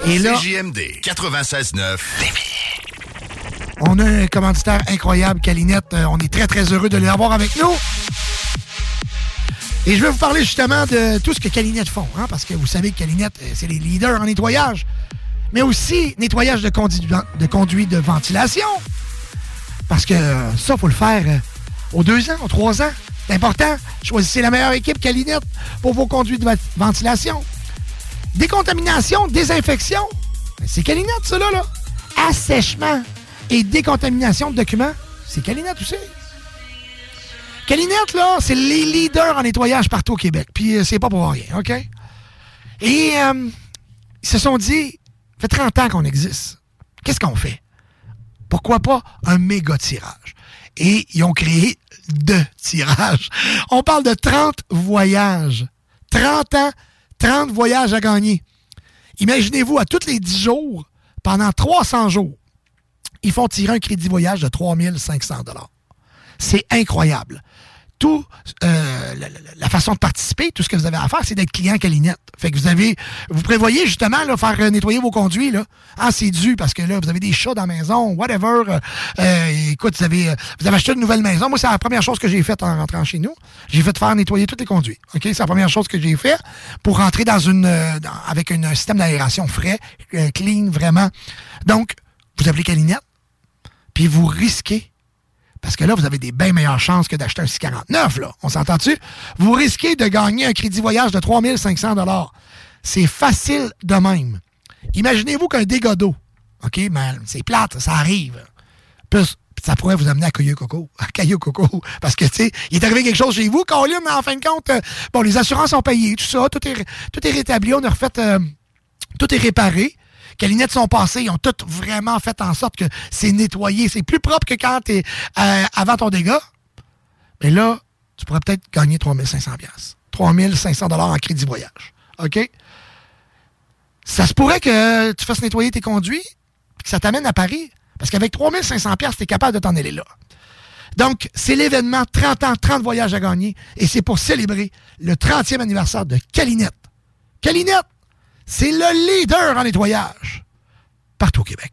Et là, CJMD 96.9. on a un commanditaire incroyable, Calinette. Euh, On est très, très heureux de l'avoir avec nous. Et je vais vous parler justement de tout ce que Calinette font, hein, parce que vous savez que Calinette, euh, c'est les leaders en nettoyage, mais aussi nettoyage de conduit de, de ventilation. Parce que euh, ça, faut le faire euh, aux deux ans, aux trois ans. C'est important. Choisissez la meilleure équipe Calinette pour vos conduits de ventilation. Décontamination, désinfection. Ben, C'est Calinette, ça, là. Assèchement et décontamination de documents. C'est Calinette aussi. Calinette, là, c'est les leaders en nettoyage partout au Québec. Puis euh, c'est pas pour rien, OK? Et ils se sont dit, ça fait 30 ans qu'on existe. Qu'est-ce qu'on fait? Pourquoi pas un méga tirage? Et ils ont créé deux tirages. On parle de 30 voyages. 30 ans, 30 voyages à gagner. Imaginez-vous, à tous les 10 jours, pendant 300 jours, ils font tirer un crédit voyage de 3500 C'est incroyable. Tout, euh, la, façon de participer, tout ce que vous avez à faire, c'est d'être client Calinette. Fait que vous avez, vous prévoyez justement là, faire euh, nettoyer vos conduits là. Ah, c'est dû parce que là, vous avez des chats dans la maison, whatever. Euh, euh, écoute, vous avez, vous avez acheté une nouvelle maison. Moi, c'est la première chose que j'ai faite en rentrant chez nous. J'ai fait faire nettoyer tous les conduits. C'est la première chose que j'ai fait pour rentrer dans une, avec un système d'aération frais, clean, vraiment. Donc, vous appelez Calinette, puis vous risquez parce que là, vous avez des bien meilleures chances que d'acheter un 649, là. On s'entend-tu? Vous risquez de gagner un crédit voyage de 3500 C'est facile de même. Imaginez-vous qu'un dégât d'eau, OK, mais c'est plate, ça arrive. Plus, ça pourrait vous amener à Caillou Coco. À Caillou Coco. Parce que, tu sais, il est arrivé quelque chose chez vous, Colin, mais en fin de compte, euh, bon, les assurances ont payé, tout ça, tout est, tout est rétabli, on a refait, euh, tout est réparé. Calinette sont passées, ils ont tout vraiment fait en sorte que c'est nettoyé. C'est plus propre que quand t'es euh, avant ton dégât. Mais là, tu pourrais peut-être gagner 3500 pièces. 3500 dollars en crédit voyage. OK? Ça se pourrait que tu fasses nettoyer tes conduits et que ça t'amène à Paris. Parce qu'avec 3500 pièces, tu es capable de t'en aller là. Donc, c'est l'événement 30 ans, 30 voyages à gagner. Et c'est pour célébrer le 30e anniversaire de Calinette. Calinette, c'est le leader en nettoyage partout au Québec.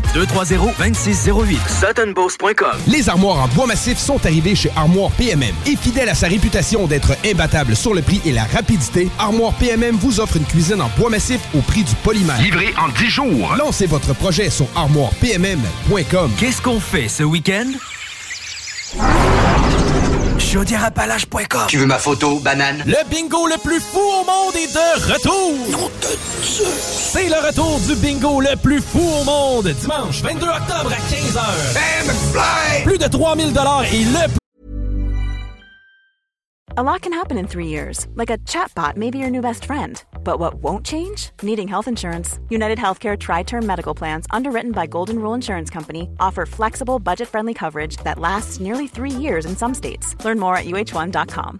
230 2608. SuttonBoss.com. Les armoires en bois massif sont arrivées chez Armoire PMM. Et fidèle à sa réputation d'être imbattable sur le prix et la rapidité, Armoire PMM vous offre une cuisine en bois massif au prix du polymère. Livré en 10 jours. Lancez votre projet sur armoirepmm.com. Qu'est-ce qu'on fait ce week-end? Chaudièreappalaches.com. Tu veux ma photo, banane? Le bingo le plus fou au monde est de retour! C'est le retour du bingo le plus fou au monde, dimanche 22 octobre à 15h. Plus de 3000 et le A lot can happen in three years, like a chatbot may be your new best friend. But what won't change? Needing health insurance. United Healthcare Tri Term Medical Plans, underwritten by Golden Rule Insurance Company, offer flexible, budget friendly coverage that lasts nearly three years in some states. Learn more at uh1.com.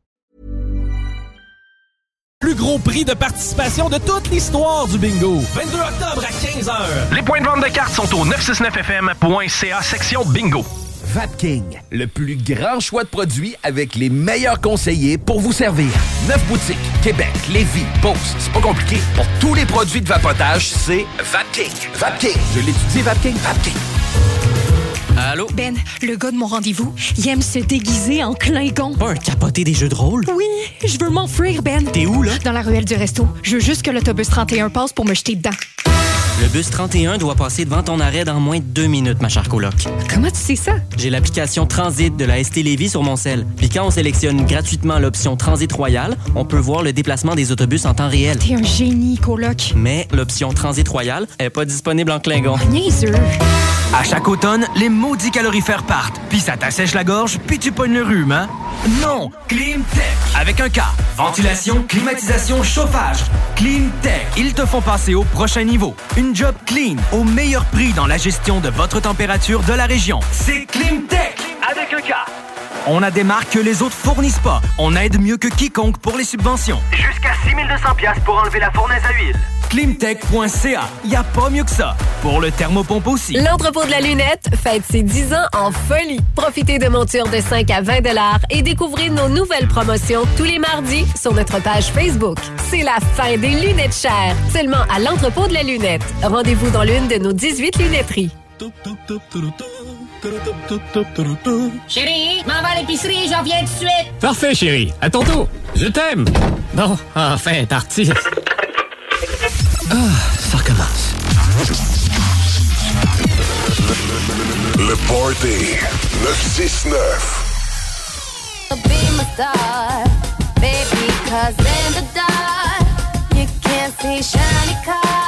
Plus gros prix de participation de toute l'histoire du bingo. 22 octobre à 15h. Les points de vente de cartes sont au 969fm.ca section bingo. Vapking, le plus grand choix de produits avec les meilleurs conseillers pour vous servir. Neuf boutiques, Québec, Lévis, Beauce, c'est pas compliqué. Pour tous les produits de vapotage, c'est Vapking. Vapking, je l'étudie, Vapking, Vapking. Allô? Ben, le gars de mon rendez-vous, il aime se déguiser en Klingon. Pas un capoté des jeux de rôle? Oui, je veux m'enfuir, Ben. T'es où, là? Dans la ruelle du resto. Je veux juste que l'autobus 31 passe pour me jeter dedans. Le bus 31 doit passer devant ton arrêt dans moins de deux minutes, ma chère coloc. Comment tu sais ça? J'ai l'application Transit de la ST Lévis sur mon sel. Puis quand on sélectionne gratuitement l'option Transit Royal, on peut voir le déplacement des autobus en temps réel. T'es un génie, coloc. Mais l'option Transit Royal est pas disponible en Klingon. Niaiseux. À chaque automne, les maudits calorifères partent, puis ça t'assèche la gorge, puis tu pognes le rhume, hein? Non! Climtech! Avec un K. Ventilation, climatisation, chauffage. Climtech. Ils te font passer au prochain niveau. Une job clean, au meilleur prix dans la gestion de votre température de la région. C'est Climtech! Avec un K. On a des marques que les autres fournissent pas. On aide mieux que quiconque pour les subventions. Jusqu'à 6200 pièces pour enlever la fournaise à huile. Climtech.ca. Y a pas mieux que ça. Pour le thermopompe aussi. L'entrepôt de la lunette fête ses 10 ans en folie. Profitez de montures de 5 à 20 et découvrez nos nouvelles promotions tous les mardis sur notre page Facebook. C'est la fin des lunettes chères, seulement à l'entrepôt de la lunette. Rendez-vous dans l'une de nos 18 lunetteries. Chérie, m'en va à l'épicerie, j'en viens tout de suite. Parfait, chérie. À tantôt. Je t'aime. Bon, enfin, parti. Ah, ça recommence. Le Party 969. Be my star, baby, cause in the dark, you can't see shiny cars.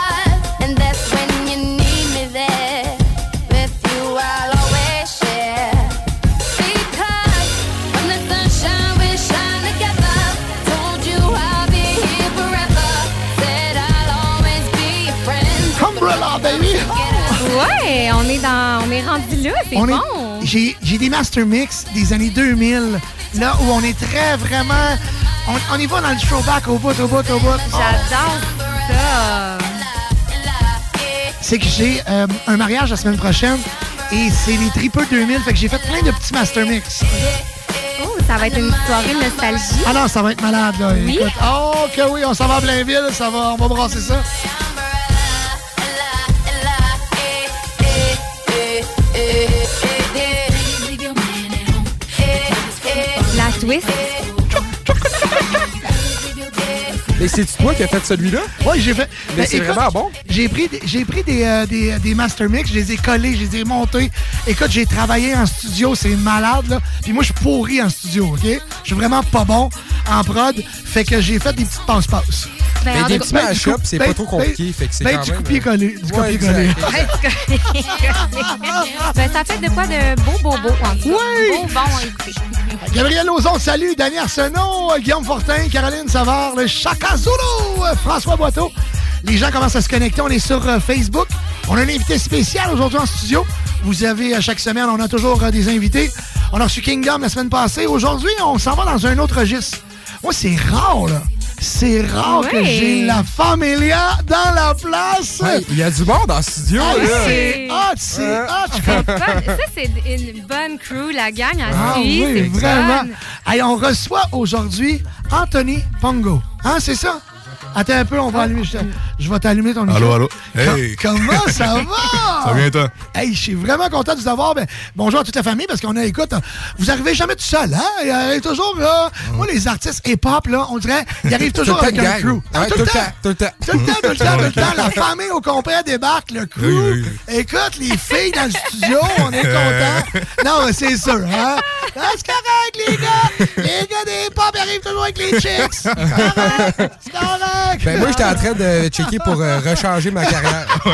On est- bon. J'ai j'ai des master mix des années 2000, là où on est très vraiment. On, on y va dans le throwback au bout, au bout, au bout. J'adore ça. C'est que j'ai euh, un mariage la semaine prochaine et c'est les Tripeux 2000, fait que j'ai fait plein de petits master mix. Oh, ça va être une soirée nostalgie. Ah non, ça va être malade, là. Oui? Écoute, oh, que oui, on s'en va à Blainville, ça va, on va brasser ça. La twist. [LAUGHS] Mais c'est toi qui as fait celui-là? Oui, j'ai fait. Mais Ben, c'est vraiment bon. J'ai pris, des- j'ai pris des, euh, des, des master mix, je les ai collés, je les ai montés. Écoute, j'ai travaillé en studio, c'est malade, là. Puis moi, je suis pourri en studio, OK? Je suis vraiment pas bon en prod. Fait que j'ai fait des petites passe-passe. Ben, Mais en des petits cas- mash-up, c'est Ben, pas trop compliqué. ben, fait que c'est ben, du même, euh, copier-coller, du copier-coller. ben, ça fait de quoi de beau, beau, beau. En tout cas. Oui! Beau, bon à écouter. Gabriel Lozon, salut. Danny Arsenault, euh, Guillaume Fortin, Caroline Savard, le Chaka Zulu, euh, François Boiteau. Les gens commencent à se connecter. On est sur Facebook. On a un invité spécial aujourd'hui en studio. Vous avez, à chaque semaine, on a toujours des invités. On a reçu Kingdom la semaine passée. Aujourd'hui, on s'en va dans un autre registre. Moi, c'est rare, là. C'est rare que j'ai la familia dans la place. Il y a du monde dans le studio, Ah, là. c'est hot, c'est hot. C'est. Ça, c'est une bonne crew, la gang à Ah oui, c'est vraiment. Hey, on reçoit aujourd'hui Anthony Pongo. Hein, c'est ça? Attends un peu, on va allumer. Je, je vais t'allumer ton micro. Allô, allô. Hey. Comment ça [LAUGHS] va? Ça va bien, toi? Hey, je suis vraiment content de vous avoir. Ben, bonjour à toute la famille, parce qu'on a, écoute, vous arrivez jamais tout seul, hein? Il arrive toujours, là. Moi, les artistes hip-hop, là, on dirait, ils arrivent [LAUGHS] toujours avec un crew. Ah, tout, le temps. Tout le temps. Tout le temps, tout le temps, tout le temps. La famille au complet débarque, le crew. Écoute, les filles dans le studio, on est contents. [LAUGHS] Non, mais c'est sûr, hein? C'est correct, les gars. Les gars des hip-hop ils arrivent toujours avec les chicks. C'est correct. C'est correct. Ben moi, j'étais en train de checker pour euh, rechanger ma carrière. [LAUGHS] Vais,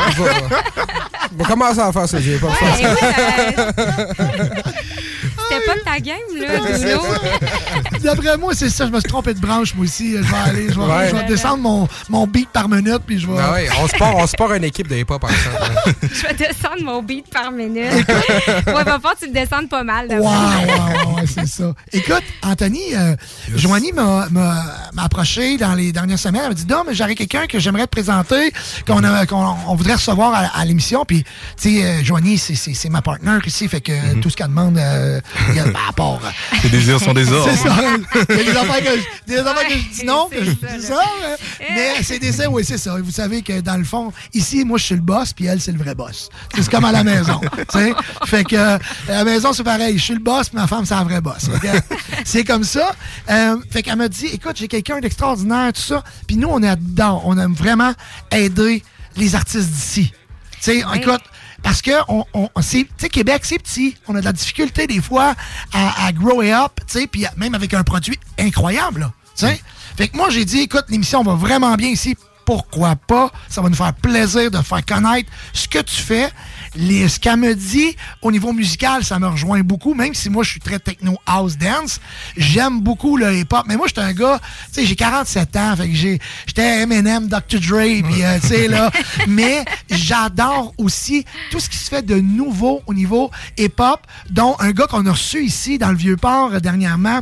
je vais commencer à faire ça, j'ai pas [LAUGHS] [LAUGHS] C'était pas de ta game, là, Bruno. D'après moi, c'est ça. Je me suis trompé de branche, moi aussi. Je vais aller, je vais, Ouais. je vais descendre mon, mon beat par minute, puis je vais. Ah ouais, on se part, on se part une équipe de hip-hop ensemble. [LAUGHS] Je vais descendre mon beat par minute. ouais, va falloir que tu le descendes pas mal. Wow, wow, wow, c'est ça. Écoute, Anthony, euh, Joanie m'a approché dans les dernières semaines. Elle m'a dit Non, mais j'aurais quelqu'un que j'aimerais te présenter, qu'on a- qu'on on voudrait recevoir à, à l'émission. Puis, tu sais, euh, Joanie, c'est- c'est c'est ma partenaire ici. Fait que Mhm. tout ce qu'elle demande, euh, il y a à part. Tes désirs sont des ordres. C'est ça. Il y a des affaires que je, des affaires que je dis non, que je dis ça. mais- Mais c'est des oui, c'est ça. Vous savez que dans le fond, ici, moi, je suis le boss, puis elle, c'est le vrai boss. C'est comme à la maison. [LAUGHS] tu sais. Fait que euh, à la maison, c'est pareil. Je suis le boss, puis ma femme, c'est la vraie boss. [LAUGHS] C'est comme ça. Euh, fait qu'elle m'a dit, écoute, j'ai quelqu'un d'extraordinaire, tout ça. Puis nous, on est dedans. On aime vraiment aider les artistes d'ici. Tu sais, écoute, parce que on, on, c'est- Québec, c'est petit. On a de la difficulté des fois à, à grow it up, puis même avec un produit incroyable, là, tu sais. Fait que moi, j'ai dit, écoute, l'émission va vraiment bien ici. Pourquoi pas? Ça va nous faire plaisir de faire connaître ce que tu fais. Les, ce qu'elle me dit au niveau musical, ça me rejoint beaucoup, même si moi, je suis très techno house dance. J'aime beaucoup le hip-hop. Mais moi, j'étais un gars, tu sais, j'ai 47 ans, fait que j'ai, j'étais Eminem, Dr. Dre, puis euh, tu sais, là. [LAUGHS] Mais j'adore aussi tout ce qui se fait de nouveau au niveau hip-hop, dont un gars qu'on a reçu ici dans le Vieux-Port euh, dernièrement,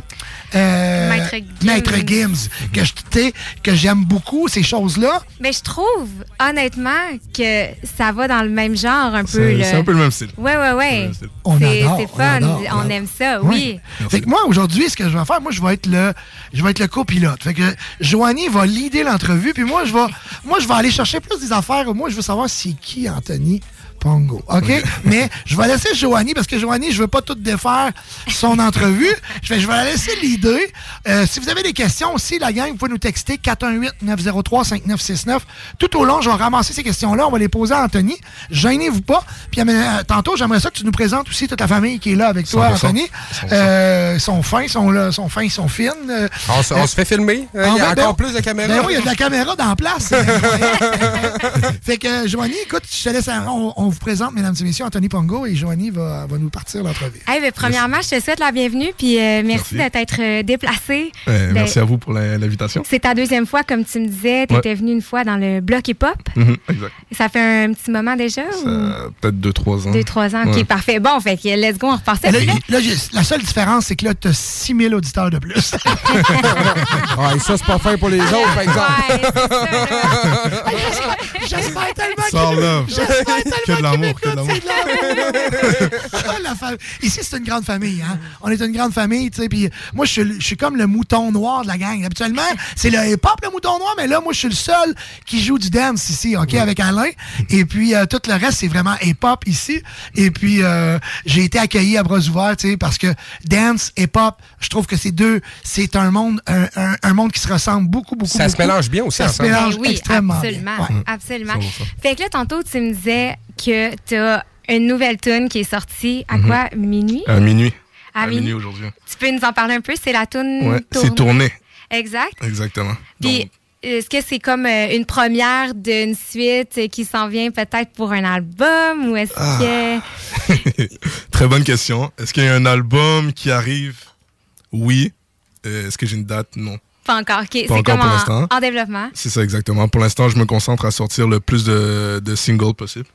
euh, Maître Gims. Maître Gims, que je- que j'aime beaucoup, ces choses-là. Mais je trouve, honnêtement, que ça va dans le même genre un peu. C'est un peu le même style. Ouais, ouais, ouais. On C'est adore, c'est on fun. adore, On, on aime ça, oui. Fait que moi, aujourd'hui, ce que je vais faire, moi, je vais être le, je vais être le copilote. Fait que Joanie va leader l'entrevue, puis moi, je vais, moi, je vais aller chercher plus des affaires. Moi, je veux savoir c'est qui Anthony Pongo. OK? Mais je vais laisser Joanie, parce que Joanie, je veux pas tout défaire son entrevue. Je vais, je vais la laisser leader. Euh, si vous avez des questions aussi, la gang, vous pouvez nous texter 418-903-5969. Tout au long, je vais ramasser ces questions-là. On va les poser à Anthony. Gênez-vous pas. Puis euh, tantôt, j'aimerais ça que tu nous présentes aussi toute la famille qui est là avec toi, 100%. Anthony. 100%. Euh, ils sont fins, ils sont là, ils sont fins, ils sont fines. Euh, On se, on se fait filmer. hein, Il y a ben, encore ben, plus de caméras. Ben oui, il y a de la caméra dans la place. [LAUGHS] fait que, euh, Joanie, écoute, je te laisse. On, on vous présente, mesdames et messieurs, Anthony Pongo et Joanie va, va nous partir l'entrevue. Hey, ben, premièrement, je te souhaite la bienvenue, puis euh, merci, de t'être euh, déplacé. Euh, Ben, merci à vous pour l'invitation. C'est ta deuxième fois, comme tu me disais. Tu étais Ouais. venu une fois dans le bloc hip-hop. Mhm, exact. Ça fait un petit moment déjà? ou- Peut-être 2-3 ans. Deux, trois ans. OK, Ouais. parfait. Bon, fait que let's go, on repart ça. Là, là, la seule différence, c'est que là, tu as 6000 auditeurs de plus. [LAUGHS] Ouais, ça, c'est pas fait pour les autres, par exemple. [LAUGHS] J'espère tellement Sans que- love. J'espère tellement Que de l'amour, que de l'amour. m'écoute, c'est de l'amour. Ah, la fa- Ici, c'est une grande famille. Hein? On est une grande famille. tu sais, Puis moi, je suis, comme le mouton noir de la gang. Habituellement, c'est le hip-hop, le mouton noir, mais là, moi, je suis le seul qui joue du dance ici, OK, avec Alain. Et puis, euh, tout le reste, c'est vraiment hip-hop ici. Et puis, euh, j'ai été accueilli à bras ouverts, tu sais, parce que dance, hip-hop, je trouve que c'est deux, c'est un monde, un, un- un monde qui se ressemble beaucoup, beaucoup, Ça se mélange bien aussi Ça se ensemble. mélange Ben oui, extrêmement absolument. bien. Ouais. Absolument. 100%. Fait que là, tantôt, tu me disais que tu as une nouvelle tune qui est sortie à Mhm. quoi? Minuit? À minuit. À À minuit. minuit aujourd'hui. Tu peux nous en parler un peu? C'est la tune Ouais, c'est tourné. Exact. Exactement. Puis, est-ce que c'est comme euh, une première d'une suite euh, qui s'en vient peut-être pour un album ou est-ce Ah. que. [LAUGHS] Très bonne question. Est-ce qu'il y a un album qui arrive? Oui. Euh, Est-ce que j'ai une date? Non. Pas encore. OK. C'est Pas encore pour en, l'instant. en développement. C'est ça exactement. Pour l'instant, je me concentre à sortir le plus de, de singles possible.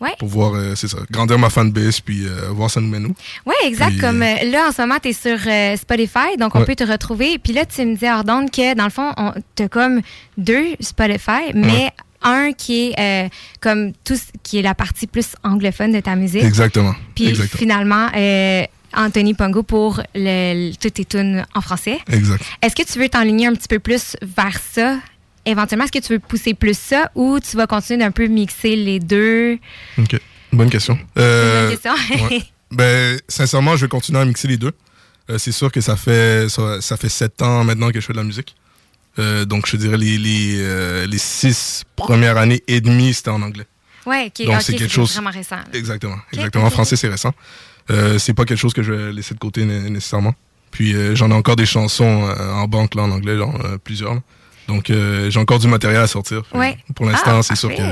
Ouais. Pour voir, euh, c'est ça, grandir ma fanbase, puis euh, voir ça nous mène où. Oui, exact. Puis, Comme euh, là, en ce moment, tu es sur euh, Spotify, donc on Ouais. peut te retrouver. Puis là, tu me disais, hors d'onde, que dans le fond, tu as comme deux Spotify, mais Ouais. un qui est euh, comme tout qui est la partie plus anglophone de ta musique. Exactement. Puis Exactement. finalement, euh, Anthony Pongo pour le, le- toutes tes tunes en français. Exact. Est-ce que tu veux t'enligner un petit peu plus vers ça? Éventuellement, est-ce que tu veux pousser plus ça ou tu vas continuer d'un peu mixer les deux? OK. Bonne question. Euh, Bonne question. [LAUGHS] ouais. Ben, sincèrement, je vais continuer à mixer les deux. Euh, c'est sûr que ça fait, ça, ça fait sept ans maintenant que je fais de la musique. Euh, donc, je dirais les, les, euh, les six premières années et demie, c'était en anglais. Ouais. Donc, c'est quelque chose. vraiment récent. là. Exactement. Exactement. En français, c'est récent. Euh, c'est pas quelque chose que je vais laisser de côté né- nécessairement. Puis, euh, j'en ai encore des chansons euh, en banque, là, en anglais, genre, euh, plusieurs. là. Donc, euh, j'ai encore du matériel à sortir. Ouais. Pour l'instant, Ah, c'est sûr que,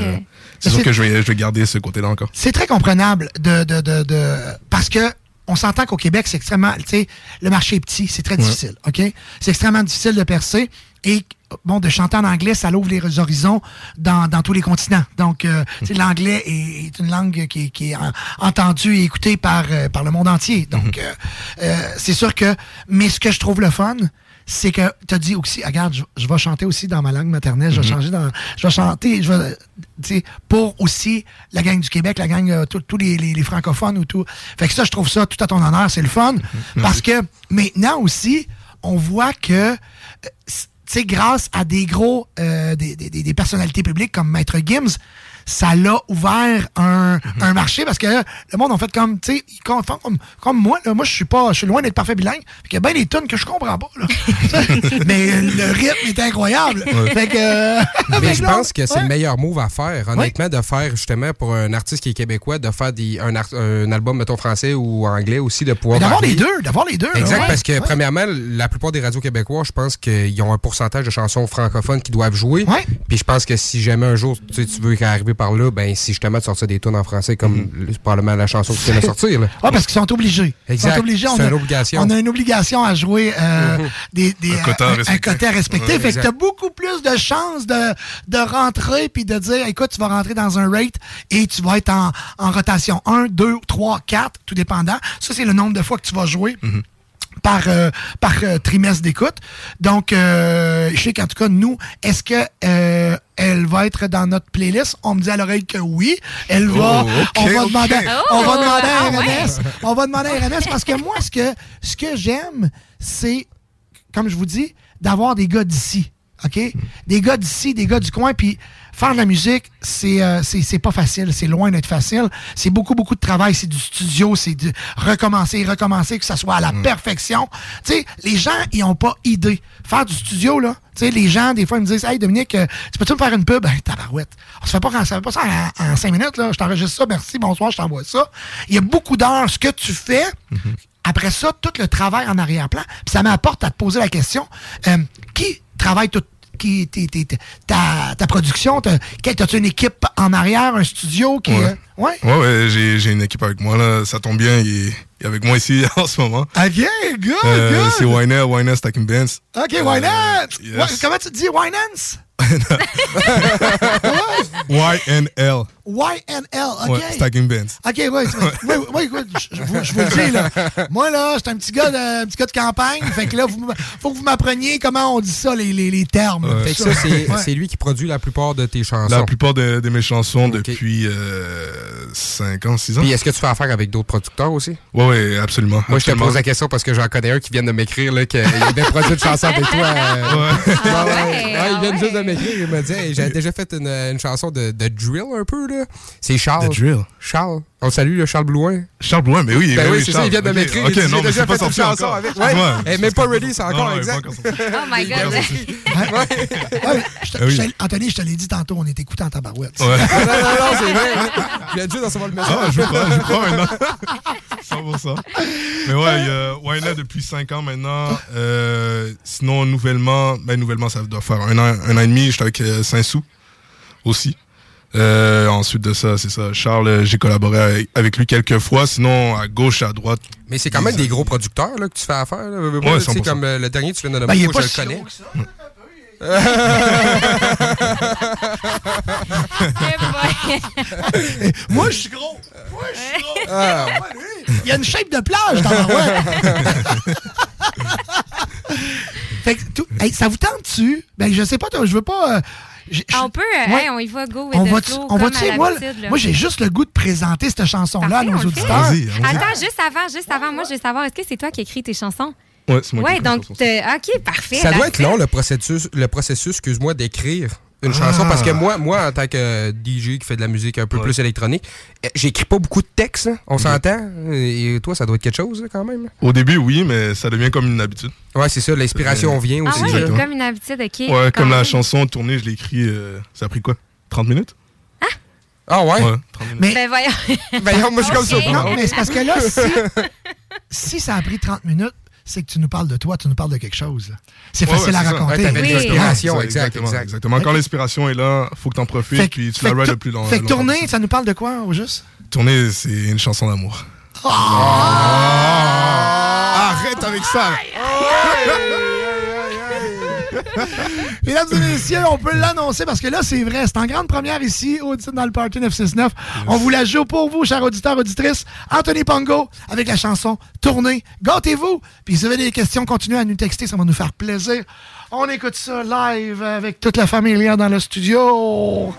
c'est sûr que je vais, je vais garder ce côté-là encore. C'est très comprenable de, de, de, de- parce que on s'entend qu'au Québec, c'est extrêmement, tu sais, le marché est petit, c'est très Ouais. difficile, OK? C'est extrêmement difficile de percer et bon, de chanter en anglais, ça l'ouvre les horizons dans, dans tous les continents. Donc, euh, tu sais, l'anglais est, est une langue qui, est- qui est en- entendue et écoutée par, euh, par le monde entier. Donc, euh, euh, c'est sûr que, mais ce que je trouve le fun, c'est que tu as dit aussi, regarde, je, je vais chanter aussi dans ma langue maternelle, je vais Mhm. changer dans, je vais chanter, je vais, tu sais, pour aussi la gang du Québec, la gang, euh, tous les, les- les francophones ou tout. Fait que ça, je trouve ça tout à ton honneur, c'est le fun. Parce que maintenant aussi, on voit que, euh, c- tu sais, grâce à des gros, euh, des- des- des personnalités publiques comme Maître Gims, ça l'a ouvert un, un marché parce que là, le monde en fait comme, tu sais, comme, comme moi, là, moi je suis pas, je suis loin d'être parfait bilingue. Qu'il y a bien des tunes que je comprends pas, là. [LAUGHS] Mais le rythme est incroyable. Ouais. Fait que. euh, Mais [LAUGHS] je pense que c'est ouais. le meilleur move à faire, honnêtement, de faire justement pour un artiste qui est québécois, de faire des, un, un album, mettons, français ou anglais aussi, de pouvoir. D'avoir les deux, d'avoir les deux. Exact, ouais. parce que Ouais. premièrement, la plupart des radios québécois, je pense qu'ils ont un pourcentage de chansons francophones qui doivent jouer. Puis je pense que si jamais un jour tu, sais, tu veux arriver par là, ben c'est justement de sortir des tunes en français comme le- probablement la chanson que tu viens de sortir. Là. [LAUGHS] Ah, parce qu'ils sont obligés. Ils Exact. sont obligés. On C'est a, une obligation. On a une obligation à jouer euh, Mhm. des, des, Un quota à un- quota. Ouais, fait que tu as beaucoup plus de chances de, de rentrer puis de dire écoute, tu vas rentrer dans un rate et tu vas être en, en rotation 1, 2, 3, 4, tout dépendant. Ça, c'est le nombre de fois que tu vas jouer. Par, euh, par euh, trimestre d'écoute. Donc, euh, je sais qu'en tout cas, nous, est-ce que euh, elle va être dans notre playlist? On me dit à l'oreille que oui. Elle va. Oh, ok, on va demander, on va Oh, demander à ah ouais? RMS. On va demander à RMS parce que moi, ce que, ce que j'aime, c'est, comme je vous dis, d'avoir des gars d'ici. OK? Des gars d'ici, des gars du coin. Puis faire de la musique, c'est euh, c'est pas facile. C'est loin d'être facile. C'est beaucoup, beaucoup de travail. C'est du studio. C'est de recommencer, recommencer, que ça soit à la perfection. Tu sais, les gens, ils ont pas idée. Faire du studio, là, tu sais, les gens, des fois, ils me disent Hey, Dominique, euh, tu peux-tu me faire une pub? Ben, tabarouette. On se fait pas, on se fait pas ça en, en cinq minutes, là. Je t'enregistre ça, merci, bonsoir, je t'envoie ça. Il y a beaucoup d'heures. Ce que tu fais, après ça, tout le travail en arrière-plan, puis ça m'apporte à te poser la question euh, qui travaille tout qui t'es- t'es- ta, ta production, t'as-tu une équipe en arrière, un studio qui est. Ouais. Ouais. Ouais, ouais, j'ai, j'ai une équipe avec moi, là. Ça tombe bien, il est, il est avec moi ici [LAUGHS] en ce moment. OK, good, Euh, good. c'est Winer, Winer Stacking Benz. OK, yes. Ouais, comment tu te dis Winance? [LAUGHS] YNL. YNL, OK. Ouais, Stacking Benz. OK, oui, oui, oui, écoute, je, je vous, je vous le dis, là. Moi, là, j'étais un petit gars de, un petit gars de campagne. Fait que là, il faut que vous m'appreniez comment on dit ça, les, les, les termes. Fait que ça, c'est Ouais. lui qui produit la plupart de tes chansons. La plupart de, de mes chansons depuis 5 ans, 6 ans. Puis est-ce que tu fais affaire avec d'autres producteurs aussi? Ouais, ouais, absolument. Moi, je te pose la question parce que j'en connais un qui vient de m'écrire là, qu'il avait produit une chanson avec toi. euh, Ouais. ouais, Ah ouais. ouais, Ouais, ah il vient ouais. juste de m'écrire. Il me dit hey, J'ai déjà fait une, une chanson de, de drill un peu. là. C'est Charles. De drill? Charles. On salue le Charles Blouin. Charles Blouin, mais oui. Ben mais oui, oui, c'est ça, il vient de Ok, m'écrire. ok, il dit, non, mais déjà c'est pas fait une sorti chanson encore. avec. Excuse-moi, Ouais. N'est même pas ready, c'est Non, encore ouais, pas exact. encore sorti. Oh my God. Ouais, je oui. je Anthony, je te l'ai dit tantôt, on est écouté en tabarouette. Ouais. Non, non, non, c'est vrai. Je viens juste recevoir le message. Ah, je crois, je crois maintenant. 100%. Mais ouais, il y a depuis 5 ans maintenant. Euh, sinon, nouvellement, ben, nouvellement, ça doit faire un an, un an et demi. J'étais avec euh, Saint-Sou aussi. Euh, ensuite de ça, c'est ça. Charles, euh, j'ai collaboré avec, lui quelques fois. Sinon, à gauche, à droite. Mais c'est quand même des gros producteurs là, que tu fais affaire. Là. Moi, Ouais, tu sais, 100%. comme euh, le dernier, tu viens de Ben, il nommer, moi, pas je le connais. [LAUGHS] [LAUGHS] Moi, je suis gros. Moi, je suis gros. Ah. Il y a une shape de plage dans ouais. [LAUGHS] fait que, tout- hey, ça vous tente-tu? Ben, je sais pas, je veux pas. euh, j'ai- On peut, Ouais. hey, on y va, go with on the va, flow, on comme va à tu sais, moi, là. moi j'ai juste le goût de présenter cette chanson-là à Parfait, nos auditeurs. Attends, juste avant, juste avant, moi, je veux savoir, est-ce que c'est toi qui écris tes chansons? Ouais, c'est moi Ouais, qui donc, OK, parfait. Ça doit être long, le processus, le processus excuse-moi, d'écrire une Ah. chanson. Parce que moi, moi, en tant que DJ qui fait de la musique un peu plus électronique, eh, j'écris pas beaucoup de textes, hein, on s'entend. Et toi, ça doit être quelque chose, quand même. Au début, oui, mais ça devient comme une habitude. Ouais, c'est ça, l'inspiration Euh, vient Ah aussi. ouais, Exactement. comme une habitude, OK. Ouais, comme la chanson tournée, je l'ai écrit. euh, ça a pris quoi 30 minutes? Ah ouais? Ouais, 30 minutes. Mais- Ben voyons. Voyons, moi, je suis comme [LAUGHS] ça. Non, mais c'est parce que là, si, [LAUGHS] si ça a pris 30 minutes, c'est que tu nous parles de toi, tu nous parles de quelque chose. C'est Ouais, facile ouais, à ça. raconter. Ouais, Oui. l'inspiration, Ouais, exact, exactement, exact. exactement. Quand l'inspiration est là, faut que t'en profites, Fait, puis tu la rides le plus long. fait que longtemps tourner, ça nous parle de quoi, au juste? Tourner, c'est une chanson d'amour. Ah! Arrête avec ça! [LAUGHS] Mesdames et messieurs, on peut l'annoncer parce que là, c'est vrai. C'est en grande première ici, au dans le Party 969. On vous la joue pour vous, chers auditeurs, auditrices. Anthony Pongo avec la chanson Tournez. Gâtez-vous. Puis si vous avez des questions, continuez à nous texter, ça va nous faire plaisir. On écoute ça live avec toute la famille dans le studio.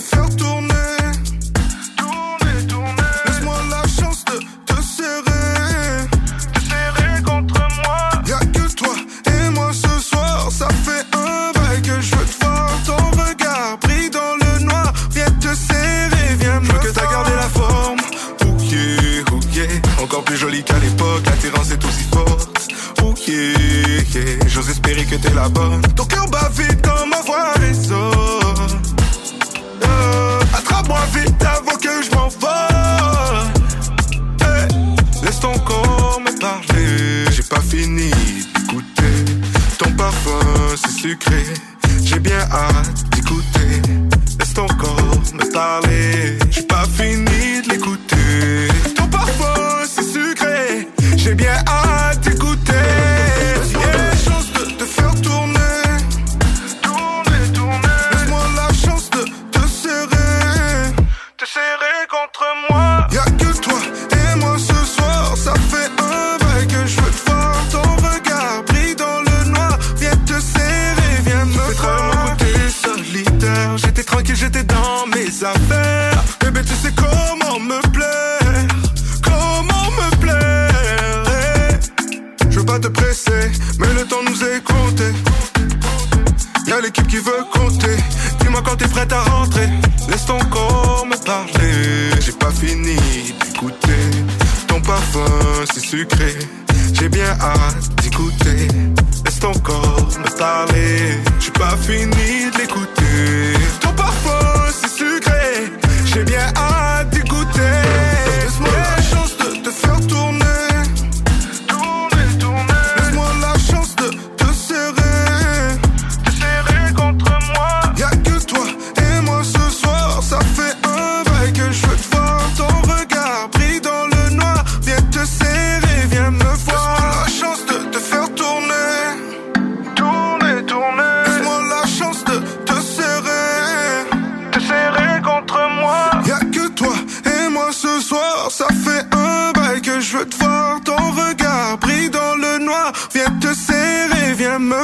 De faire tourner. Tourner, tourner. Laisse-moi la chance de te serrer. Te serrer contre moi. Y'a que toi et moi ce soir. Ça fait un bail que je veux te voir. Ton regard brille dans le noir. Viens te serrer, viens me Je veux que t'as gardé la forme. Ok, ok. Encore plus jolie qu'à l'époque. L'attirance est aussi forte. Ok, yeah. J'ose espérer que t'es la bonne. Ton cœur bat vite comme ma voix résonne. Attrape-moi vite avant que je m'envole. Hey, laisse ton corps me parler. J'ai pas fini d'écouter. Ton parfum, c'est sucré. J'ai bien hâte d'écouter. Laisse ton corps me parler. J'ai pas fini de l'écouter. Ton parfum, c'est sucré. J'ai bien hâte qui veut compter. Dis-moi quand t'es prête à rentrer. Laisse ton corps me parler. J'ai pas fini d'écouter. Ton parfum, c'est sucré. J'ai bien hâte d'écouter. Laisse ton corps me parler. J'ai pas fini de l'écouter. Ton parfum, c'est sucré. J'ai bien hâte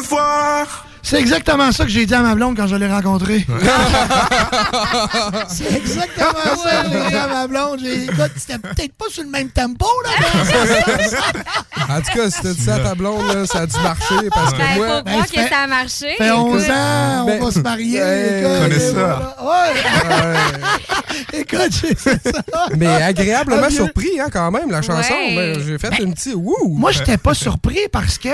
viens me voir. C'est exactement ça que j'ai dit à ma blonde quand je l'ai rencontrée. [LAUGHS] C'est exactement ça que j'ai dit à ma blonde. J'ai dit, écoute, c'était peut-être pas sur le même tempo, là. [LAUGHS] En tout cas, si t'as dit ça à ta blonde, là, ça a dû marcher parce que Ben, moi. faut croire que ça a marché. Ça fait 11 Écoute. ans, on Ben, va se marier. hey, écoute, connais ça. voilà. Ouais. écoute, j'ai fait ça. Mais agréablement surpris, hein, quand même, la chanson. Ouais. Ben, J'ai fait une petite wouh. Moi, j'étais pas surpris parce que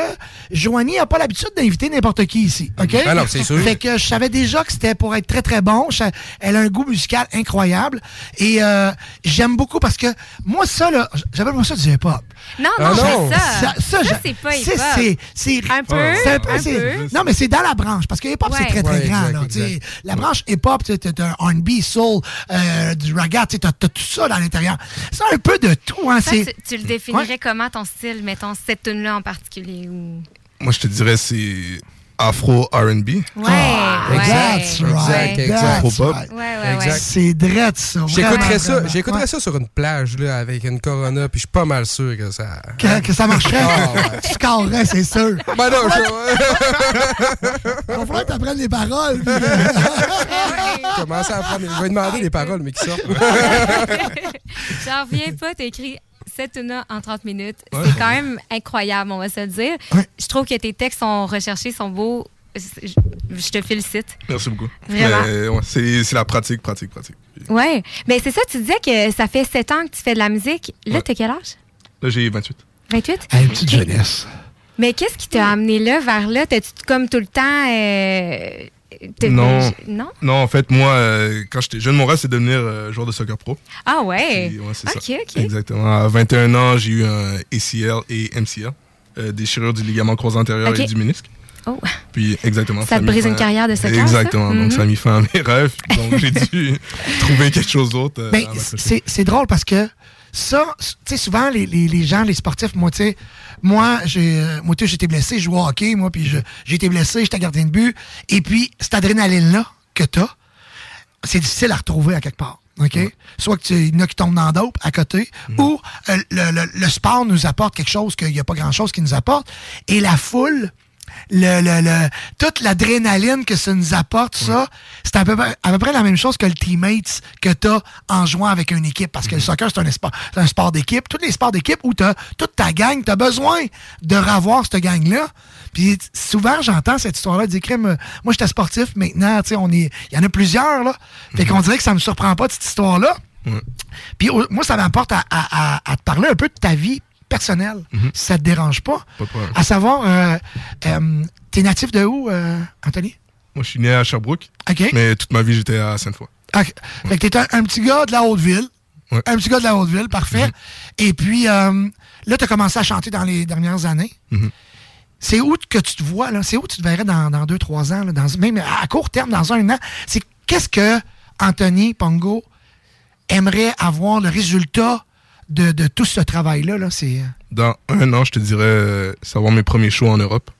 Joanie a pas l'habitude d'inviter n'importe qui ici. OK? Ah non, c'est sûr. Fait que je savais déjà que c'était pour être très, très bon. Je- Elle a un goût musical incroyable. Et euh, j'aime beaucoup parce que moi, ça, là, j'appelle moi ça du hip-hop. Non, Ah non, non. c'est ça. Ça, ça, Ça, je- c'est pas c'est- hip-hop. c'est- c'est- Un peu, un peu, un c'est- peu. Non, mais c'est dans la branche. Parce que hip-hop, c'est très, très Ouais, grand. exact, là, tu sais. exact. La branche hip-hop, t'as un R&B, soul, euh, du raga, t'as t'as tout ça dans l'intérieur. C'est un peu de tout. Hein, Ça, c'est- tu, tu le définirais comment ton style, mettons, cette tune-là en particulier? Ou... Moi, je te dirais, c'est afro RB. Ah, ouais. Exact, exact, C'est drette, ça. J'écouterais ça, j'écouterais ça sur une plage là, avec une corona, puis je suis pas mal sûr que ça. Que, ça marcherait. Ah, tu scorerais, c'est sûr. [LAUGHS] Ben non, je. [LAUGHS] Mon frère les paroles. [LAUGHS] Puis... À apprendre. Je vais demander les paroles, mais qui sortent. J'en reviens pas, t'écris 7 tunes en 30 minutes. C'est quand même incroyable, on va se le dire. Je trouve que tes textes sont recherchés, sont beaux. Je, te félicite. Merci beaucoup. Vraiment. C'est la pratique, pratique, pratique. Oui. Mais c'est ça, tu disais que ça fait 7 ans que tu fais de la musique. Là, t'as quel âge? Là, j'ai 28. 28? Une petite jeunesse. Mais qu'est-ce qui t'a amené là, vers là? T'as-tu comme tout le temps... Euh, non. Non? Non, en fait, moi, euh, quand j'étais jeune, mon rêve, c'est de devenir euh, joueur de soccer pro. Ah ouais? Puis, ouais, c'est ok, ça. ok. Exactement. À 21 ans, j'ai eu un ACL et MCL, euh, déchirure du ligament croisé antérieur et du ménisque. Oh. Puis, exactement. Ça te brise une carrière de soccer, Exactement. ça? Donc, ça a mis fin à mes rêves. Donc, j'ai [LAUGHS] dû trouver quelque chose d'autre. euh, Ben, c'est c'est drôle parce que ça, tu sais, souvent, les, les, les gens, les sportifs, moi, tu sais, moi, j'ai euh, moi, j'étais blessé, je jouais au hockey, moi, puis j'ai été blessé, j'étais gardien de but. Et puis, cette adrénaline-là que tu as, c'est difficile à retrouver à quelque part. OK? Soit que tu il y en a qui tombent dans d'autres à côté, ou euh, le, le- le sport nous apporte quelque chose qu'il n'y a pas grand-chose qui nous apporte. Et la foule, le, le, le- toute l'adrénaline que ça nous apporte, ça, c'est à peu, près, à peu près la même chose que le teammates que tu as en jouant avec une équipe. Parce que le soccer, c'est un, sport, un sport d'équipe. Tous les sports d'équipe où tu as toute ta gang, tu as besoin de revoir cette gang-là. Puis souvent, j'entends cette histoire-là, dire, Crème, euh, moi, j'étais sportif, maintenant, tu sais, on est, il y en a plusieurs, là. Fait qu'on dirait que ça me surprend pas de cette histoire-là. Puis moi, ça m'apporte à, à- à- à te parler un peu de ta vie personnelle, si ça te dérange pas. Pas de problème. À savoir, euh, euh, t'es natif de où, euh, Anthony? Moi, je suis né à Sherbrooke. OK. Mais toute ma vie, j'étais à Sainte-Foy. OK. Fait que t'es un, un petit gars de la Haute-Ville. Un petit gars de la Haute-Ville, parfait. Et puis, là, t'as commencé à chanter dans les dernières années. Mhm. C'est où que tu te vois, là? C'est où tu te verrais dans, dans deux, trois ans, là, dans, même à court terme, dans un an? C'est qu'est-ce que Anthony Pongo aimerait avoir le résultat de, de tout ce travail-là? Là? C'est. euh, Dans un an, je te dirais euh, savoir mes premiers shows en Europe.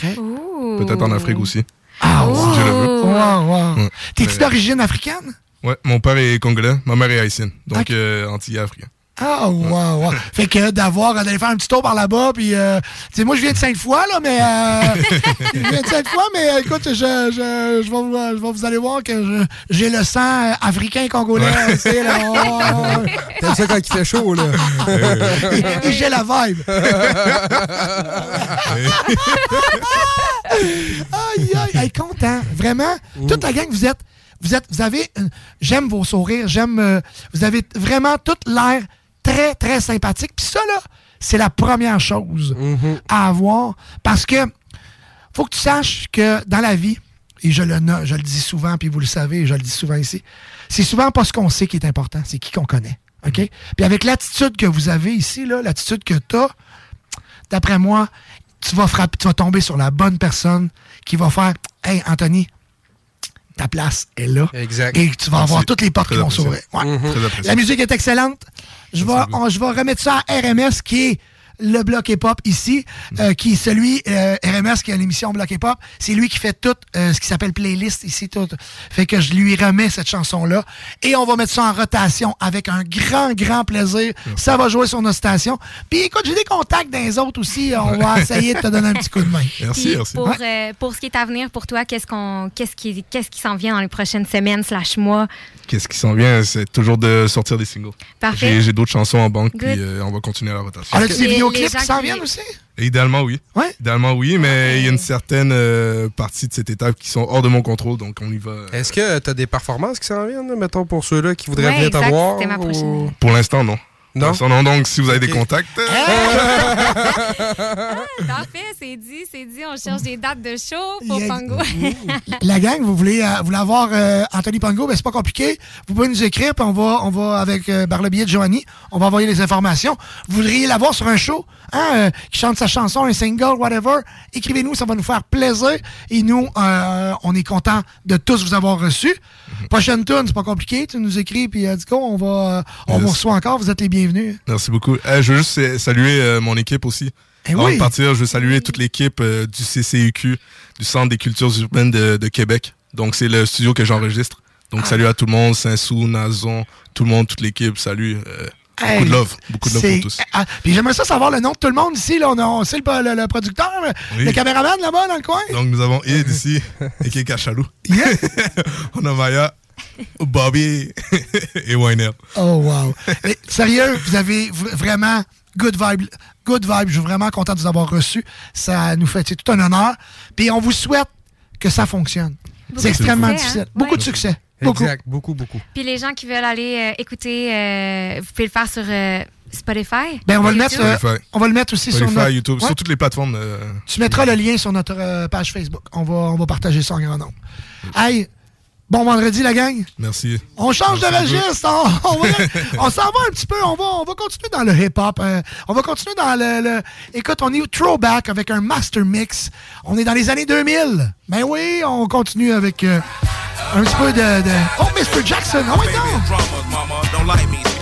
Peut-être en Afrique aussi. Ah, Si Dieu le veut. Wow, wow. Ouais. T'es-tu d'origine africaine? Ouais, mon père est congolais, ma mère est haïtienne. Donc, euh, antillais africain. Ah, wow, wow. fait que d'avoir, d'aller faire un petit tour par là-bas, puis, euh, tu sais, moi, je viens de Sainte-Foy, là, mais, euh, [LAUGHS] je viens de Sainte-Foy, mais euh, écoute, je, je, je, vais, vous, je vais vous aller voir que j'ai le sang euh, africain congolais, Ouais. sais, là. Oh. [LAUGHS] T'aimes ça quand il fait chaud, là? Et, [LAUGHS] et j'ai la vibe. aïe, aïe, aïe, content. Vraiment, toute la gang, vous êtes, vous êtes, vous avez, j'aime vos sourires, j'aime, euh, vous avez vraiment toute l'air très, très sympathique. Puis ça, là, c'est la première chose à avoir parce que faut que tu saches que dans la vie, et je le, je le dis souvent, puis vous le savez, et je le dis souvent ici, c'est souvent pas ce qu'on sait qui est important, c'est qui qu'on connaît. OK? Puis avec l'attitude que vous avez ici, là, l'attitude que tu as, d'après moi, tu vas frapper, tu vas tomber sur la bonne personne qui va faire Hey, Anthony, ta place est là. Exact. Et tu vas Merci. avoir toutes les portes Très qui vont s'ouvrir. Ouais. Mhm. La musique est excellente. Je vais, on- je vais remettre ça à RMS qui est le bloc hip-hop ici, euh, qui est celui, euh, RMS qui a l'émission Bloc hip-hop, c'est lui qui fait tout euh, ce qui s'appelle playlist ici. Tout. Fait que je lui remets cette chanson-là. Et on va mettre ça en rotation avec un grand, grand plaisir. Ça va jouer sur nos stations. Puis écoute, j'ai des contacts dans les autres aussi. On va essayer de te donner un petit coup de main. Puis Pour, euh, pour ce qui est à venir pour toi, qu'est-ce qu'on qu'est-ce qui qu'est-ce qui s'en vient dans les prochaines semaines slash mois? Qu'est-ce qui s'en vient? C'est toujours de sortir des singles. Parfait. J'ai- J'ai d'autres chansons en banque, Good. puis euh, on va continuer à la rotation. On a des Les- gens qui s'en viennent aussi? Idéalement, oui. Idéalement, oui, mais il y a une certaine euh, partie de cette étape qui sont hors de mon contrôle, donc on y va. euh, Est-ce que tu as des performances qui s'en viennent, mettons, pour ceux-là qui voudraient Ouais, venir t'avoir? ou- Pour l'instant, non. Non? Non. Donc, si vous avez des contacts, euh, [LAUGHS] Parfait, c'est dit, c'est dit. On cherche des dates de show pour. Pango. [LAUGHS] [LAUGHS] La gang, vous voulez, euh, vous voulez avoir euh, Anthony Pongo, ben c'est pas compliqué. Vous pouvez nous écrire, puis on va, on va avec euh, par le biais de Joanie, on va envoyer les informations. Vous voudriez l'avoir sur un show, hein, euh, qui chante sa chanson, un single, whatever. Écrivez-nous, ça va nous faire plaisir. Et nous, euh, on est content de tous vous avoir reçus. Prochaine tune, c'est pas compliqué. Tu nous écris, puis du coup, on va, on vous reçoit encore. Vous êtes les bienvenus. Bienvenue. Merci beaucoup. Euh, je veux juste euh, saluer euh, mon équipe aussi. Eh Avant oui. de partir, je veux saluer toute l'équipe euh, du CCUQ, du Centre des cultures urbaines de, de Québec. Donc, c'est le studio que j'enregistre. Donc, Ah. salut à tout le monde, Saint-Sou, Nazon, tout le monde, toute l'équipe. Salut. Hey, beaucoup de love. Beaucoup de love pour tous. Ah, puis j'aimerais ça savoir le nom de tout le monde ici. Là. On, sait le, le- le producteur, Oui. le caméraman là-bas dans le coin. Donc, nous avons Id ici, et qui est Cachalou. On a Maya, Bobby [LAUGHS] et Wayner. Oh, wow. Mais, sérieux, vous avez vraiment good vibe. Good vibe. Je suis vraiment content de vous avoir reçus. Ça nous fait c'est tout un honneur. Puis on vous souhaite que ça fonctionne. Beaucoup C'est de extrêmement succès, difficile. hein? Beaucoup Ouais. de succès. Beaucoup. Exact, beaucoup, beaucoup. Puis les gens qui veulent aller euh, écouter, euh, vous pouvez le faire sur euh, Spotify? Ben, on va le mettre, euh, on va le mettre aussi sur Spotify, notre... YouTube, Ouais. sur toutes les plateformes. euh, Tu mettras le lien sur notre euh, page Facebook. On va, on va partager ça en grand nombre. Hey, bon vendredi, la gang. Merci. On change de Merci registre. On, on va- on s'en va un petit peu. On va, on va continuer dans le hip-hop. euh, on va continuer dans le, le- Écoute, on est au throwback avec un master mix. On est dans les années 2000. Ben oui, on continue avec euh, un petit peu de... de- Oh, Mr. Jackson. Oh, oui, non.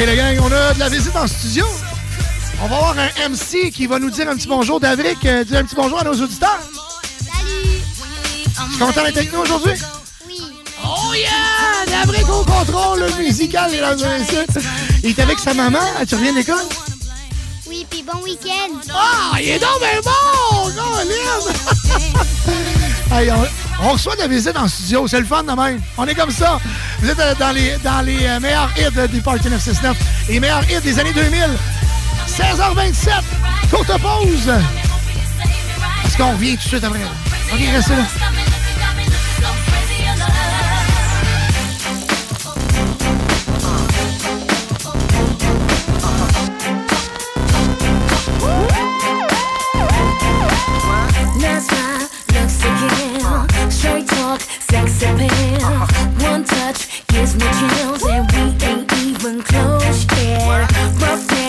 Hey, les gang, on a de la visite en studio. On va avoir un MC qui va nous dire un petit bonjour. Davric, euh, dis un petit bonjour à nos auditeurs. Salut! Tu es content d'être avec nous aujourd'hui? Oui. Oh yeah! Davric au contrôle le musical, et messieurs. Il est avec sa maman. Tu reviens de l'école? Oui, puis bon week-end. Ah, il est donc bien bon! Colin! [LAUGHS] Hey, on, on reçoit de la visite en studio, c'est le fun de même. On est comme ça. Vous êtes euh, dans les, dans les euh, meilleurs hits euh, du Party 969, les meilleurs hits des années 2000. 16h27, courte pause. Est-ce qu'on revient tout de suite après? OK, restez là. One touch gives me chills, and we ain't even close yet.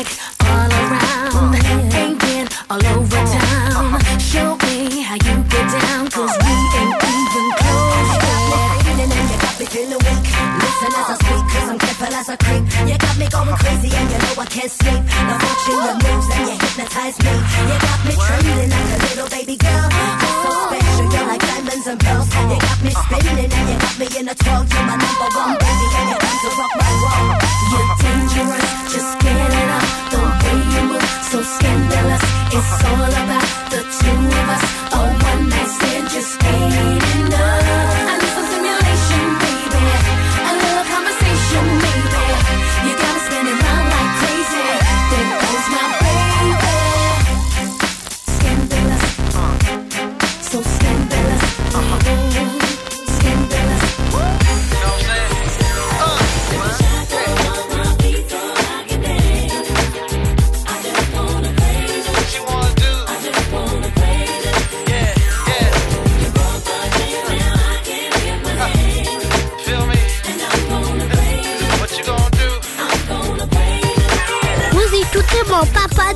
I creep. You got me going crazy and you know I can't sleep. Watching your moves and you hypnotize me. You got me trembling like a little baby girl. You're so special, you're like diamonds and pearls. You got me spinning and you got me in a 12. You're my number one baby and you're to rock my world. You're dangerous, just get it up. The way you move, so scandalous. It's all about the two of us. A one night stand just ain't enough.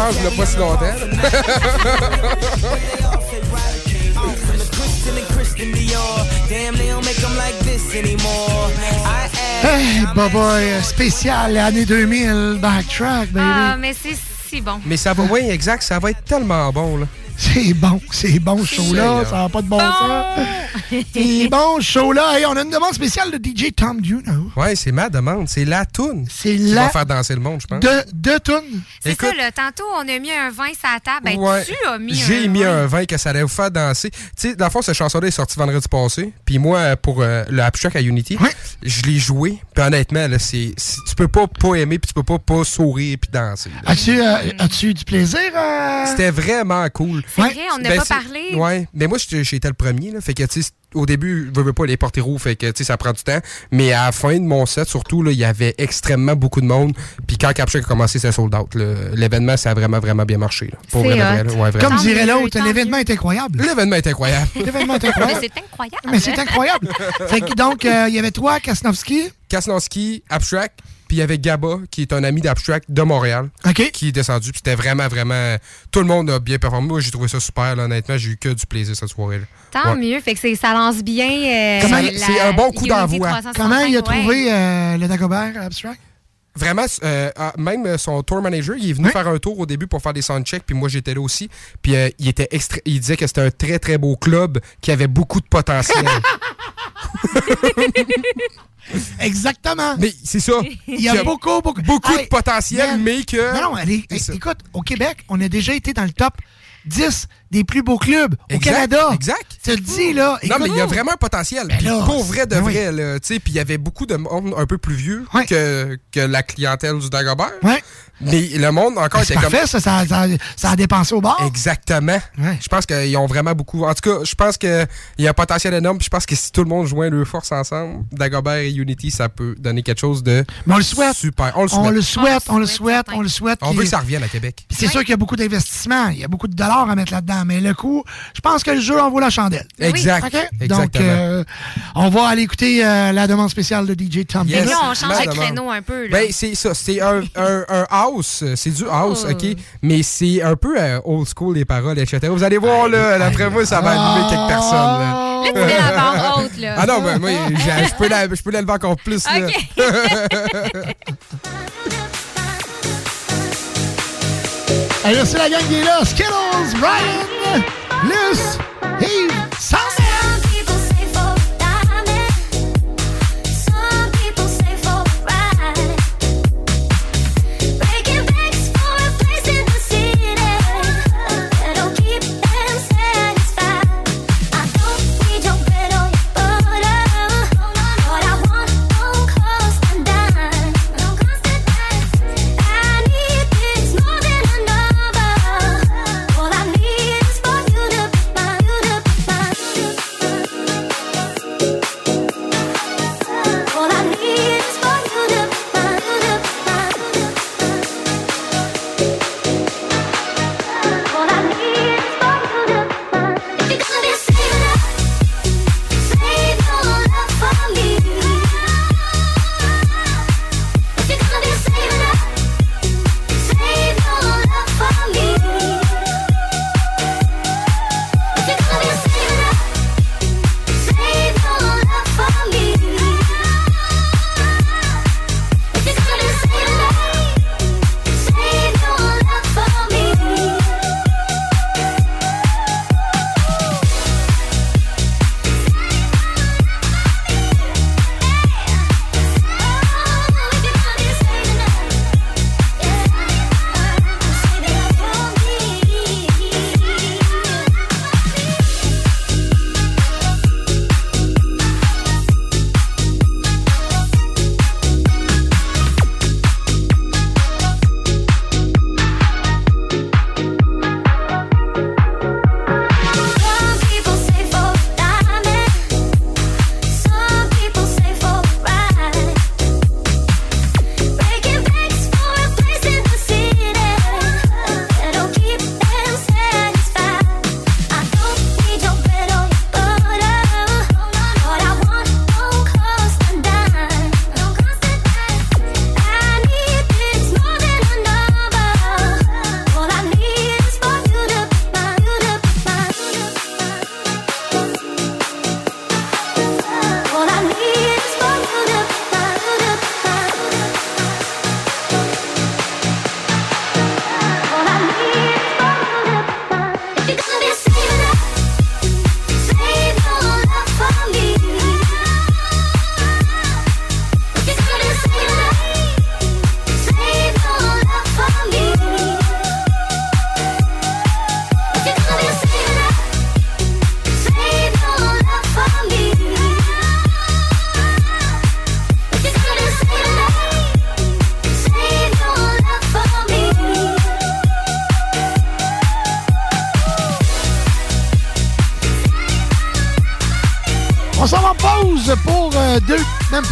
pense, il n'y pas si longtemps. Hey, Boboy, euh, spécial année 2000, backtrack, baby. Ah, mais c'est si bon. Mais ça va, oui, exact, ça va être tellement bon, là. C'est bon, c'est bon show-là, ça n'a pas de bon, sens. c'est bon show-là. Et hey, on a une demande spéciale de DJ Tom Duno. Ouais, c'est ma demande, c'est la toune. C'est la. Qui va faire danser le monde, je pense. De, de. C'est ça, là, tantôt, on a mis un vin sur la table. Ben, tu as mis J'ai mis un vin que ça allait vous faire danser. Tu sais, dans le fond, cette chanson-là est sortie vendredi passé. Puis moi, pour euh, le Abstract à Unity je l'ai joué. Puis honnêtement, là, c'est, tu peux pas pas aimer, puis tu peux pas pas sourire puis danser. As-tu, euh, as-tu eu du plaisir? C'était vraiment cool. C'est vrai, on n'a ben, pas parlé. Ouais, mais moi, j'étais le premier. Là, fait que, tu au début, je veux pas les porter roux, fait que ça prend du temps. Mais à la fin de mon set, surtout, il y avait extrêmement beaucoup de monde. Puis quand Capture a commencé, c'était sold out. L'événement, ça a vraiment, vraiment bien marché. Là. Pour vrai, vrai, là. Comme dirait l'autre, l'événement est incroyable. L'événement est incroyable. l'événement est incroyable. Mais c'est incroyable. Mais c'est incroyable. [LAUGHS] fait que, donc, euh, il y avait trois, Kasnowski? Kasnowski, Abstract. Puis il y avait Gaba, qui est un ami d'Abstract de Montréal, qui est descendu. Puis c'était vraiment, vraiment. Tout le monde a bien performé. Moi, j'ai trouvé ça super. Là, honnêtement, j'ai eu que du plaisir cette soirée-là. Tant mieux. Fait que ça lance bien. Euh, c'est un bon coup d'envoi. Comment il a trouvé ouais. Euh, le Dagobert Abstract? Vraiment, euh, ah, même euh, son tour manager, il est venu faire un tour au début pour faire des soundchecks, puis moi j'étais là aussi. Puis euh, il était extra- il disait que c'était un très très beau club qui avait beaucoup de potentiel. [LAUGHS] Exactement. Mais c'est ça. Il y a beaucoup, beaucoup, beaucoup Hey, de potentiel, man. mais que. Non, non, allez, écoute, au Québec, on a déjà été dans le top 10 des plus beaux clubs au Canada. Exact. Tu le dis, là. Non, mais il y a vraiment un potentiel. Ben là, pour vrai de ben oui. vrai, là, tu sais, puis il y avait beaucoup de monde un peu plus vieux que, que la clientèle du Dagobert. Ouais. Mais le monde encore Ben, c'est était comme. ça, ça, ça, ça a dépensé au bar. Exactement. Je pense qu'ils ont vraiment beaucoup. En tout cas, je pense qu'il y a un potentiel énorme. Puis je pense que si tout le monde joint leurs forces ensemble, Dagobert et Unity, ça peut donner quelque chose de. Mais on le souhaite. Super. On le souhaite. On le souhaite, on le souhaite, on le souhaite. On qu'il- veut que ça revienne à Québec. C'est sûr qu'il y a beaucoup d'investissements, il y a beaucoup de dollars à mettre là-dedans, mais le coût, je pense que le jeu en vaut la chandelle. Exact. Donc, euh, on va aller écouter euh, la demande spéciale de DJ Tom. Mais là, on change de créneau un peu. Là. Ben, c'est ça. C'est un, un, un house. C'est du house, Oh. OK? Mais c'est un peu euh, old school, les paroles, etc. Vous allez voir, là, d'après moi, ça va animer quelques personnes. Là, Là, tu mets la barre haute, là. Ah non, ben, moi, peux je peux l'élever encore plus. là. [LAUGHS] [LAUGHS] Alors, c'est la gang qui est là. Skittles, Ryan, Luce, Yves,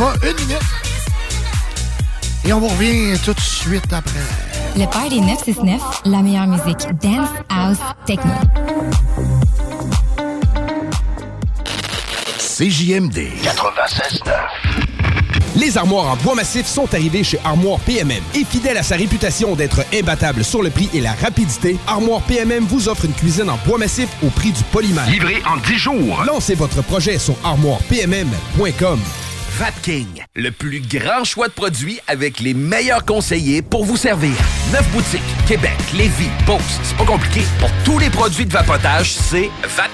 une minute. Et on vous revient tout de suite après. Le Party 969, la meilleure musique dance, house, techno. CJMD 96.9. Les armoires en bois massif sont arrivées chez Armoire PMM. Et fidèle à sa réputation d'être imbattable sur le prix et la rapidité, Armoire PMM vous offre une cuisine en bois massif au prix du polymère. Livré en 10 jours. Lancez votre projet sur armoirepmm.com. Vapking, le plus grand choix de produits avec les meilleurs conseillers pour vous servir. Neuf boutiques, Québec, Lévis, Beauce. C'est pas compliqué. Pour tous les produits de vapotage, c'est Vapking.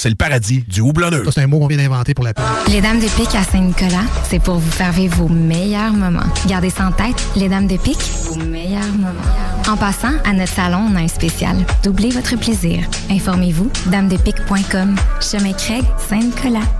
c'est le paradis du houblonneux. Ça, c'est un mot qu'on vient d'inventer pour la pub. Les Dames de Pique à Saint-Nicolas, c'est pour vous faire vivre vos meilleurs moments. Gardez ça en tête, les Dames de Pique, vos meilleurs moments. En passant, à notre salon, on a un spécial. Doublez votre plaisir. Informez-vous, damedepique.com. Chemin Craig, Saint-Nicolas.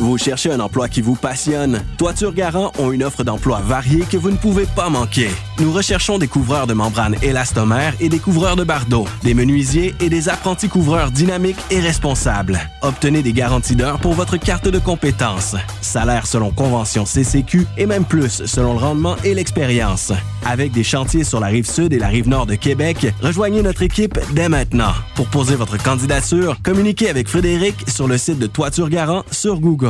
Vous cherchez un emploi qui vous passionne? Toiture Garant ont une offre d'emploi variée que vous ne pouvez pas manquer. Nous recherchons des couvreurs de membranes élastomères et des couvreurs de bardeaux, des menuisiers et des apprentis couvreurs dynamiques et responsables. Obtenez des garanties d'heures pour votre carte de compétences. Salaire selon convention CCQ et même plus selon le rendement et l'expérience. Avec des chantiers sur la rive sud et la rive nord de Québec, rejoignez notre équipe dès maintenant. Pour poser votre candidature, communiquez avec Frédéric sur le site de Toiture Garant sur Google.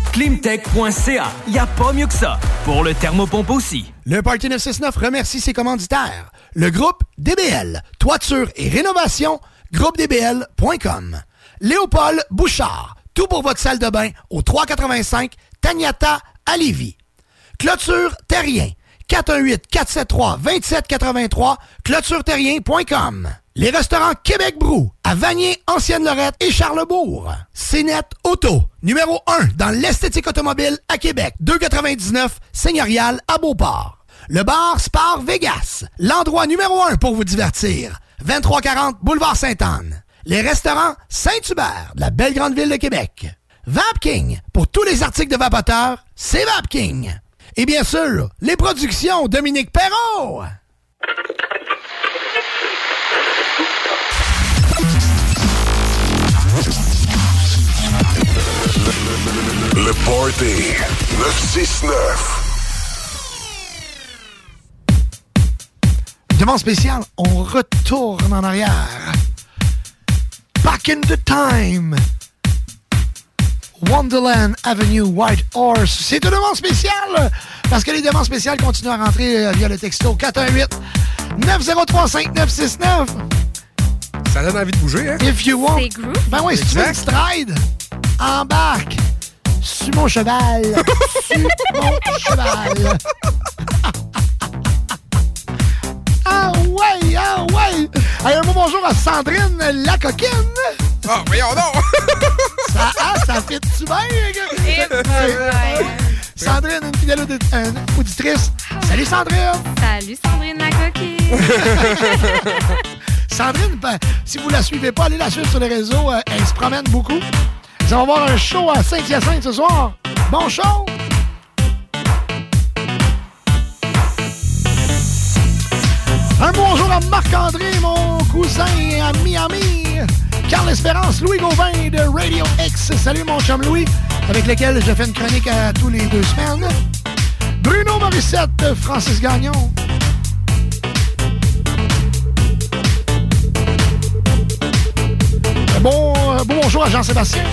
Climtech.ca. Y a pas mieux que ça. Pour le thermopompe aussi. Le Party 969 remercie ses commanditaires. Le groupe DBL, toiture et rénovation, groupedbl.com. Léopold Bouchard, tout pour votre salle de bain au 385 Tagnata à Lévis. Clôture Terrien, 418-473-2783, clôtureterrien.com. Les restaurants Québec Brou, à Vanier, Ancienne-Lorette et Charlebourg. CNET Auto, numéro 1 dans l'esthétique automobile à Québec, 299 Seigneurial à Beauport. Le bar Spar Vegas, l'endroit numéro 1 pour vous divertir. 2340 Boulevard Sainte-Anne. Les restaurants Saint-Hubert, de la belle grande ville de Québec. Vapking, pour tous les articles de vapoteurs, c'est Vapking. Et bien sûr, les productions Dominique Perrault. Le Party 969. Demande spéciale, on retourne en arrière. Back in the time. Wonderland Avenue White Horse. C'est une demande spéciale parce que les demandes spéciales continuent à rentrer euh, via le texto 418 903 5969. Ça donne envie de bouger, hein? If you want. Ben oui, si tu veux une stride, embarque sur mon cheval. [LAUGHS] sur mon cheval. [LAUGHS] ah ouais, ah ouais. Allez, un mot bonjour à Sandrine la coquine. Ah, voyons donc! [LAUGHS] ça, ah, ça fait-tu bien? Sandrine, une fidèle audi- euh, auditrice. Salut Sandrine! Salut Sandrine la coquille. [LAUGHS] Sandrine, ben, si vous la suivez pas, allez la suivre sur les réseaux. euh, elle se promène beaucoup. Nous allons voir un show à Saint-Hyacinthe ce soir. Bon show! Un bonjour à Marc-André, mon cousin à Miami. Carl Espérance, Louis Gauvin de Radio X. Salut mon chum Louis, avec lequel je fais une chronique à tous les deux semaines. Bruno Morissette, Francis Gagnon. Bon, euh, bon bonjour à Jean-Sébastien.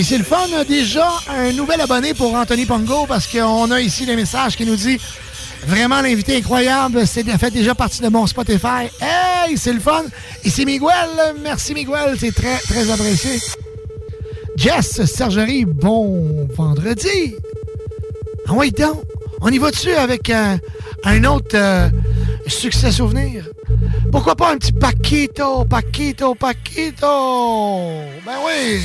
Hey, c'est le fun. hein, Déjà, un nouvel abonné pour Anthony Pongo parce qu'on a ici le message qui nous dit Vraiment, l'invité incroyable. C'est fait déjà partie de mon Spotify. Hey, c'est le fun. C'est Miguel. Merci, Miguel. C'est très, très apprécié. Jess Sergerie, bon vendredi. Ah donc. On y va dessus avec euh, un autre euh, succès souvenir? Pourquoi pas un petit Paquito, Paquito, Paquito? Ben oui.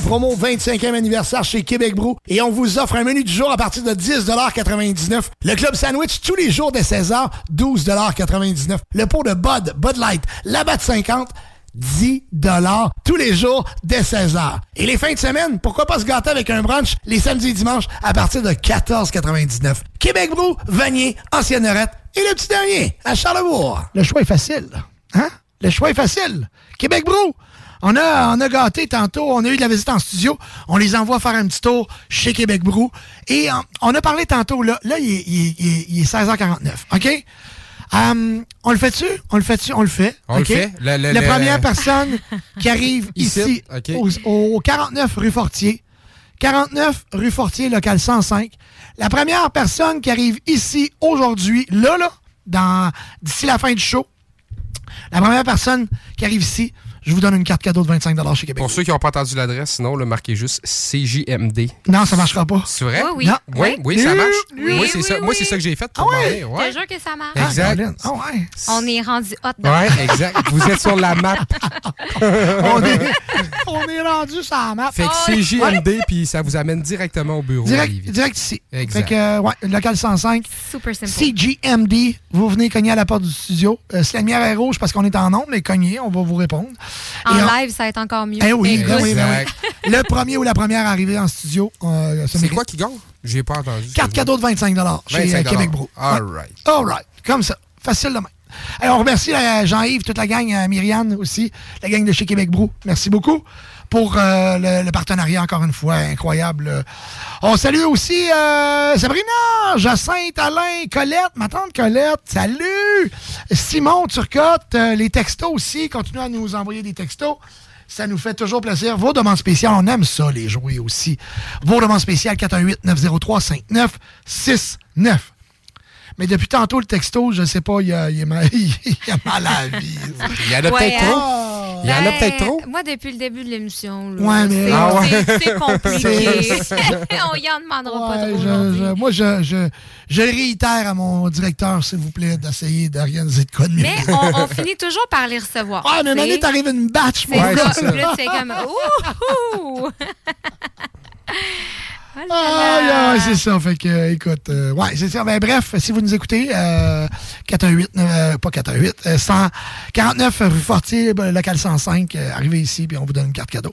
La promo 25e anniversaire chez Québec Brou et on vous offre un menu du jour à partir de 10,99 Le club sandwich tous les jours dès 16h, 12,99 Le pot de Bud, Bud Light, la batte 50, 10 tous les jours dès 16h. Et les fins de semaine, pourquoi pas se gâter avec un brunch les samedis et dimanches à partir de 14,99 Québec Brou, Vanier, Ancienne Norette et le petit dernier à Charlebourg. Le choix est facile. Hein? Le choix est facile. Québec Brou. On a, on a gâté tantôt, on a eu de la visite en studio. On les envoie faire un petit tour chez Québec Brou. Et euh, on a parlé tantôt, là, là il, est- il est- il est- il est 16h49. OK? Euh, on le fait-tu? On le fait-tu? On le fait. On le OK? fait. Le- le- la le- première personne qui arrive [LAUGHS] Ici, au, au 49 rue Fortier. 49 rue Fortier, local 105. La première personne qui arrive ici aujourd'hui, là, là, d'ici la fin du show, la première personne qui arrive ici, je vous donne une carte cadeau de 25 chez Québec. Pour ceux qui n'ont pas entendu l'adresse, sinon, le marquez juste CJMD. Non, ça marchera pas. C'est vrai? Oui, oui. Non. Oui, oui, ça marche. oui, Moi, oui, c'est ça, oui, moi, c'est ça que j'ai fait pour Ah ouais? Je jure que ça marche. Exact. Ah ouais. On est rendu hot dans Ouais, [LAUGHS] exact. Vous êtes sur la map. [LAUGHS] on, est, on est rendu sur la map. Fait que Ah c'est ouais. JMD, puis ça vous amène directement au bureau. Direct, direct ici. Exact. Fait que, euh, ouais, local 105. Super simple. CGMD, vous venez cogner à la porte du studio. Euh, si la lumière est rouge parce qu'on est en onde, mais cognez, on va vous répondre. En live, ça va être encore mieux. Eh oui, ben oui, ben oui. Le premier ou la première arrivée en studio. euh, C'est mérite. quoi qui gagne? J'ai pas entendu. Carte cadeau de 25 chez 25 euh, Québec Bro. All right. All right. Comme ça. Facile de même. Alors, on remercie euh, Jean-Yves, toute la gang, Myriane aussi, la gang de chez Québec Brou. Merci beaucoup pour euh, le, le partenariat, encore une fois, incroyable. On salue aussi euh, Sabrina, Jacinthe, Alain, Colette, ma tante Colette, salut! Simon Turcotte, euh, les textos aussi, continuez à nous envoyer des textos. Ça nous fait toujours plaisir. Vos demandes spéciales, on aime ça, les jouer aussi. Vos demandes spéciales, 418-903-5969. Mais depuis tantôt, le texto, je sais pas, il y a, il a mal, [LAUGHS] il y a mal à la vie. Il y en a Ouais, peut-être hein? trop. Il y en a Ben, peut-être trop. Moi, depuis le début de l'émission, Ouais, mais- c'est Ah ouais. c'est- c'est [LAUGHS] compliqué. C'est- [LAUGHS] On y en demandera pas trop. je- moi, je, je, je réitère à mon directeur, s'il vous plaît, d'essayer d'organiser de quoi de mieux. Mais on, on finit toujours par les recevoir. Ah, mais. Mané, t'arrives une batch, C'est mon gars. Fais comme Ouh! Oh Ah, yeah, c'est ça. Fait que, euh, écoute, euh, ouais, c'est ça. Ben, bref, si vous nous écoutez, euh, 418, euh, pas 418, euh, 149 rue Fortier, ben, local 105, euh, arrivez ici, puis on vous donne une carte cadeau.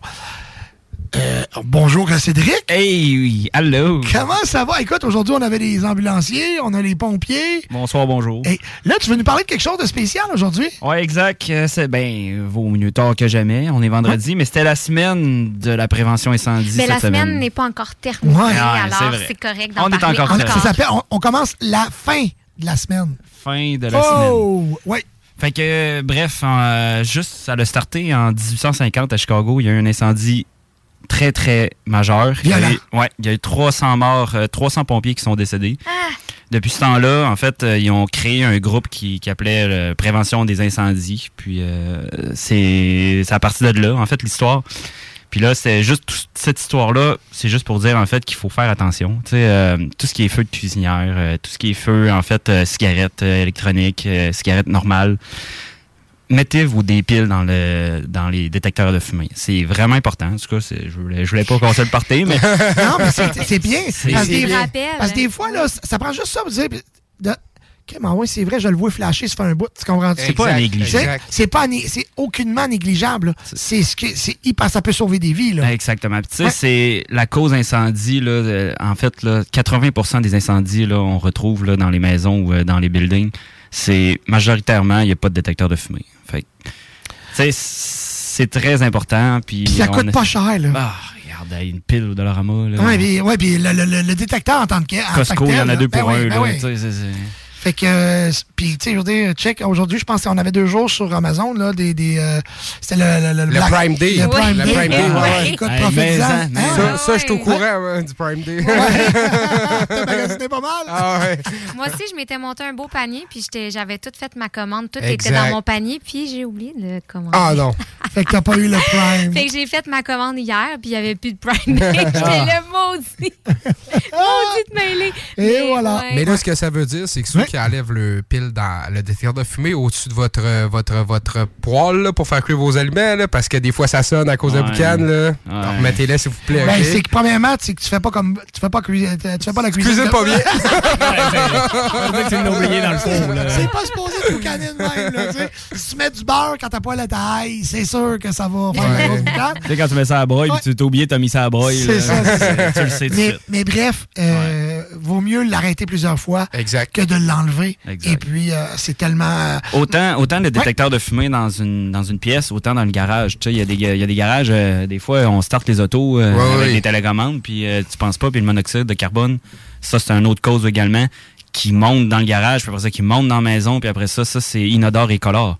Euh, bonjour, Cédric. Hey, oui, allô. Comment ça va? Écoute, aujourd'hui, on avait les ambulanciers, on a les pompiers. Bonsoir, bonjour. Et là, tu veux nous parler de quelque chose de spécial aujourd'hui? Ouais, exact. Euh, C'est ben, vaut mieux tard que jamais. On est vendredi, mais c'était la semaine de la prévention incendie Mais cette la semaine semaine. n'est pas encore terminée, Ouais. Alors vrai. c'est correct d'en est encore très ça s'appelle, on, on commence la fin de la semaine. Fin de la semaine. Oh! Ouais. Fait que, bref, euh, juste, ça a starté en 1850 à Chicago. Il y a eu un incendie très, très majeur. Il y a eu, ouais, il y a eu 300 morts, euh, 300 pompiers qui sont décédés. Depuis ce temps-là, en fait, euh, ils ont créé un groupe qui, qui appelait euh, Prévention des incendies. Puis, euh, c'est à partir de là, en fait, l'histoire. Puis là, c'est juste cette histoire-là, c'est juste pour dire en fait qu'il faut faire attention. Tu sais, euh, tout ce qui est feu de cuisinière, euh, tout ce qui est feu, en fait, euh, cigarettes euh, électroniques, cigarettes normales, mettez vos des piles dans le dans les détecteurs de fumée. C'est vraiment important. En tout cas, c'est- je voulais, je voulais pas qu'on se le parter, mais [LAUGHS] Non, mais c'est c'est bien. [LAUGHS] C'est- Parce des, bien. parce que des fois, là, ça ça prend juste ça pour dire. De, mais ouais, c'est vrai, je le vois flasher, ça fait un bout. Tu comprends? C'est pas négligeable. C'est- pas c'est aucunement négligeable. là. C'est ce que c'est hyper, ça peut sauver des vies. Là. Exactement. Puis, Tu sais, Ouais. c'est la cause incendie. Là, euh, en fait, là, 80% des incendies, là, on retrouve là, dans les maisons ou euh, dans les buildings. C'est majoritairement, il n'y a pas de détecteur de fumée. Fait c'est très important. Puis Puis ça coûte a- pas cher. Là. Ah, regarde, une pile au Dollarama. Là. Ouais, puis, ouais, puis le, le- le- détecteur en tant que. Costco, il y en a deux Ben pour oui, un. ben là, oui. Fait que, euh, puis, tu sais, je veux dire, check, aujourd'hui, je pense qu'on avait deux jours sur Amazon, là, des. des euh, C'était le, le, Le Black- Prime Day. Le Prime Le Day. Prime Day, Ouais, ouais. Écoute, Hey. Hein? Ça, ça, je suis au courant ouais, du Prime Day. [LAUGHS] T'as magasiné pas mal? Ah ouais. Moi aussi, je m'étais monté un beau panier, puis j'étais- j'avais tout fait ma commande. Tout Exact. était dans mon panier, puis j'ai oublié de le commander. Ah non. [LAUGHS] fait que t'as pas eu le Prime. Fait que j'ai fait ma commande hier, puis il n'y avait plus de Prime Day. [LAUGHS] J'étais Ah. le maudit. maudit de mêlée. Et voilà. ouais. Mais là, ce que ça veut dire, c'est que ceux qui enlèvent le pile dans le détecteur de fumée au-dessus de votre, euh, votre, votre poêle là, pour faire cuire vos aliments, là, parce que des fois ça sonne à cause de Ouais. boucan, là. Ouais. Remettez-les, s'il vous plaît. Ben, ok? c'est que premièrement, c'est que tu fais pas comme. Tu fais pas cuisiner. Tu fais pas la cuisine. Cuisine pas bien. [LAUGHS] c'est l'as oublié dans le fond. C'est pas supposé de boucaner de même, là, tu sais. Si tu mets du beurre quand t'as pas la taille, c'est sûr que ça va faire Ouais. Tu sais, quand tu mets ça à broye, Ouais. puis tu t'as oublié, t'as mis ça à broye. C'est ça, c'est tu le sais de Mais, bref, euh, vaut mieux l'arrêter plusieurs fois Exact. que de l'enlever. Et puis, euh, c'est tellement. euh, Autant, autant le détecteur de fumée dans une, dans une pièce, autant dans le garage. Tu sais, il y, a des- il y a des garages, euh, des fois, on starte les autos euh, Ouais, avec ouais. des télécommandes, puis euh, tu penses pas, puis le monoxyde de carbone, ça, c'est une autre cause également, qui monte dans le garage, puis après ça, qui monte dans la maison, puis après ça, ça, c'est inodore et colore.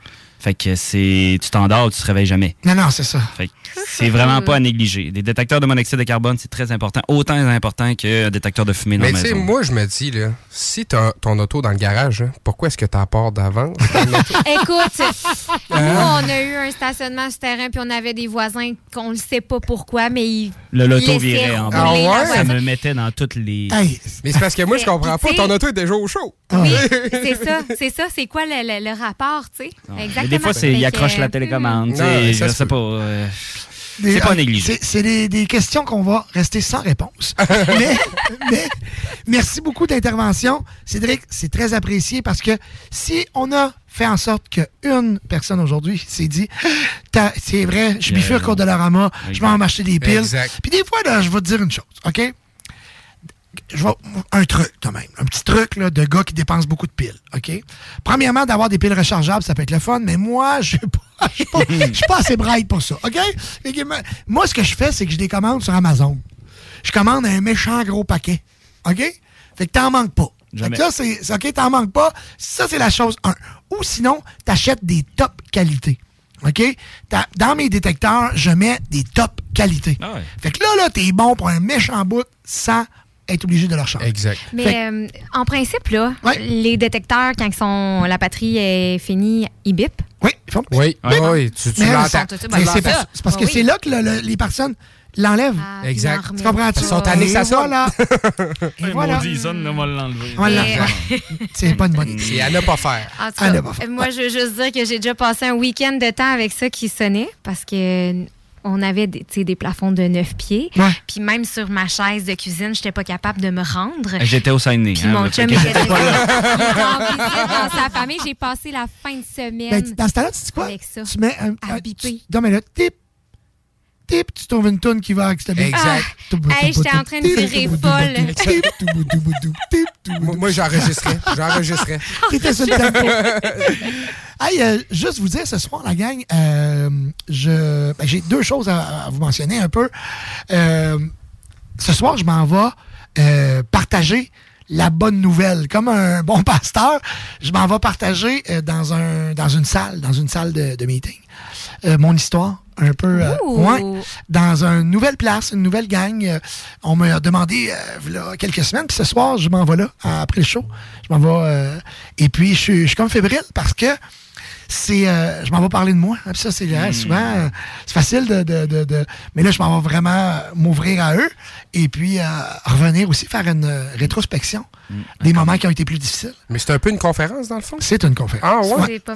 Fait que c'est. Tu t'endors, tu te réveilles jamais. Non, non, c'est ça. Fait que c'est vraiment pas à négliger. Les détecteurs de monoxyde de carbone, c'est très important. Autant important qu'un détecteur de fumée dans Mais la tu sais, moi, je me dis, là, si t'as ton auto dans le garage, hein, pourquoi est-ce que t'as port d'avance? [LAUGHS] Écoute, nous, Hein? on a eu un stationnement souterrain, puis on avait des voisins qu'on ne sait pas pourquoi, mais ils. Le loto virait en bas. la Ça voiture. me mettait dans toutes les. Mais c'est parce que moi, je comprends pas. Ton auto est déjà au chaud. Oui, [LAUGHS] c'est ça, c'est ça. C'est quoi le, le- le rapport, tu sais? Exactement. Des fois, c'est, il accroche la télécommande. Non, ça je sais pas. euh, c'est pas ah, négligé. c'est- des, des questions qu'on va rester sans réponse. [LAUGHS] mais, mais merci beaucoup d'intervention. Cédric, c'est très apprécié parce que si on a fait en sorte qu'une personne aujourd'hui s'est dit [GASPS] c'est vrai, je bifurque au Dollarama, je vais en m'acheter des piles. Puis des fois, là, je vais te dire une chose, OK? Je vais, un truc quand même, un petit truc là, de gars qui dépensent beaucoup de piles, OK? Premièrement, d'avoir des piles rechargeables, ça peut être le fun, mais moi, je pas, je suis pas, assez bright pour ça, OK? Moi- ce que je fais, c'est que je les commande sur Amazon. Je commande un méchant gros paquet, OK? Fait que t'en manques pas. Fait Jamais. que ça, c'est OK, t'en manques pas. Ça, c'est la chose 1. Ou sinon, t'achètes des top qualités. OK? Dans mes détecteurs, je mets des top qualités. Ah Fait que là, là, t'es bon pour un méchant bout sans être obligé de leur changer. Exact. Mais euh, en principe, là, les détecteurs, quand ils sont, la batterie est finie, ils bipent. Oui, ils font Oui, oui, oui, tu, l'entends. c'est parce, Ah que oui. c'est là que le- le- les personnes l'enlèvent. puis Exact. Tu comprends-tu? Ils sont tannés ça Et sonne. Voilà. [LAUGHS] Et voilà. Maudit, ça, on va l'enlever. On va Mais- l'enlever. C'est pas une bonne idée. C'est à ne pas faire. En tout Ah, cas, là, bah, moi, je veux juste dire que j'ai déjà passé un week-end de temps avec ça qui sonnait parce que on avait des, tu sais, des plafonds de 9 pieds. Ouais. Puis même sur ma chaise de cuisine, j'étais pas capable de me rendre. J'étais au Saguenay. Puis hein, mon fait chum était j'étais pas dans sa famille. J'ai passé la fin de semaine Ben, dans ce temps-là, tu sais quoi? avec ça. Tu mets un. À un- tu- Non, mais là, tip, tip, tu trouves une toune qui va avec cette. Exact. Ah, hey, j'étais en train de virer folle. Tip, toubou, toubou, toubou, tip, toubou, Moi, moi, j'enregistrais. J'enregistrais. T'étais sur le tempo. hey, euh, juste vous dire, ce soir, la gang, euh, je, ben, j'ai deux choses à, à vous mentionner un peu. Euh, ce soir, je m'en vais euh, partager la bonne nouvelle. Comme un bon pasteur, je m'en vais partager euh, dans, un, dans une salle, dans une salle de, de meeting, euh, mon histoire. Un peu, euh, ouais, dans une nouvelle place, une nouvelle gang. Euh, on m'a demandé euh, v'là quelques semaines, puis ce soir, je m'en vais là, après le show. Je m'en vais. euh, et puis, je suis, je suis comme fébrile parce que c'est. euh, je m'en vais parler de moi. Puis ça, c'est euh, souvent. euh, c'est facile de, de, de- de- Mais là, je m'en vais vraiment m'ouvrir à eux. Et puis, euh, revenir aussi faire une euh, rétrospection des moments qui ont été plus difficiles. Mais c'est un peu une conférence, dans le fond? C'est une conférence. Ah, ouais? C'est ça.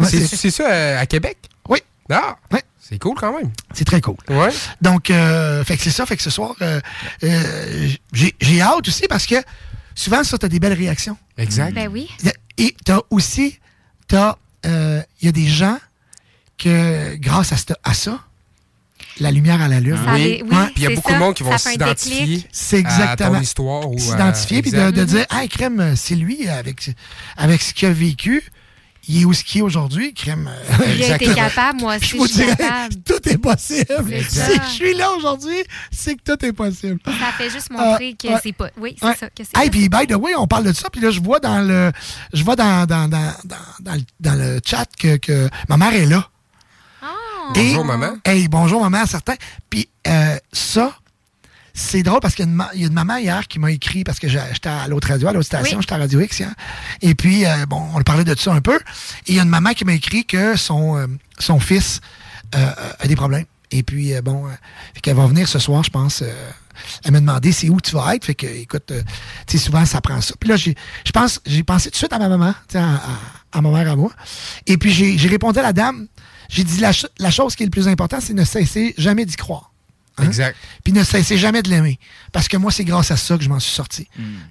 Ouais, C'est c'est- c'est ça euh, à Québec? Oui. Ah! Ouais. C'est cool quand même. C'est très cool. Ouais. Donc, euh, fait que c'est ça. Fait que ce soir, euh, euh, j'ai hâte aussi parce que souvent, ça, t'as des belles réactions. Exact. Ben oui. Et t'as aussi, t'as, euh, il y a des gens que, grâce à, ça, la lumière à la lune. Ça les- oui, Puis il y a beaucoup ça. de monde qui vont s'identifier. C'est à exactement. ton histoire. ou, S'identifier, euh, puis de, dire, hey, crème, c'est lui, avec, avec ce qu'il a vécu, il est où ce qu'il est aujourd'hui, crème. euh, J'ai été exactement. capable, moi aussi, Je vous dirais, capable. [LAUGHS] tout est possible. C'est Si je suis là aujourd'hui, c'est que tout est possible. Ça fait juste montrer que ouais. c'est pas. Oui, c'est Ouais. ça. Que Hey, puis by the way, on parle de ça, puis là, je vois dans le, je vois dans, dans, dans, dans, dans le, dans le chat que, que ma mère est là. Bonjour, maman. Hey, bonjour, maman, à certains. Puis ça, ça, c'est drôle parce qu'il y, a une ma- il y a une maman hier qui m'a écrit, parce que j'étais à l'autre radio, à l'autre station, Oui. j'étais à Radio X hier. Et puis, euh, bon, on parlait de ça un peu. Et il y a une maman qui m'a écrit que son, euh, son fils euh, a des problèmes. Et puis, bon, euh, qu'elle va venir ce soir, je pense. euh, elle m'a demandé c'est où tu vas être. Fait que, écoute, tu sais, souvent, ça prend ça. Puis là, j'ai, je pense, j'ai pensé tout de suite à ma maman, tu sais, à, à- à ma mère, à moi. Et puis, j'ai, j'ai répondu à la dame. J'ai dit la, ch- la chose qui est le plus important, c'est ne cesser jamais d'y croire. Hein? Exact. Puis ne cessez jamais de l'aimer. Parce que moi, c'est grâce à ça que je m'en suis sorti.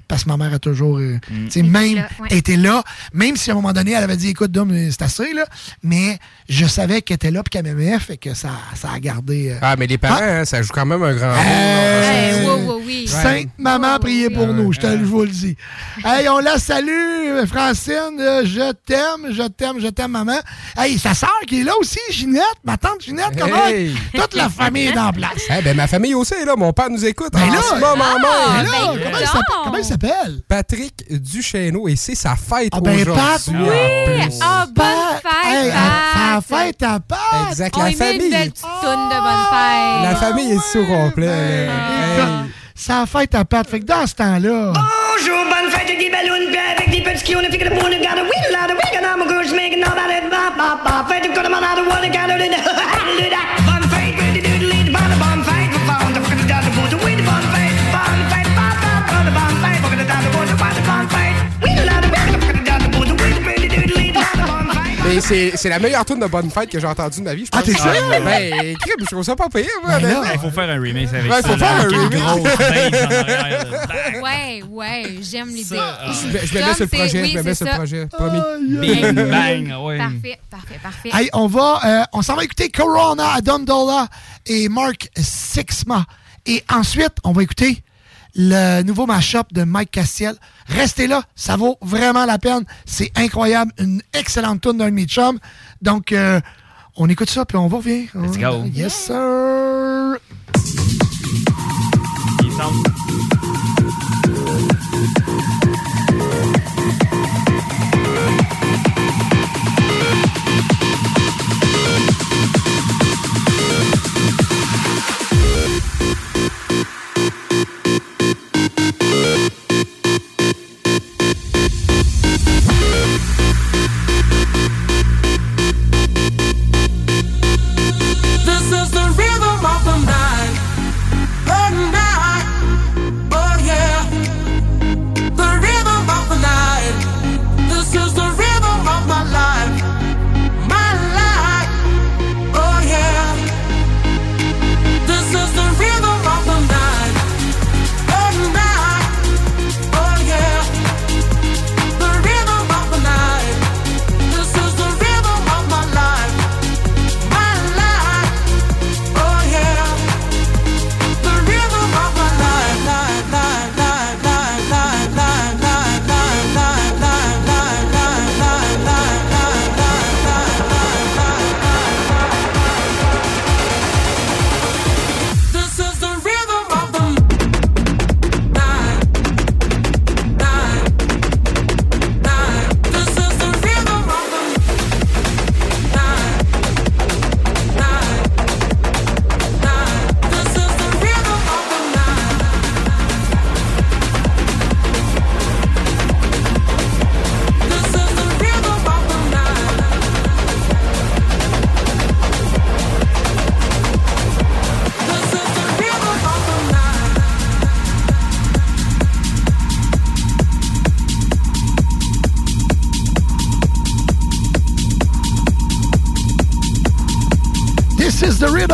Parce que ma mère a toujours, euh, tu sais, Était même là, ouais. était là, même si à un moment donné, elle avait dit, écoute, Dom, c'est assez, là. Mais je savais qu'elle était là puis qu'elle m'aimait, fait que ça, ça a gardé. euh, Ah, mais les parents, hein, ça joue quand même un grand rôle. Hey, Hey, wow, wow, oui. Sainte maman, priez pour nous, je te je vous le dis. Hey, on la salue! Salut, Francine. euh, je t'aime, je t'aime, je t'aime, maman. Hey, sa sœur qui est là aussi, Ginette, ma tante Ginette, comment? Hey. Toute la famille est en place. Eh ben, ma famille aussi est là. Mon père nous écoute. Ben en là, ce moment ah, ben là, comment il s'appelle- comment il s'appelle? Patrick Duchesneau. Et c'est sa fête Ah ben, aujourd'hui. Oui. Ah, bonne fête, Hey, Pat. sa fête à Pat. Exact. On La met une famille. belle petite de bonne fête. La famille est ici au complet. Sa fête à Pat. Fait que dans ce temps-là. Bonjour, bonne fête avec des ballons, avec des petits qui on a fait que le bon gars, oui, là, oui, gars, mon gauche, mais que non, bah, bah, bah, bah, fête, comme on a de voir le gars, le le. Mais c'est c'est la meilleure tune de bonne fête que j'ai entendue de ma vie. je Ah, pense. t'es sérieux? Ben, crème, je trouve ça pas pire. moi, Ben. Il faut faire un remix avec Ouais, ça. faut faire là, un remix. [LAUGHS] Ouais, ouais, j'aime l'idée. Je me- je me mets sur le projet. Je me mets sur le projet. Promis. Bing, bang, ouais. Parfait, parfait, parfait. Hey, on va, euh, on s'en va écouter Corona, Adam Dola et Mark Sixma. Et ensuite, on va écouter le nouveau mashup de Mike Castiel. Restez là, ça vaut vraiment la peine. C'est incroyable, une excellente tune d'un de mes chums. Donc, euh, on écoute ça, puis on va revient. Let's go. Yes, sir. you.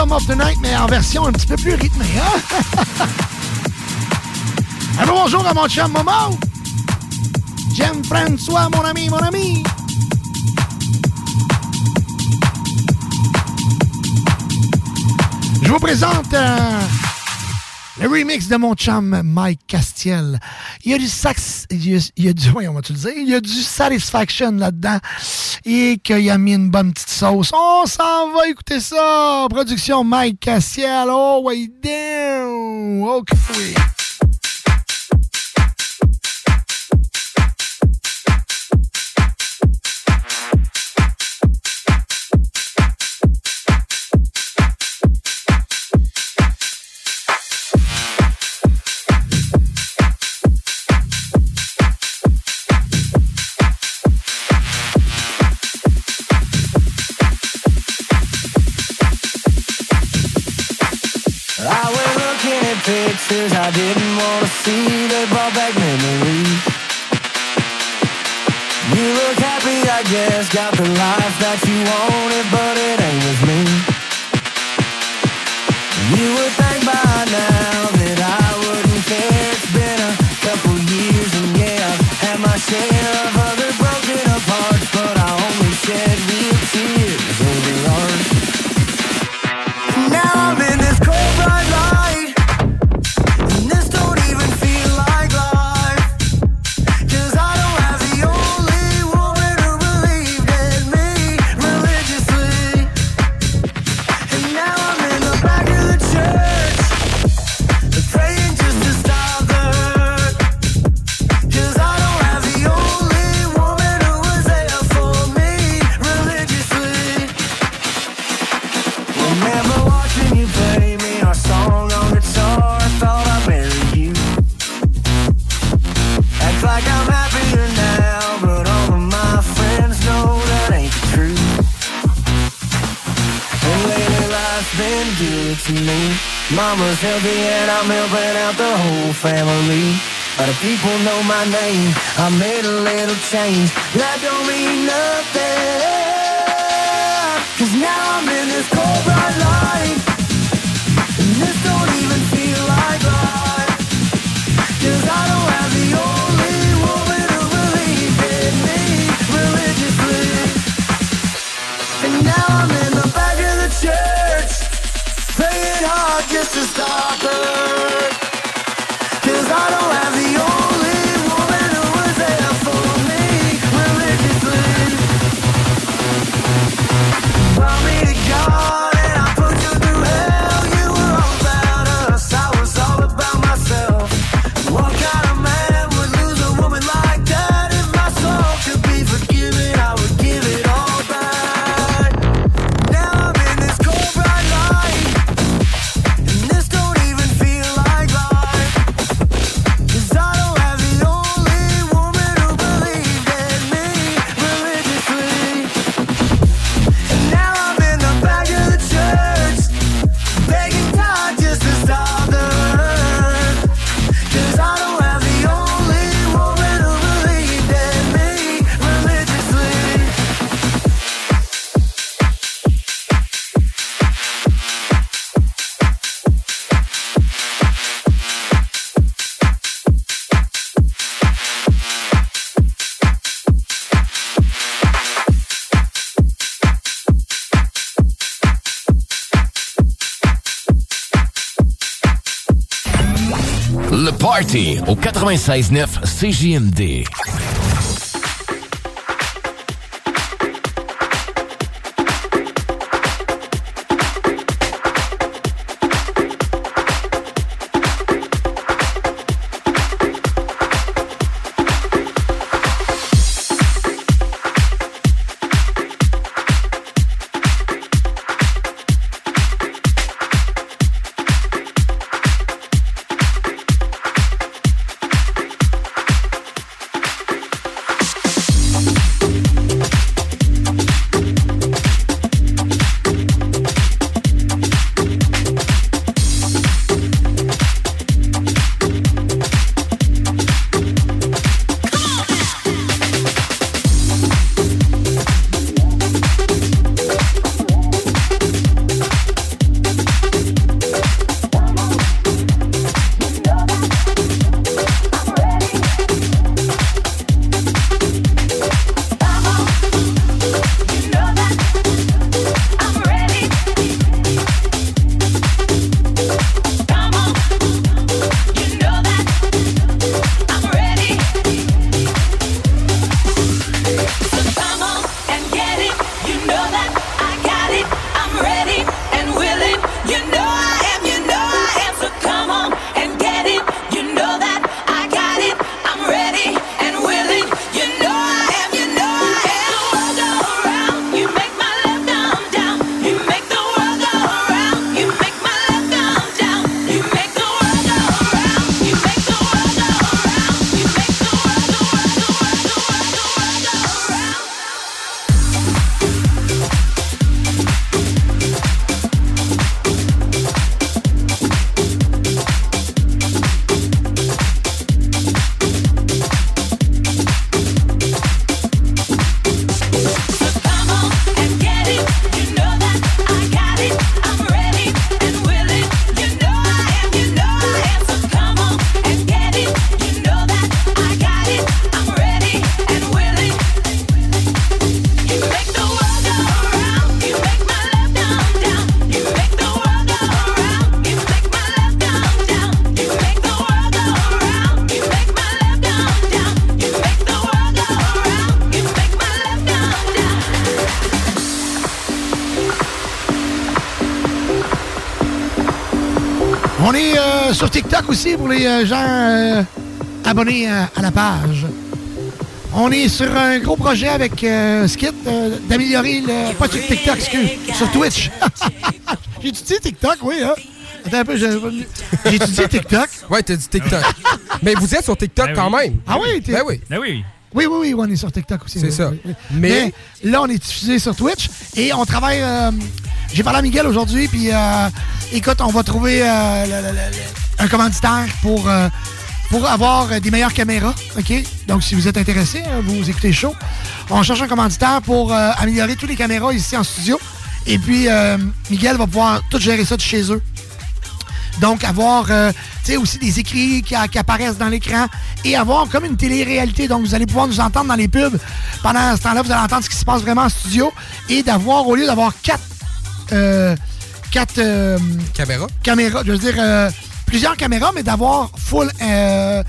Rhythm of the night, mais en version un petit peu plus rythmée, hein? [LAUGHS] Allô, bonjour à mon chum Momo! J'aime François, mon ami, mon ami! Je vous présente euh, le remix de mon chum Mike Castiel. Il y a du sax, il y a, du, va te le dire, il y a du satisfaction là-dedans et qu'il a mis une bonne petite sauce. On s'en va écouter ça. Production Mike Castiel. Oh, way down. OK. Pictures I didn't want to see. They brought back memories. You look happy, I guess. Got the life that you wanted, but it ain't with me. You would think by now family. Other people know my name. I made a little change. That don't mean nothing. Cause now I'm in this cold bright light. And this don't even feel like life. Cause I don't have the only woman who believes in me religiously. And now I'm in the back of the church. Playing hard just to stop her. Party au 96.9 CJMD. les euh, gens euh, abonnés à la page. On est sur un gros projet avec euh, Skit euh, d'améliorer le. Pas sur TikTok, excuse. Sur Twitch. [LAUGHS] J'ai étudié TikTok, oui, hein? Attends un peu, j'ai étudié TikTok? Ouais, t'as dit TikTok. Mais vous êtes sur TikTok ben quand même. Ah oui? Ben oui. Ben oui. Oui, oui, oui, on est sur TikTok aussi. C'est ça. Mais... Là, on est diffusé sur Twitch et on travaille. J'ai parlé à Miguel aujourd'hui, puis écoute, on va trouver un commanditaire pour, euh, pour avoir euh, des meilleures caméras. OK? Donc, si vous êtes intéressé, hein, vous écoutez show. On cherche un commanditaire pour euh, améliorer toutes les caméras ici en studio. Et puis, Miguel va pouvoir tout gérer ça de chez eux. Donc, avoir euh, aussi des écrits qui, qui apparaissent dans l'écran et avoir comme une télé-réalité. Donc, vous allez pouvoir nous entendre dans les pubs. Pendant ce temps-là, vous allez entendre ce qui se passe vraiment en studio et d'avoir, au lieu d'avoir quatre, euh, quatre euh, caméras. caméras, je veux dire, plusieurs caméras, mais d'avoir full. euh,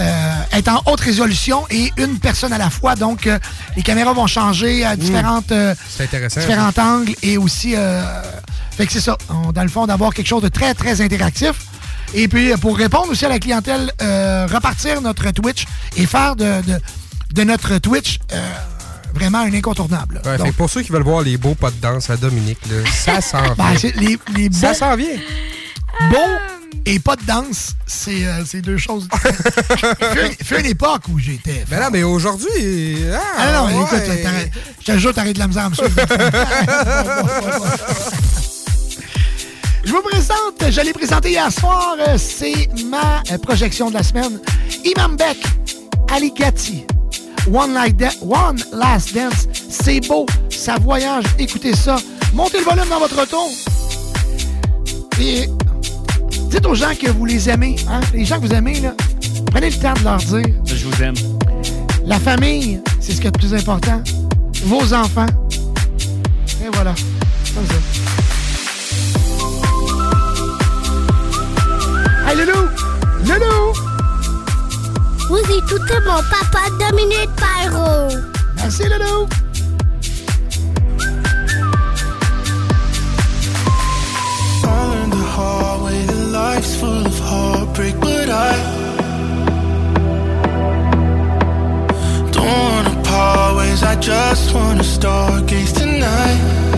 euh, être en haute résolution et une personne à la fois. Donc, euh, les caméras vont changer à différentes, euh, C'est intéressant. différents angles et aussi. fait que c'est ça. On- dans le fond, d'avoir quelque chose de très, très interactif. Et puis, pour répondre aussi à la clientèle, repartir notre Twitch et faire de, de, de notre Twitch vraiment un incontournable. Ouais, Donc, fait pour ceux qui veulent voir les beaux pas de danse à Dominique, là, ça s'en [LAUGHS] vient. ben, les, les Ça beaux- s'en vient. Beau et pas de danse, c'est euh, deux choses. [LAUGHS] Fut une époque où j'étais. Mais non, mais aujourd'hui. Ah, Ah non, ouais. écoute, je te jure, t'arrêtes de la misère à me suivre. [LAUGHS] Je vous présente, je l'ai présenté hier soir, c'est ma projection de la semaine. Imam Beck, Ali Gatti, One, like One Last Dance. C'est beau, ça voyage, écoutez ça. Montez le volume dans votre auto. Et dites aux gens que vous les aimez, hein, les gens que vous aimez, là, prenez le temps de leur dire. Je vous aime. La famille, c'est ce qui est le plus important. Vos enfants. Et voilà. Comme ça. Hey, Loulou! Loulou! Vous écoutez mon papa Dominique Pyro. Merci, Loulou! Life's full of heartbreak, but I don't wanna part ways. I just wanna stargaze tonight.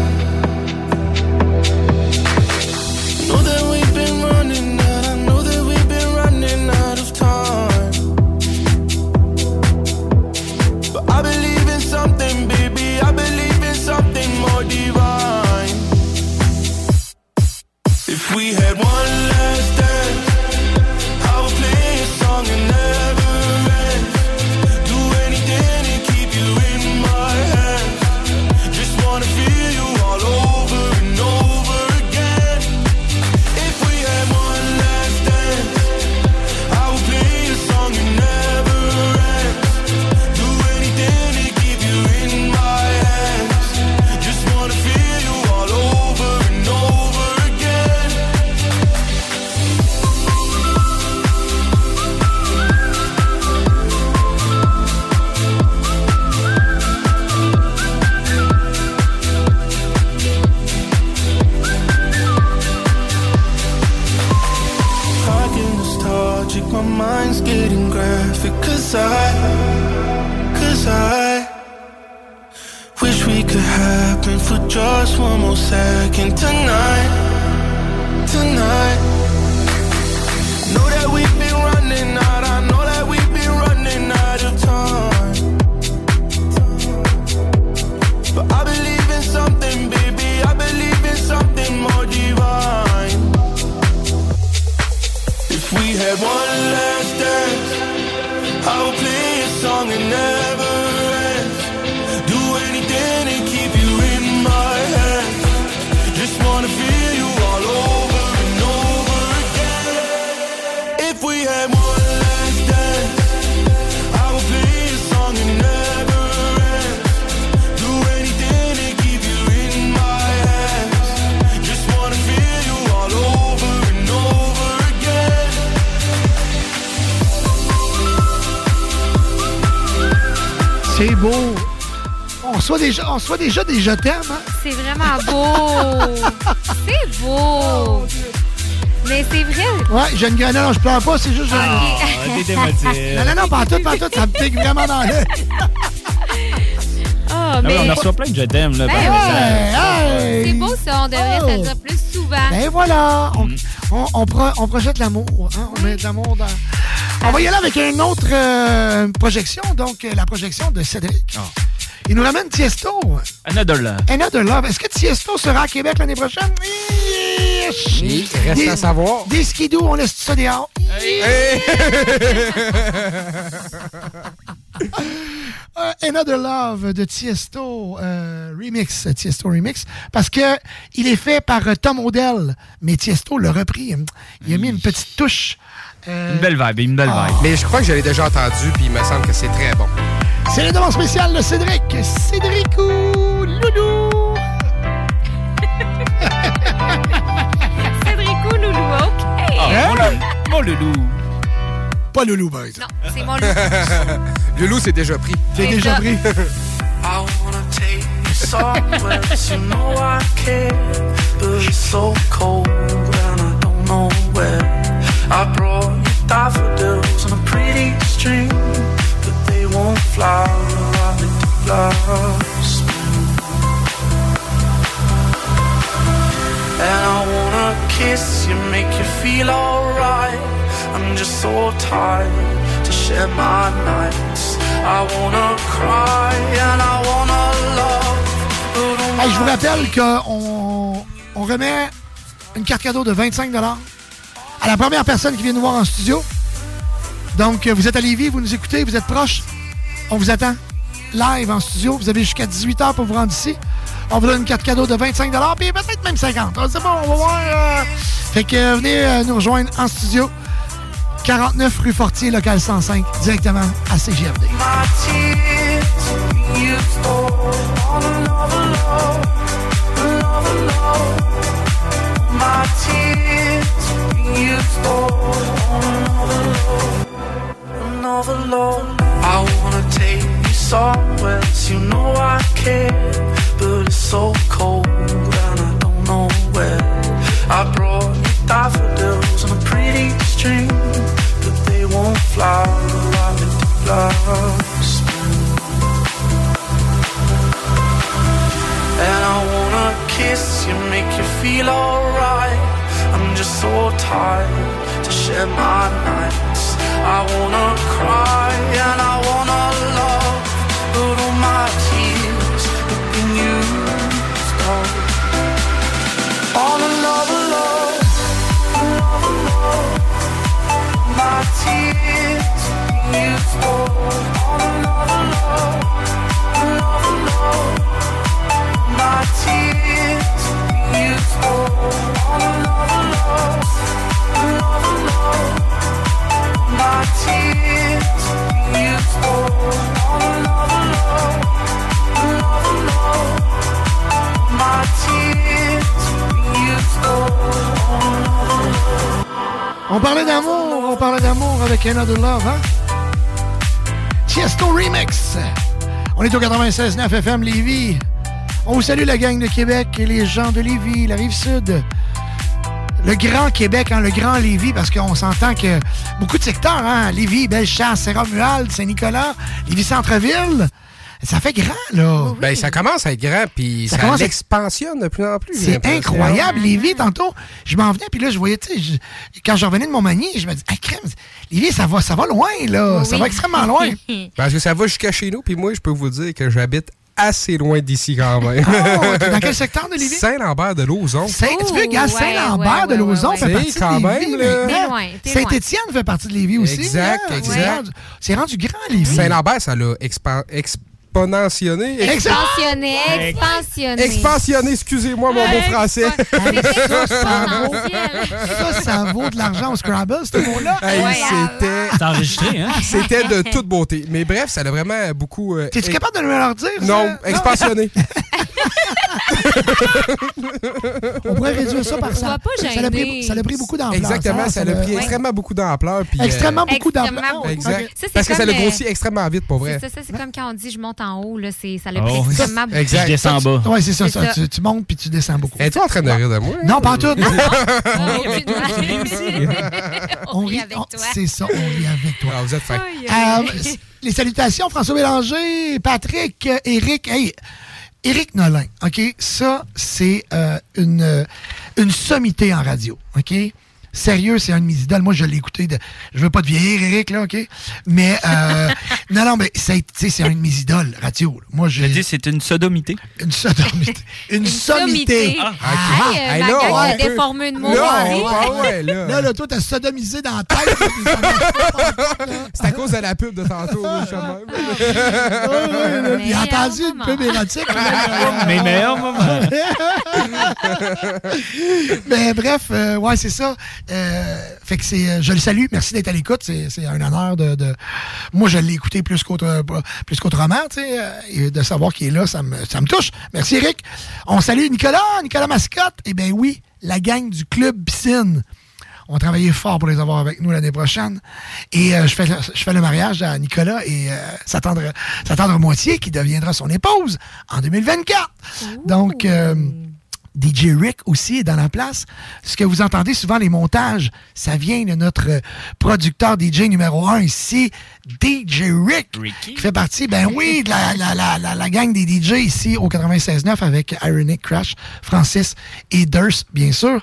C'est beau. On reçoit déjà, on reçoit déjà des je t'aime, hein? C'est vraiment beau. c'est beau. Mais c'est vrai. Ouais, jeune grenade, non, je pleure pas, c'est juste. Ah, t'es démotive. Non, non, non, pas en tout, pas en tout, ça me pique vraiment dans l'œil. Oh Ah, oui, mais... on en reçoit plein de je t'aime. là, Ben. C'est beau ça, on devrait Oh. se le dire plus souvent. Ben voilà, on, on, on pro- on projette l'amour. hein, On met de l'amour dans. On va y aller avec une autre euh, projection, donc euh, la projection de Cédric. Il nous ramène Tiesto. Another Love. Another Love. Est-ce que Tiesto sera à Québec l'année prochaine? Oui, reste à savoir. Des skidoo, on laisse ça dehors. [LAUGHS] Euh, Another Love de Tiesto euh, Remix, Tiesto Remix, parce que il est fait par Tom Odell, mais Tiesto l'a repris. Il a mis une petite touche. Euh, Une belle vibe, une belle Ah. vibe. Mais je crois que je l'ai déjà entendu, puis il me semble que c'est très bon. C'est le demande spécial de Cédric. Cédricou Loulou? [LAUGHS] Cédricou Loulou, OK. Ah, mon loulou. Mon loulou. Pas Loulou, par exemple. Non, c'est mon loulou. [LAUGHS] Loulou, c'est déjà pris. C'est déjà pris. I wanna take you somewhere, you know I care, but it's so cold and I don't know where. I brought you daffodils on a pretty string, but they won't flower out in the glass. And I wanna kiss you, make you feel alright. I'm just so tired to share my nights. I wanna cry and I wanna love. but Hey, je vous rappelle qu'on on remet une carte cadeau de 25 à la première personne qui vient nous voir en studio. Donc, euh, vous êtes à Lévis, vous nous écoutez, vous êtes proche. On vous attend live en studio. Vous avez jusqu'à 18h pour vous rendre ici. On vous donne une carte cadeau de 25 puis peut-être même 50 On sait pas, on va voir. euh. Fait que euh, venez nous rejoindre en studio. 49 rue Fortier, local 105, directement à CGFD. You. I wanna take you somewhere, you know I care, but it's so cold and I don't know where. I brought you daffodils a pretty string, but they won't. And I wanna kiss you, make you feel alright. So tired to share my nights. I wanna cry and I wanna love, but all my tears have been used up. On another love, another love. My tears have been used up. On another love, another love. My tears you stole on another love, On parlait d'amour, on parlait d'amour avec Another Love, hein? Tiesto Remix. On est au 96.9 FM Lévis. On vous salue la gang de Québec et les gens de Lévis, la Rive-Sud. Le Grand Québec, hein, le Grand Lévis, parce qu'on s'entend que beaucoup de secteurs, hein? Lévis, Bellechasse, Saint-Romuald, Saint-Nicolas, Lévis-Centreville, ça fait grand, là. Ben, ça commence à être grand, puis Ça ça, l'expansionne de plus en plus. C'est incroyable, Lévis, tantôt. Je m'en venais, puis là, je voyais, tu sais, quand je revenais de Montmagny, je me dis, ah, crème, Lévis, ça va, ça va loin, là. Ça va extrêmement loin. [LAUGHS] Parce que ça va jusqu'à chez nous, puis moi, je peux vous dire que j'habite assez loin d'ici quand même. [LAUGHS] Oh, t'es dans [LAUGHS] quel secteur de Lévis? Saint-Lambert de Lauzon. Saint- tu veux, gars, ouais, Saint-Lambert ouais, de ouais, ouais, fait partie quand de Lévis. même. Saint-Étienne fait partie de Lévis aussi. Exact, hein? exact. C'est rendu- grand, Lévis. Saint-Lambert, ça l'a exponentiationné. Ex- Expansionné, expansionné. Expansionné, excusez-moi mon mot français. Ça, ça vaut, ça, ça vaut de l'argent au Scrabble, ce mot-là. Hey, Ouais, c'était C'est enregistré, hein? [LAUGHS] c'était de toute beauté. Mais bref, ça a vraiment beaucoup. euh, T'es-tu capable de me leur dire? ça? Non, expansionné. On pourrait réduire ça par ça. Pas ça a pris, ça pris beaucoup d'ampleur. Exactement, ça a pris Ouais. extrêmement beaucoup d'ampleur. puis, euh, Extrêmement beaucoup d'ampleur. Exact. Ça, Parce que ça comme, l'a grossi euh, extrêmement vite, pour vrai. C'est ça, ça, c'est comme quand on dit je monte en haut, là, c'est, ça l'a Oh, pris extrêmement beaucoup. Exact. Je descends bas. Oui, c'est ça. Ça. ça. Tu, tu montes puis tu descends beaucoup. Es-tu en train de rire de moi? Non, pas en tout. [LAUGHS] on rit avec toi. C'est ça, on rit avec toi. Ah, vous êtes fin. Euh, les salutations, François Bélanger, Patrick, euh, Éric. Hey, Éric Nolin, OK? Ça, c'est euh, une, euh, une sommité en radio, OK? Sérieux, c'est un de mes idoles. Moi, je l'ai écouté. De... Je veux pas te vieillir, Éric, là, OK? Mais, euh, [LAUGHS] non, non, mais c'est un de mes idoles, radio. Moi, j'ai... dit c'est une sodomité. Une sodomité. [LAUGHS] Une, sommité. sommité. Ah, Hey, euh, Hey, ma là, on a peut- déformé de mots, Là, ah ouais, là. [LAUGHS] là, là, toi, t'as sodomisé dans la tête. C'est à cause de la pub de tantôt. là, je. Il a entendu une pub érotique. Mes meilleurs moments. Mais bref, euh, ouais, c'est ça. Euh, fait que c'est, euh, je le salue. Merci d'être à l'écoute. C'est, c'est un honneur de, de- Moi, je l'ai écouté plus qu'autre, plus qu'autrement, tu sais, euh, et de savoir qu'il est là, ça me, ça me touche. Merci, Eric. On salue Nicolas, Nicolas Mascotte. Eh bien, oui, la gang du club piscine. On travaillait fort pour les avoir avec nous l'année prochaine. Et euh, je, fais, le- je fais le mariage à Nicolas et euh, sa, tendre, sa tendre moitié qui deviendra son épouse en 2024. Donc, euh, DJ Rick aussi est dans la place. Ce que vous entendez souvent, les montages, ça vient de notre euh, producteur DJ numéro un ici, DJ Rick, qui fait partie, ben oui, de la, la, la, la, la gang des DJ ici au 96.9 avec Ironic Crash, Francis et Durst, bien sûr.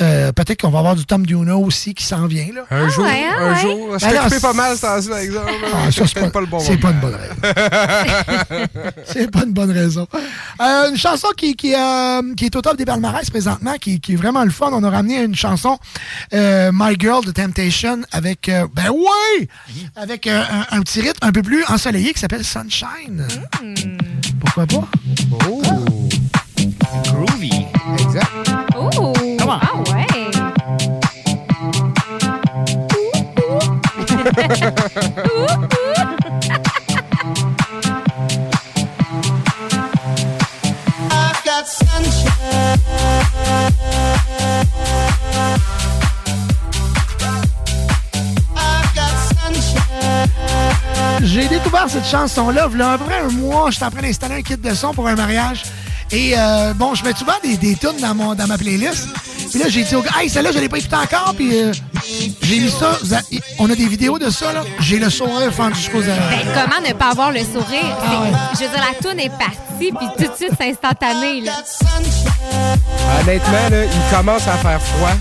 Euh, Peut-être qu'on va avoir du Tom Duno aussi qui s'en vient. Là. Un jour, ouais, ah un ouais. jour. Je Ben occupé c'est- pas mal, ce temps-ci, par exemple. Ah, ça, c'est pas, le bon c'est pas une bonne raison. [LAUGHS] c'est pas une bonne raison. Euh, une chanson qui, qui, euh, qui est au top des palmarès présentement, qui, qui est vraiment le fun. On a ramené une chanson, euh, My Girl de Temptation, avec, euh, ben oui, avec euh, un, un petit rythme un peu plus ensoleillé qui s'appelle Sunshine. Pourquoi pas? Oh. Groovy. Exact. Oh! Ah ouais! I've got sunshine. J'ai découvert cette chanson-là, il y a à peu près un mois, j'étais en train d'installer un kit de son pour un mariage. Et euh, bon, je mets souvent des, des tunes dans, mon, dans ma playlist. Puis là, j'ai dit au gars, hey, celle-là, je l'ai pas écoutée encore. Puis euh, j'ai mis ça. On a des vidéos de ça, là. J'ai le sourire fendu jusqu'aux oreilles. Ben, comment ne pas avoir le sourire? C'est- Je veux dire, la toune est partie, puis tout de suite, c'est instantané. Là. Honnêtement, là, il commence à faire froid,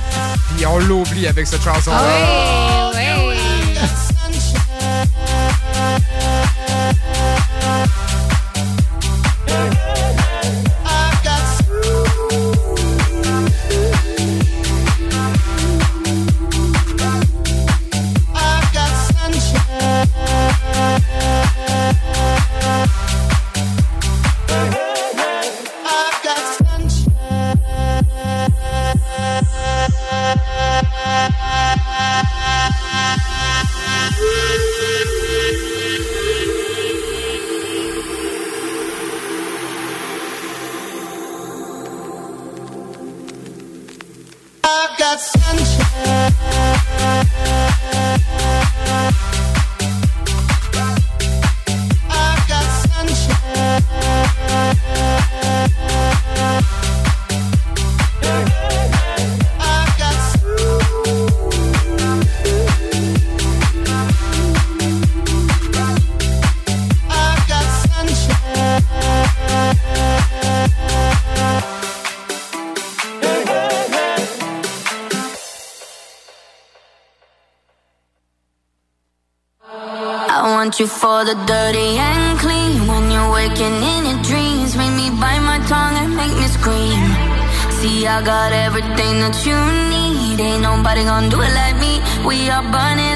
puis on l'oublie avec cette chanson-là. Ah oui, oui. Nobody gonna do it like me. We are burning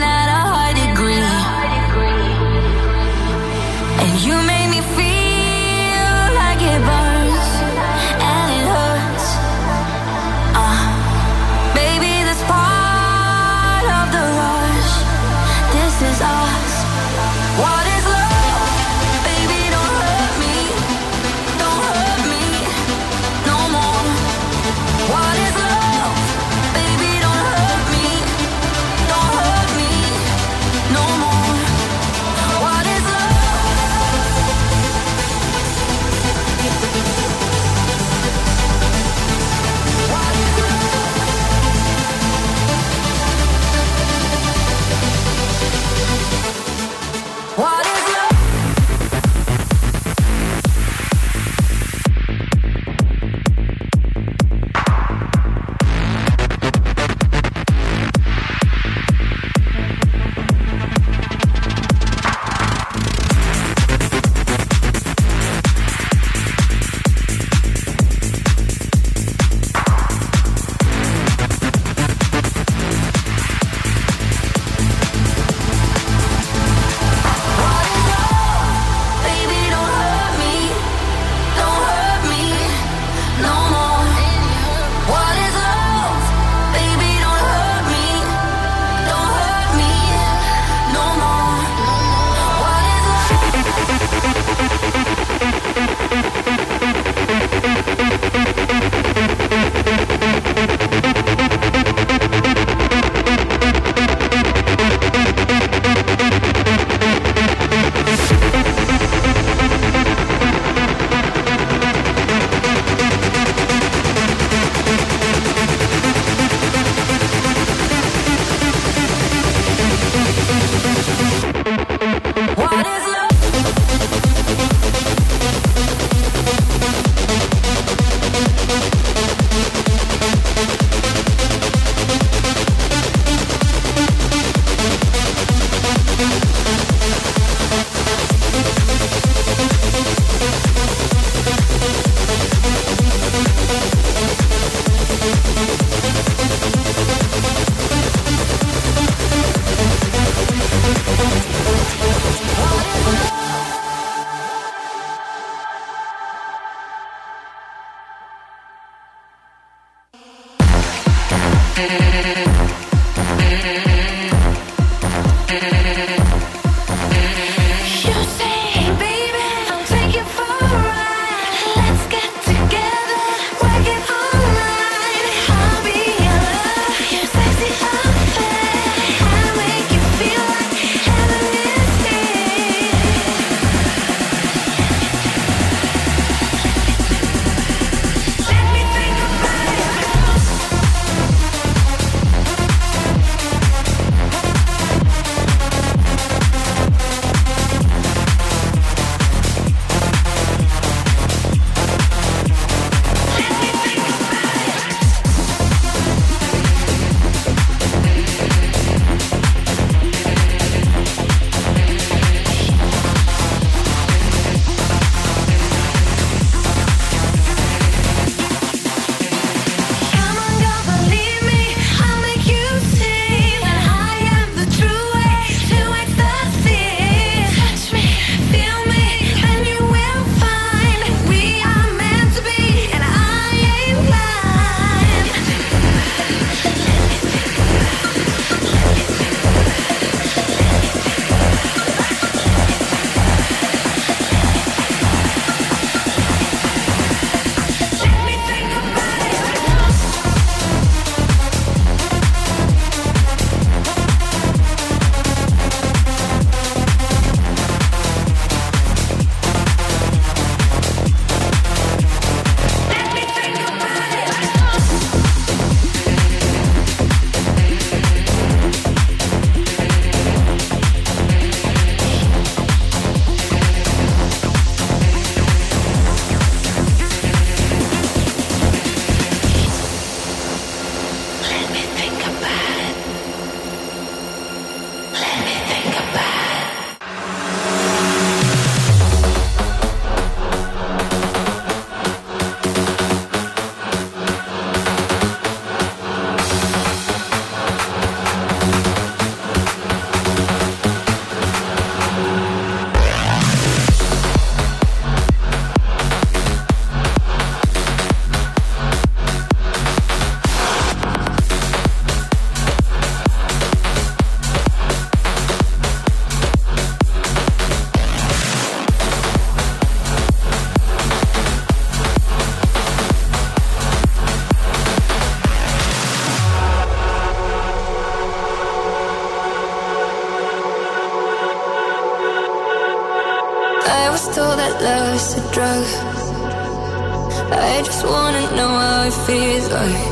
like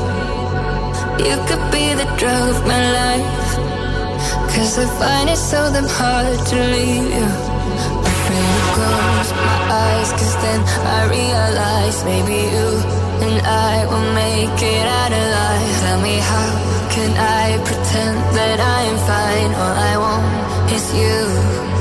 You could be the drug of my life. Cause I find it so damn hard to leave you. I you close my eyes Cause then I realize Maybe you and I will make it out alive. Tell me how can I pretend that I am fine? All I want is you.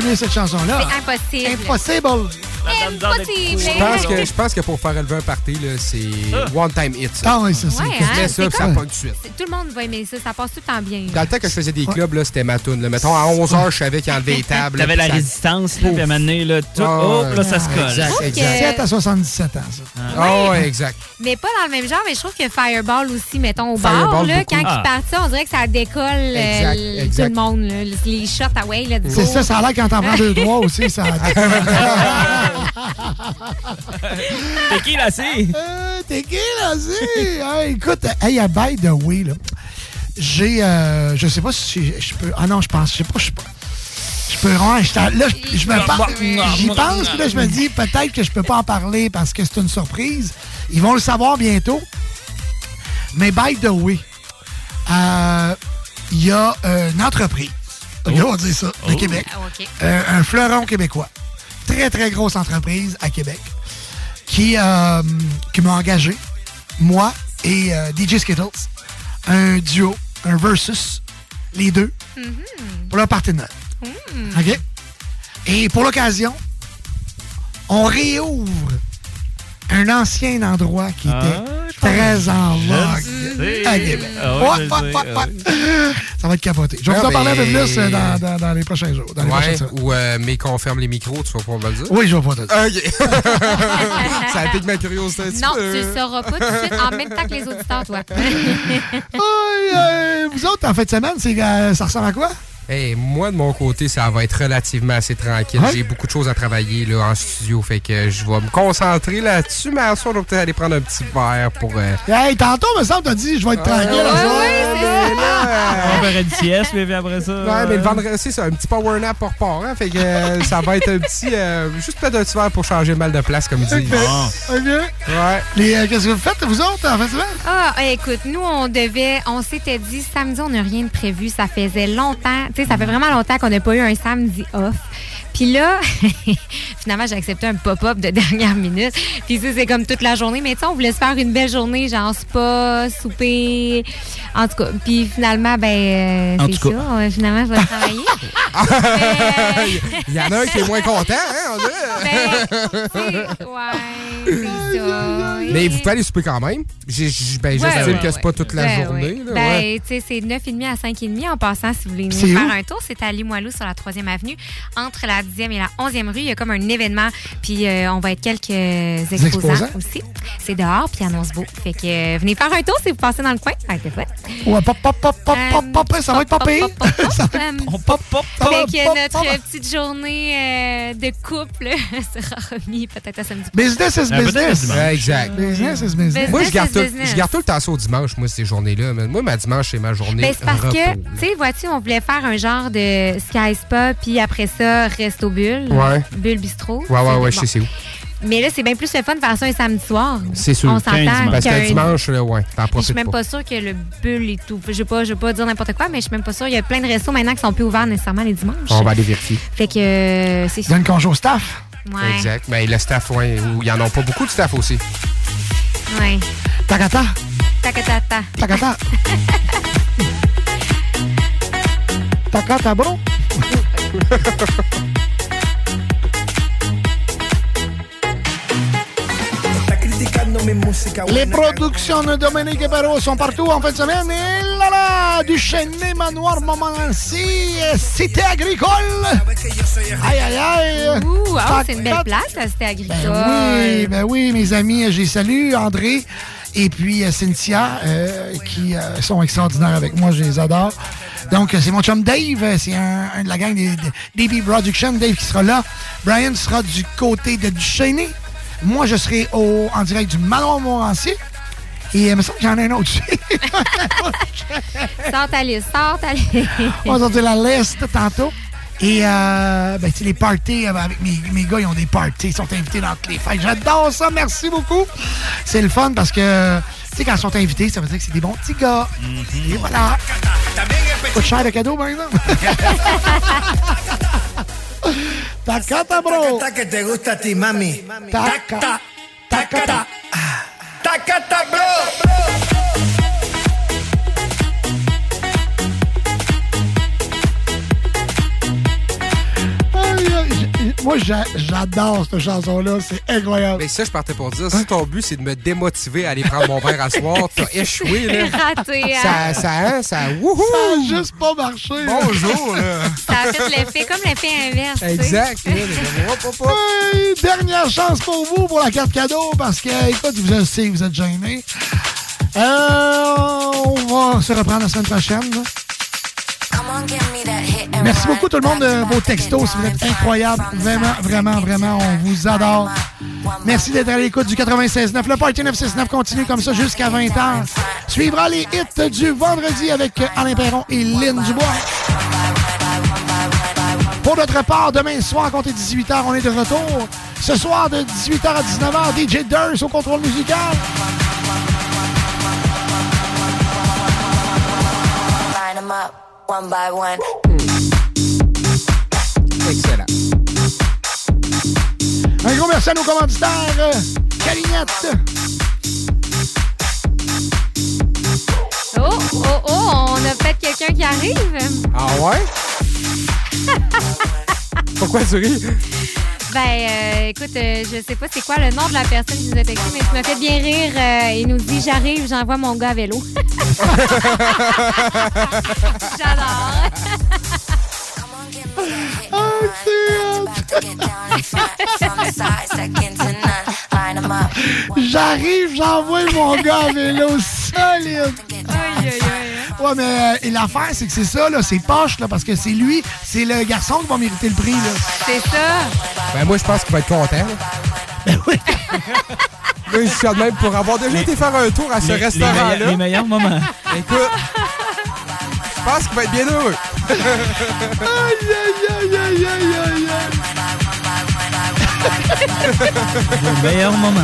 Pas, aimer cette chanson-là. C'est impossible. Impossible. Impossible. Je pense, que, je pense que pour faire élever un party, là, c'est one time hit. Ah oui, ça, c'est- Ouais, hein, ça, ça pogne tout de suite. Tout le monde va aimer ça. Ça passe tout le temps bien. Dans le temps que je faisais des clubs, là, c'était ma toune. là. Mettons, à 11h, je savais qu'il enlevait les [LAUGHS] tables. T'avais la ça- résistance, là, puis à un moment donné, là, tout, Ah, oh, là, ça se colle. Exact, exact. que- 7 à 77 ans, ça. Ah ouais, exact. Mais pas dans le même genre, mais je trouve que Fireball aussi, mettons, au bar, Fireball, là, quand Ah. il part ça, on dirait que ça décolle euh, Exact, l- exact. tout le monde. Là. Les shots, ah ouais, let's go. C'est ça, ça a l'air quand t'en prends deux, trois aussi, ça. [LAUGHS] T'es qui, là, c'est? Euh, T'es qui, là, c'est? [LAUGHS] Hey, écoute, hey, by the way, là, j'ai, euh, je sais pas si je peux, ah non, je pense, je sais pas, je sais pas. Je peux, ouais, je là, je, je me pense, j'y pense, puis là, je me dis, peut-être que je peux pas en parler parce que c'est une surprise. Ils vont le savoir bientôt. Mais by the way, euh, il y a euh, une entreprise, ok, on va dire ça, de Oh. Québec, Ah, euh, un fleuron québécois, très, très grosse entreprise à Québec, qui, euh, qui m'a engagé, moi et euh, DJ Skittles, un duo, un versus, les deux, pour leur partenaire. OK? Et pour l'occasion, on réouvre un ancien endroit qui était très en vogue à Québec. Ah ouais, Ouais, ouais, ah. Ça va être capoté. Je vais Ah, vous en parler un peu plus dans, dans- dans les prochains jours. Dans les Ouais, prochaines semaines. ou euh, mais qu'on ferme les micros, tu vas pouvoir me le dire? Oui, je vais pas te le dire. OK. [LAUGHS] ça pique ma curiosité Non, tu le sauras pas tout de suite en même temps que les auditeurs, toi. [LAUGHS] Vous autres, en fin de semaine, c'est, euh, ça ressemble à quoi? Hey, moi, de mon côté, ça va être relativement assez tranquille. Ouais. J'ai beaucoup de choses à travailler là, en studio, fait que je vais me concentrer là-dessus, mais à soir, on va peut-être aller prendre un petit verre pour... euh, Hey, tantôt, me semble, t'as dit, je vais être tranquille. ouais, à soir. mais là, [LAUGHS] On va faire une sieste, puis après ça. Ouais, mais le vendredi, c'est ça, un petit power nap pour part, hein, fait que euh, [LAUGHS] ça va être un petit... euh, juste peut-être un petit verre pour changer mal de place, comme ils disent. OK. Ouais. Les, euh, qu'est-ce que vous faites, vous autres, en fin de semaine? Ah, écoute, nous, on devait, on s'était dit, samedi, on n'a rien de prévu. Ça faisait longtemps, sais, ça fait vraiment longtemps qu'on n'a pas eu un samedi off. Puis là, [LAUGHS] finalement, j'ai accepté un pop-up de [LAUGHS] dernière minute. Puis ça, c'est comme toute la journée. Mais tu sais, on voulait se faire une belle journée, genre spa, souper. En tout cas, puis finalement, ben, euh, c'est ça. Finalement, je vais travailler. [LAUGHS] Il y en a un qui est moins content, hein, on dirait. Ben, ouais, c'est ça. Mais vous pouvez aller souper quand même. J'ai- Ben, Ouais, j'estime ouais, que c'est pas toute la ouais, journée. ouais. là, Ben, ouais. tu sais, c'est 9,5 à 5,5 en passant si vous voulez venir où? faire un tour. C'est à Limoilou sur la 3e avenue. Entre la 10e et la 11e rue, il y a comme un événement. Puis euh, on va être quelques exposants, exposants? aussi. C'est dehors, puis annonce beau. Fait que euh, venez faire un tour si vous passez dans le coin. Ça va être. Ouais, pop, pop, pop, pop, pop, pop, ça va être. [LAUGHS] Ça va Euh, pop, pop, Fait pop, que pop, notre pop. petite journée euh, de couple [LAUGHS] sera remis peut-être à samedi. Business is business. exact. Business is business. Moi, je garde, tout, business. je garde tout le temps ça au dimanche, moi, ces journées-là. Mais Moi, ma dimanche, c'est ma journée. Ben, c'est parce repos. que, tu sais, vois-tu, on voulait faire un genre de Sky Spa, puis après ça, Resto Bulle. Ouais. Bulle Bistrot. Ouais, ouais, ouais, je sais c'est où. Mais là, c'est bien plus le fun de faire ça un samedi soir. C'est sûr. On s'entend Parce qu'un- que dimanche, là, ouais, t'en Je suis même pas. pas sûre que le bulle et tout. Je vais pas, je vais pas dire n'importe quoi, mais je suis même pas sûre. Il y a plein de restos maintenant qui sont plus ouverts nécessairement les dimanches. On va aller vérifier. Fait que euh, c'est ça. Donne congé au staff. Ouais. Exact. Mais le staff, ouais, ou il y en a pas beaucoup de staff aussi. Ouais. Takata. Takatata. Takata. Takata, [LAUGHS] bro. [LAUGHS] Les productions de Dominique Perrault sont partout en fin de semaine. Et là là, du Manoir, Montmorency, Cité agricole. Aïe, aïe, aïe. Ouh, c'est une belle place, la cité agricole. Ben oui, ben oui, mes amis, j'ai salué André et puis euh, Cynthia euh, qui euh, sont extraordinaires avec moi, je les adore. Donc, c'est mon chum Dave, c'est un, un de la gang des, des DB Production, Dave qui sera là. Brian sera du côté de Duchesnay. Moi, je serai au, en direct du Manoir Montmorency. Et euh, il me semble que j'en ai un autre aussi. [LAUGHS] Sors ta liste, sors ta liste. On va sortir la liste tantôt. Et euh, ben, tu sais, les parties, euh, avec mes, mes gars, ils ont des parties, ils sont invités dans toutes les fêtes. J'adore ça, merci beaucoup. C'est le fun parce que, tu sais, quand ils sont invités, ça veut dire que c'est des bons petits gars. Et voilà. Coûte cher le cadeau, par exemple. [LAUGHS] Tacata, bro. Tacata que te gusta a ti, mami. Taca. Tacata. Tacata, bro. Moi, j'a- j'adore cette chanson-là. C'est incroyable. Mais ça, je partais pour dire, si ton but, c'est de me démotiver à aller prendre mon verre à soir, t'as [LAUGHS] échoué, là. Raté, hein? Ça, ça, hein, ça, wouhou! Ça a juste pas marché. Bonjour, là. [LAUGHS] Ça a fait l'effet, comme l'effet inverse. Exact. Hey, dernière chance pour vous pour la carte cadeau parce que, écoute, vous êtes, si vous êtes gênés. Euh, on va se reprendre la semaine prochaine. là. Merci beaucoup tout le monde de vos textos. Vous êtes incroyables. Vraiment, vraiment, vraiment, on vous adore. Merci d'être à l'écoute du 96.9. Le Party 969 continue comme ça jusqu'à 20h. Suivra les hits du vendredi avec Alain Perron et Lynn Dubois. Pour notre part, demain soir, comptez 18h, on est de retour. Ce soir, de 18h à 19h, DJ Durs au contrôle musical. Line up, one by one. Excellent. Un gros merci à nos commanditaires. euh, Calinette. Oh, oh, oh, on a peut-être quelqu'un qui arrive. Ah ouais? [LAUGHS] Pourquoi tu ris? Ben, euh, écoute, euh, je sais pas c'est quoi le nom de la personne qui nous a texté, mais tu m'as fait bien rire. Euh, il nous dit J'arrive, j'envoie mon gars à vélo. [LAUGHS] J'adore. [LAUGHS] J'arrive, j'envoie mon gars à vélo solide. Ouais, mais euh, l'affaire, c'est que c'est ça, là, c'est poche, là, parce que c'est lui, c'est le garçon qui va mériter le prix, là. C'est ça. Ben, moi, je pense qu'il va être content. là. Ben oui. [LAUGHS] Là, je suis de même pour avoir déjà été faire un tour à ce Les- les restaurant-là. meilleurs- les meilleurs moments. [LAUGHS] Écoute, je pense qu'il va être bien heureux. aïe, aïe, aïe, aïe, aïe, aïe, Le meilleur moment.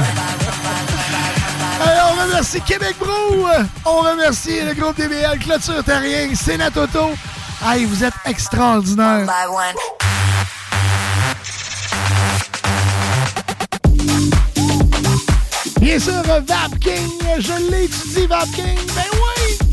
Hey, on remercie Québec Brou. On remercie le groupe DBL, Clôture Terrien, Sénat Auto. Hey, vous êtes one. Bien sûr, Vap King, je l'étudie, Vap King. Ben oui!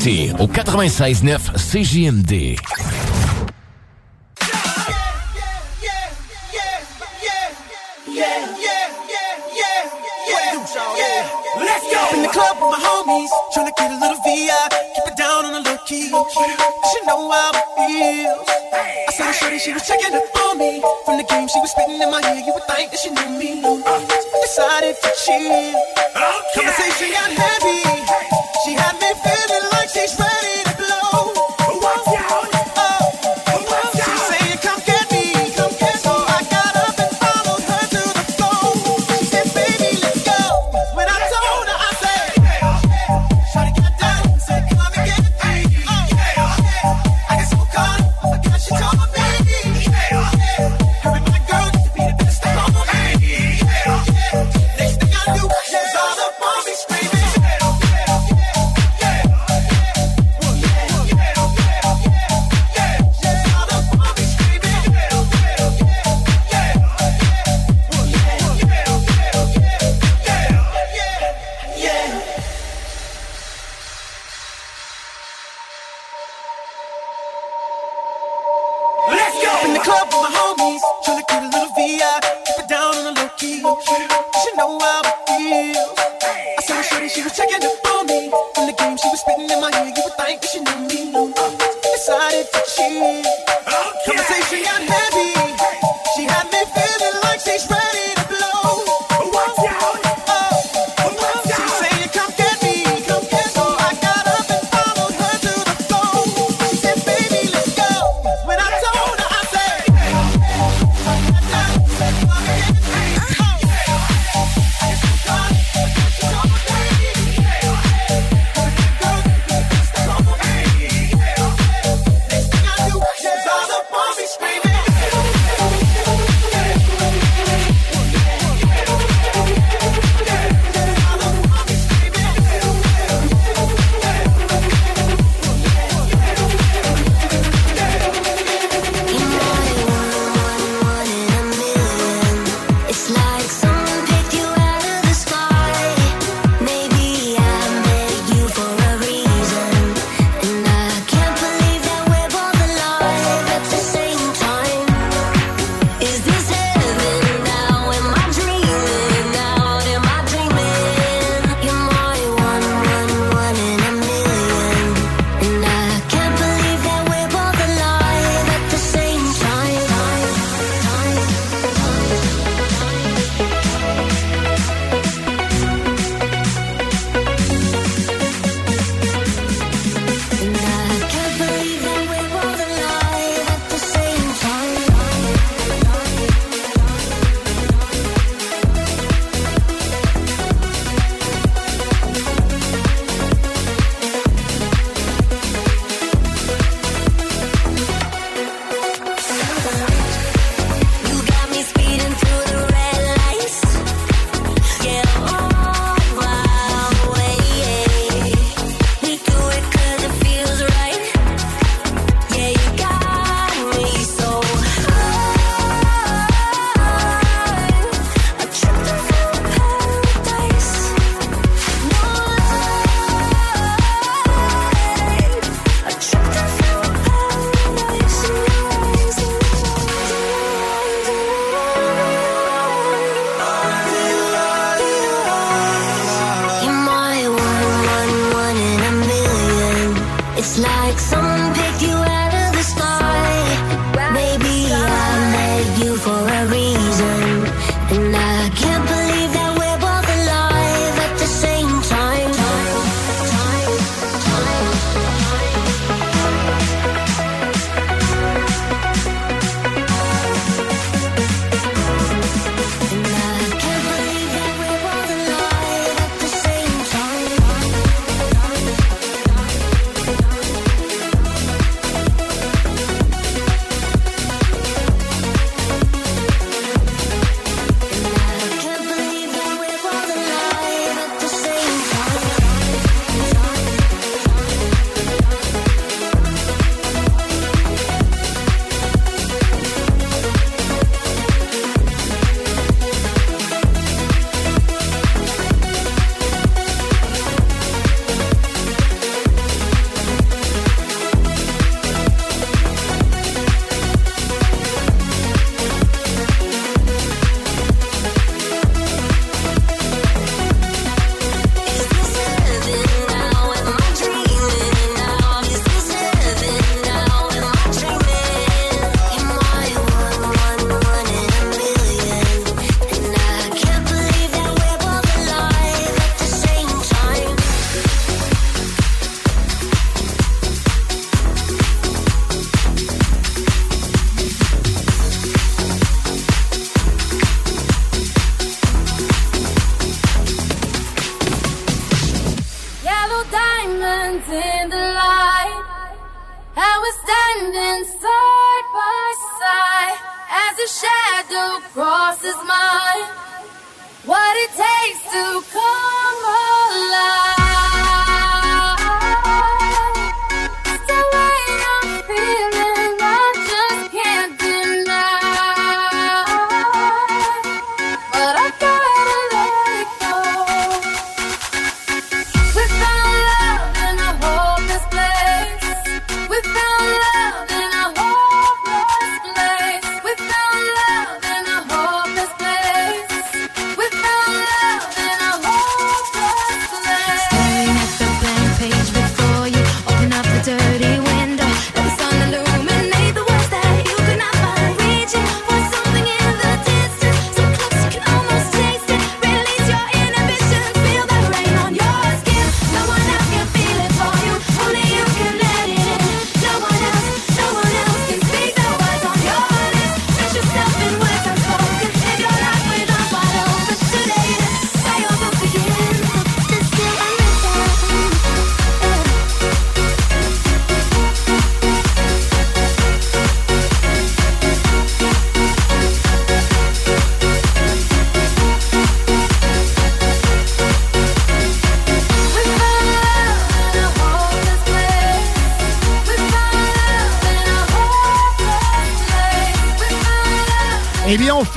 Le Party au 96.9 CJMD. Let's go. In the club with my homies, tryna get a little VI. Keep it down on the low key. She know how it feels. I saw her shorty, she was checking up on me. From the game, she was spitting in my ear. You would think that she knew me. Decided to chill. Conversation got heavy.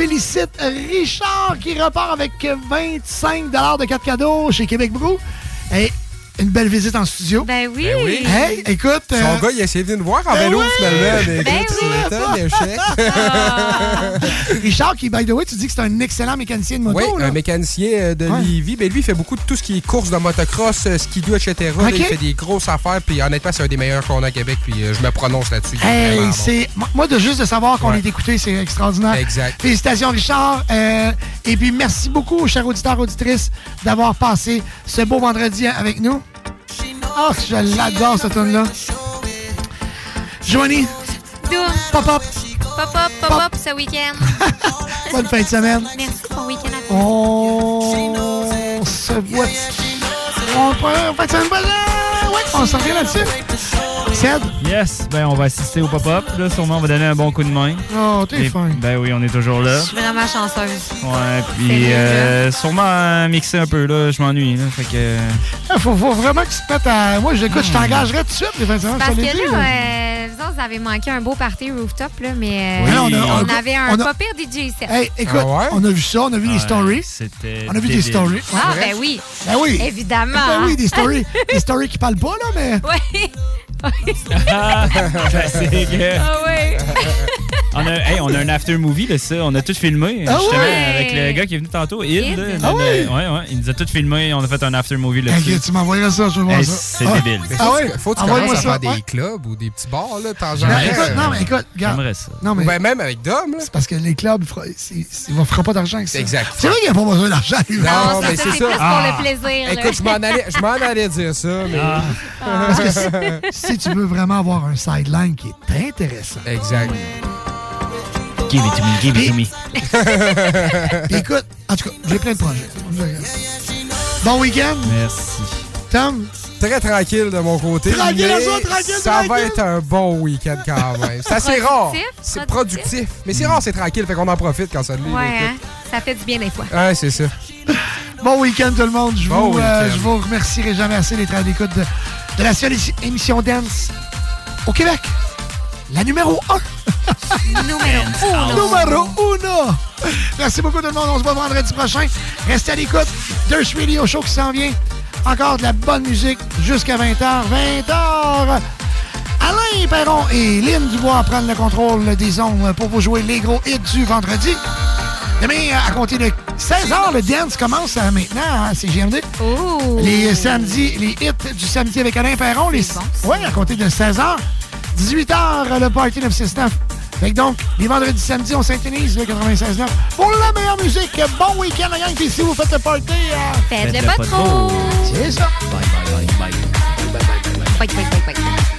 Félicite Richard qui repart avec 25 de cartes cadeaux chez Québec Brou. Belle visite en studio? Ben oui. Ben oui. Hey, écoute. Son euh, gars, il a essayé de nous voir en Ben vélo, oui! finalement. Mais Ben écoute, oui! [LAUGHS] Richard, qui, by the way, tu dis que c'est un excellent mécanicien de moto. Oui, là. un mécanicien euh, de Ouais. Lévis. Ben, lui, il fait beaucoup de tout ce qui est course de motocross, euh, skidoo, etc. Là, Ok. il fait des grosses affaires. Puis honnêtement, c'est un des meilleurs qu'on a à Québec. Puis je me prononce là-dessus. Hey, bon. c'est moi- moi de juste de savoir qu'on Ouais. est écouté, c'est extraordinaire. Exact. Félicitations Richard. Euh, et puis merci beaucoup, chers auditeurs auditrices, d'avoir passé ce beau vendredi avec nous. Oh, je l'adore cette tune là. Joanie, Doom. pop up, Pop up, pop up ce week-end. [LAUGHS] bonne fin de semaine. Merci, bon week-end à toi. On se voit. On on fait une bonne. Ouais, on s'en revient là-dessus. Yes, ben on va assister au pop-up. Là, sûrement, on va donner un bon coup de main. oh, t'es fin. Ben oui, on est toujours là. Je suis vraiment chanceuse. Ouais, puis euh, sûrement euh, mixer un peu, là. Je m'ennuie, là. Fait que. Il faut, faut vraiment que tu te mettes à. Moi, je, écoute, je t'engagerais tout de suite, les fins de semaine, Parce je que là, euh, vous autres, vous avez manqué un beau party rooftop, là, mais euh, Oui, on a- on, on a- avait un on a- pas pire DJ set. Hey, écoute, Ah ouais? on a vu ça, on a vu les Ouais, stories. C'était. On a vu des stories. Ah, ben oui. Ben oui. Évidemment. Ben oui, des stories. des stories qui parlent pas, là, mais. [LAUGHS] Oui. Ah, [LAUGHS] classique. Ah oui. [LAUGHS] On a, hey, on a un after movie de ça. On a tout filmé, Ah justement, ouais? avec le gars qui est venu tantôt. Id. là, Ah de- ouais? ouais, ouais. Il nous a tout filmé. On a fait un after movie là-dessus. tu m'envoyeras ça, je veux voir Hey, ça. c'est Ah. débile. Ah faut, ouais? que- faut que tu commences à ça, faire ouais. des clubs ou des petits bars, là, de temps en Ben, temps. écoute, non, mais écoute, regarde. J'aimerais ça. Non, mais Ben, même avec Dom, là. c'est parce que les clubs, ils ne feront pas d'argent avec ça. Exact. C'est vrai qu'il n'y a pas besoin d'argent. lui. Non, Non, mais ça, c'est ça. Ah. pour le plaisir. Écoute, je m'en allais, je m'en allais dire ça, mais. Ah. Parce que si, si tu veux vraiment avoir un sideline qui est intéressant. Exact. Give it to me, give it to me. Puis [LAUGHS] écoute, en tout cas, j'ai plein de projets. Bon week-end, Merci. Tom? Très tranquille de mon côté. Tranquille, mais toi, tranquille, Ça va être un bon week-end quand même. [LAUGHS] C'est assez rare. C'est productif. productif. Mais c'est rare, c'est tranquille. Fait qu'on en profite quand ça l'est. Ouais, hein? Ça fait du bien des fois. Ouais, c'est ça. [LAUGHS] Bon week-end tout le monde. Je Bon vous, euh, je vous remercierai jamais assez d'être à l'écoute de, de la seule émission dance au Québec. La numéro 1. Numéro uno. Numéro 1. Merci beaucoup tout le monde. On se voit vendredi prochain. Restez à l'écoute. Dirt Radio Show qui s'en vient. Encore de la bonne musique jusqu'à 20h. 20h. Alain Perron et Lynn Dubois prennent le contrôle des ondes pour vous jouer les gros hits du vendredi. Demain, à compter de 16h, le dance commence à maintenant à CGMD. Oh. Les samedis, les hits du samedi avec Alain Perron. Les... C'est bon, Oui, à compter de 16h. 18h, le Party 969. Fait que donc, les vendredis, samedis, on s'intonise le 96.9 pour la meilleure musique. Bon week-end, la gang. Puis si vous faites le party, euh, Faites-le pas pas trop. c'est ça. Bye, bye, bye, bye. Bye, bye, bye, bye.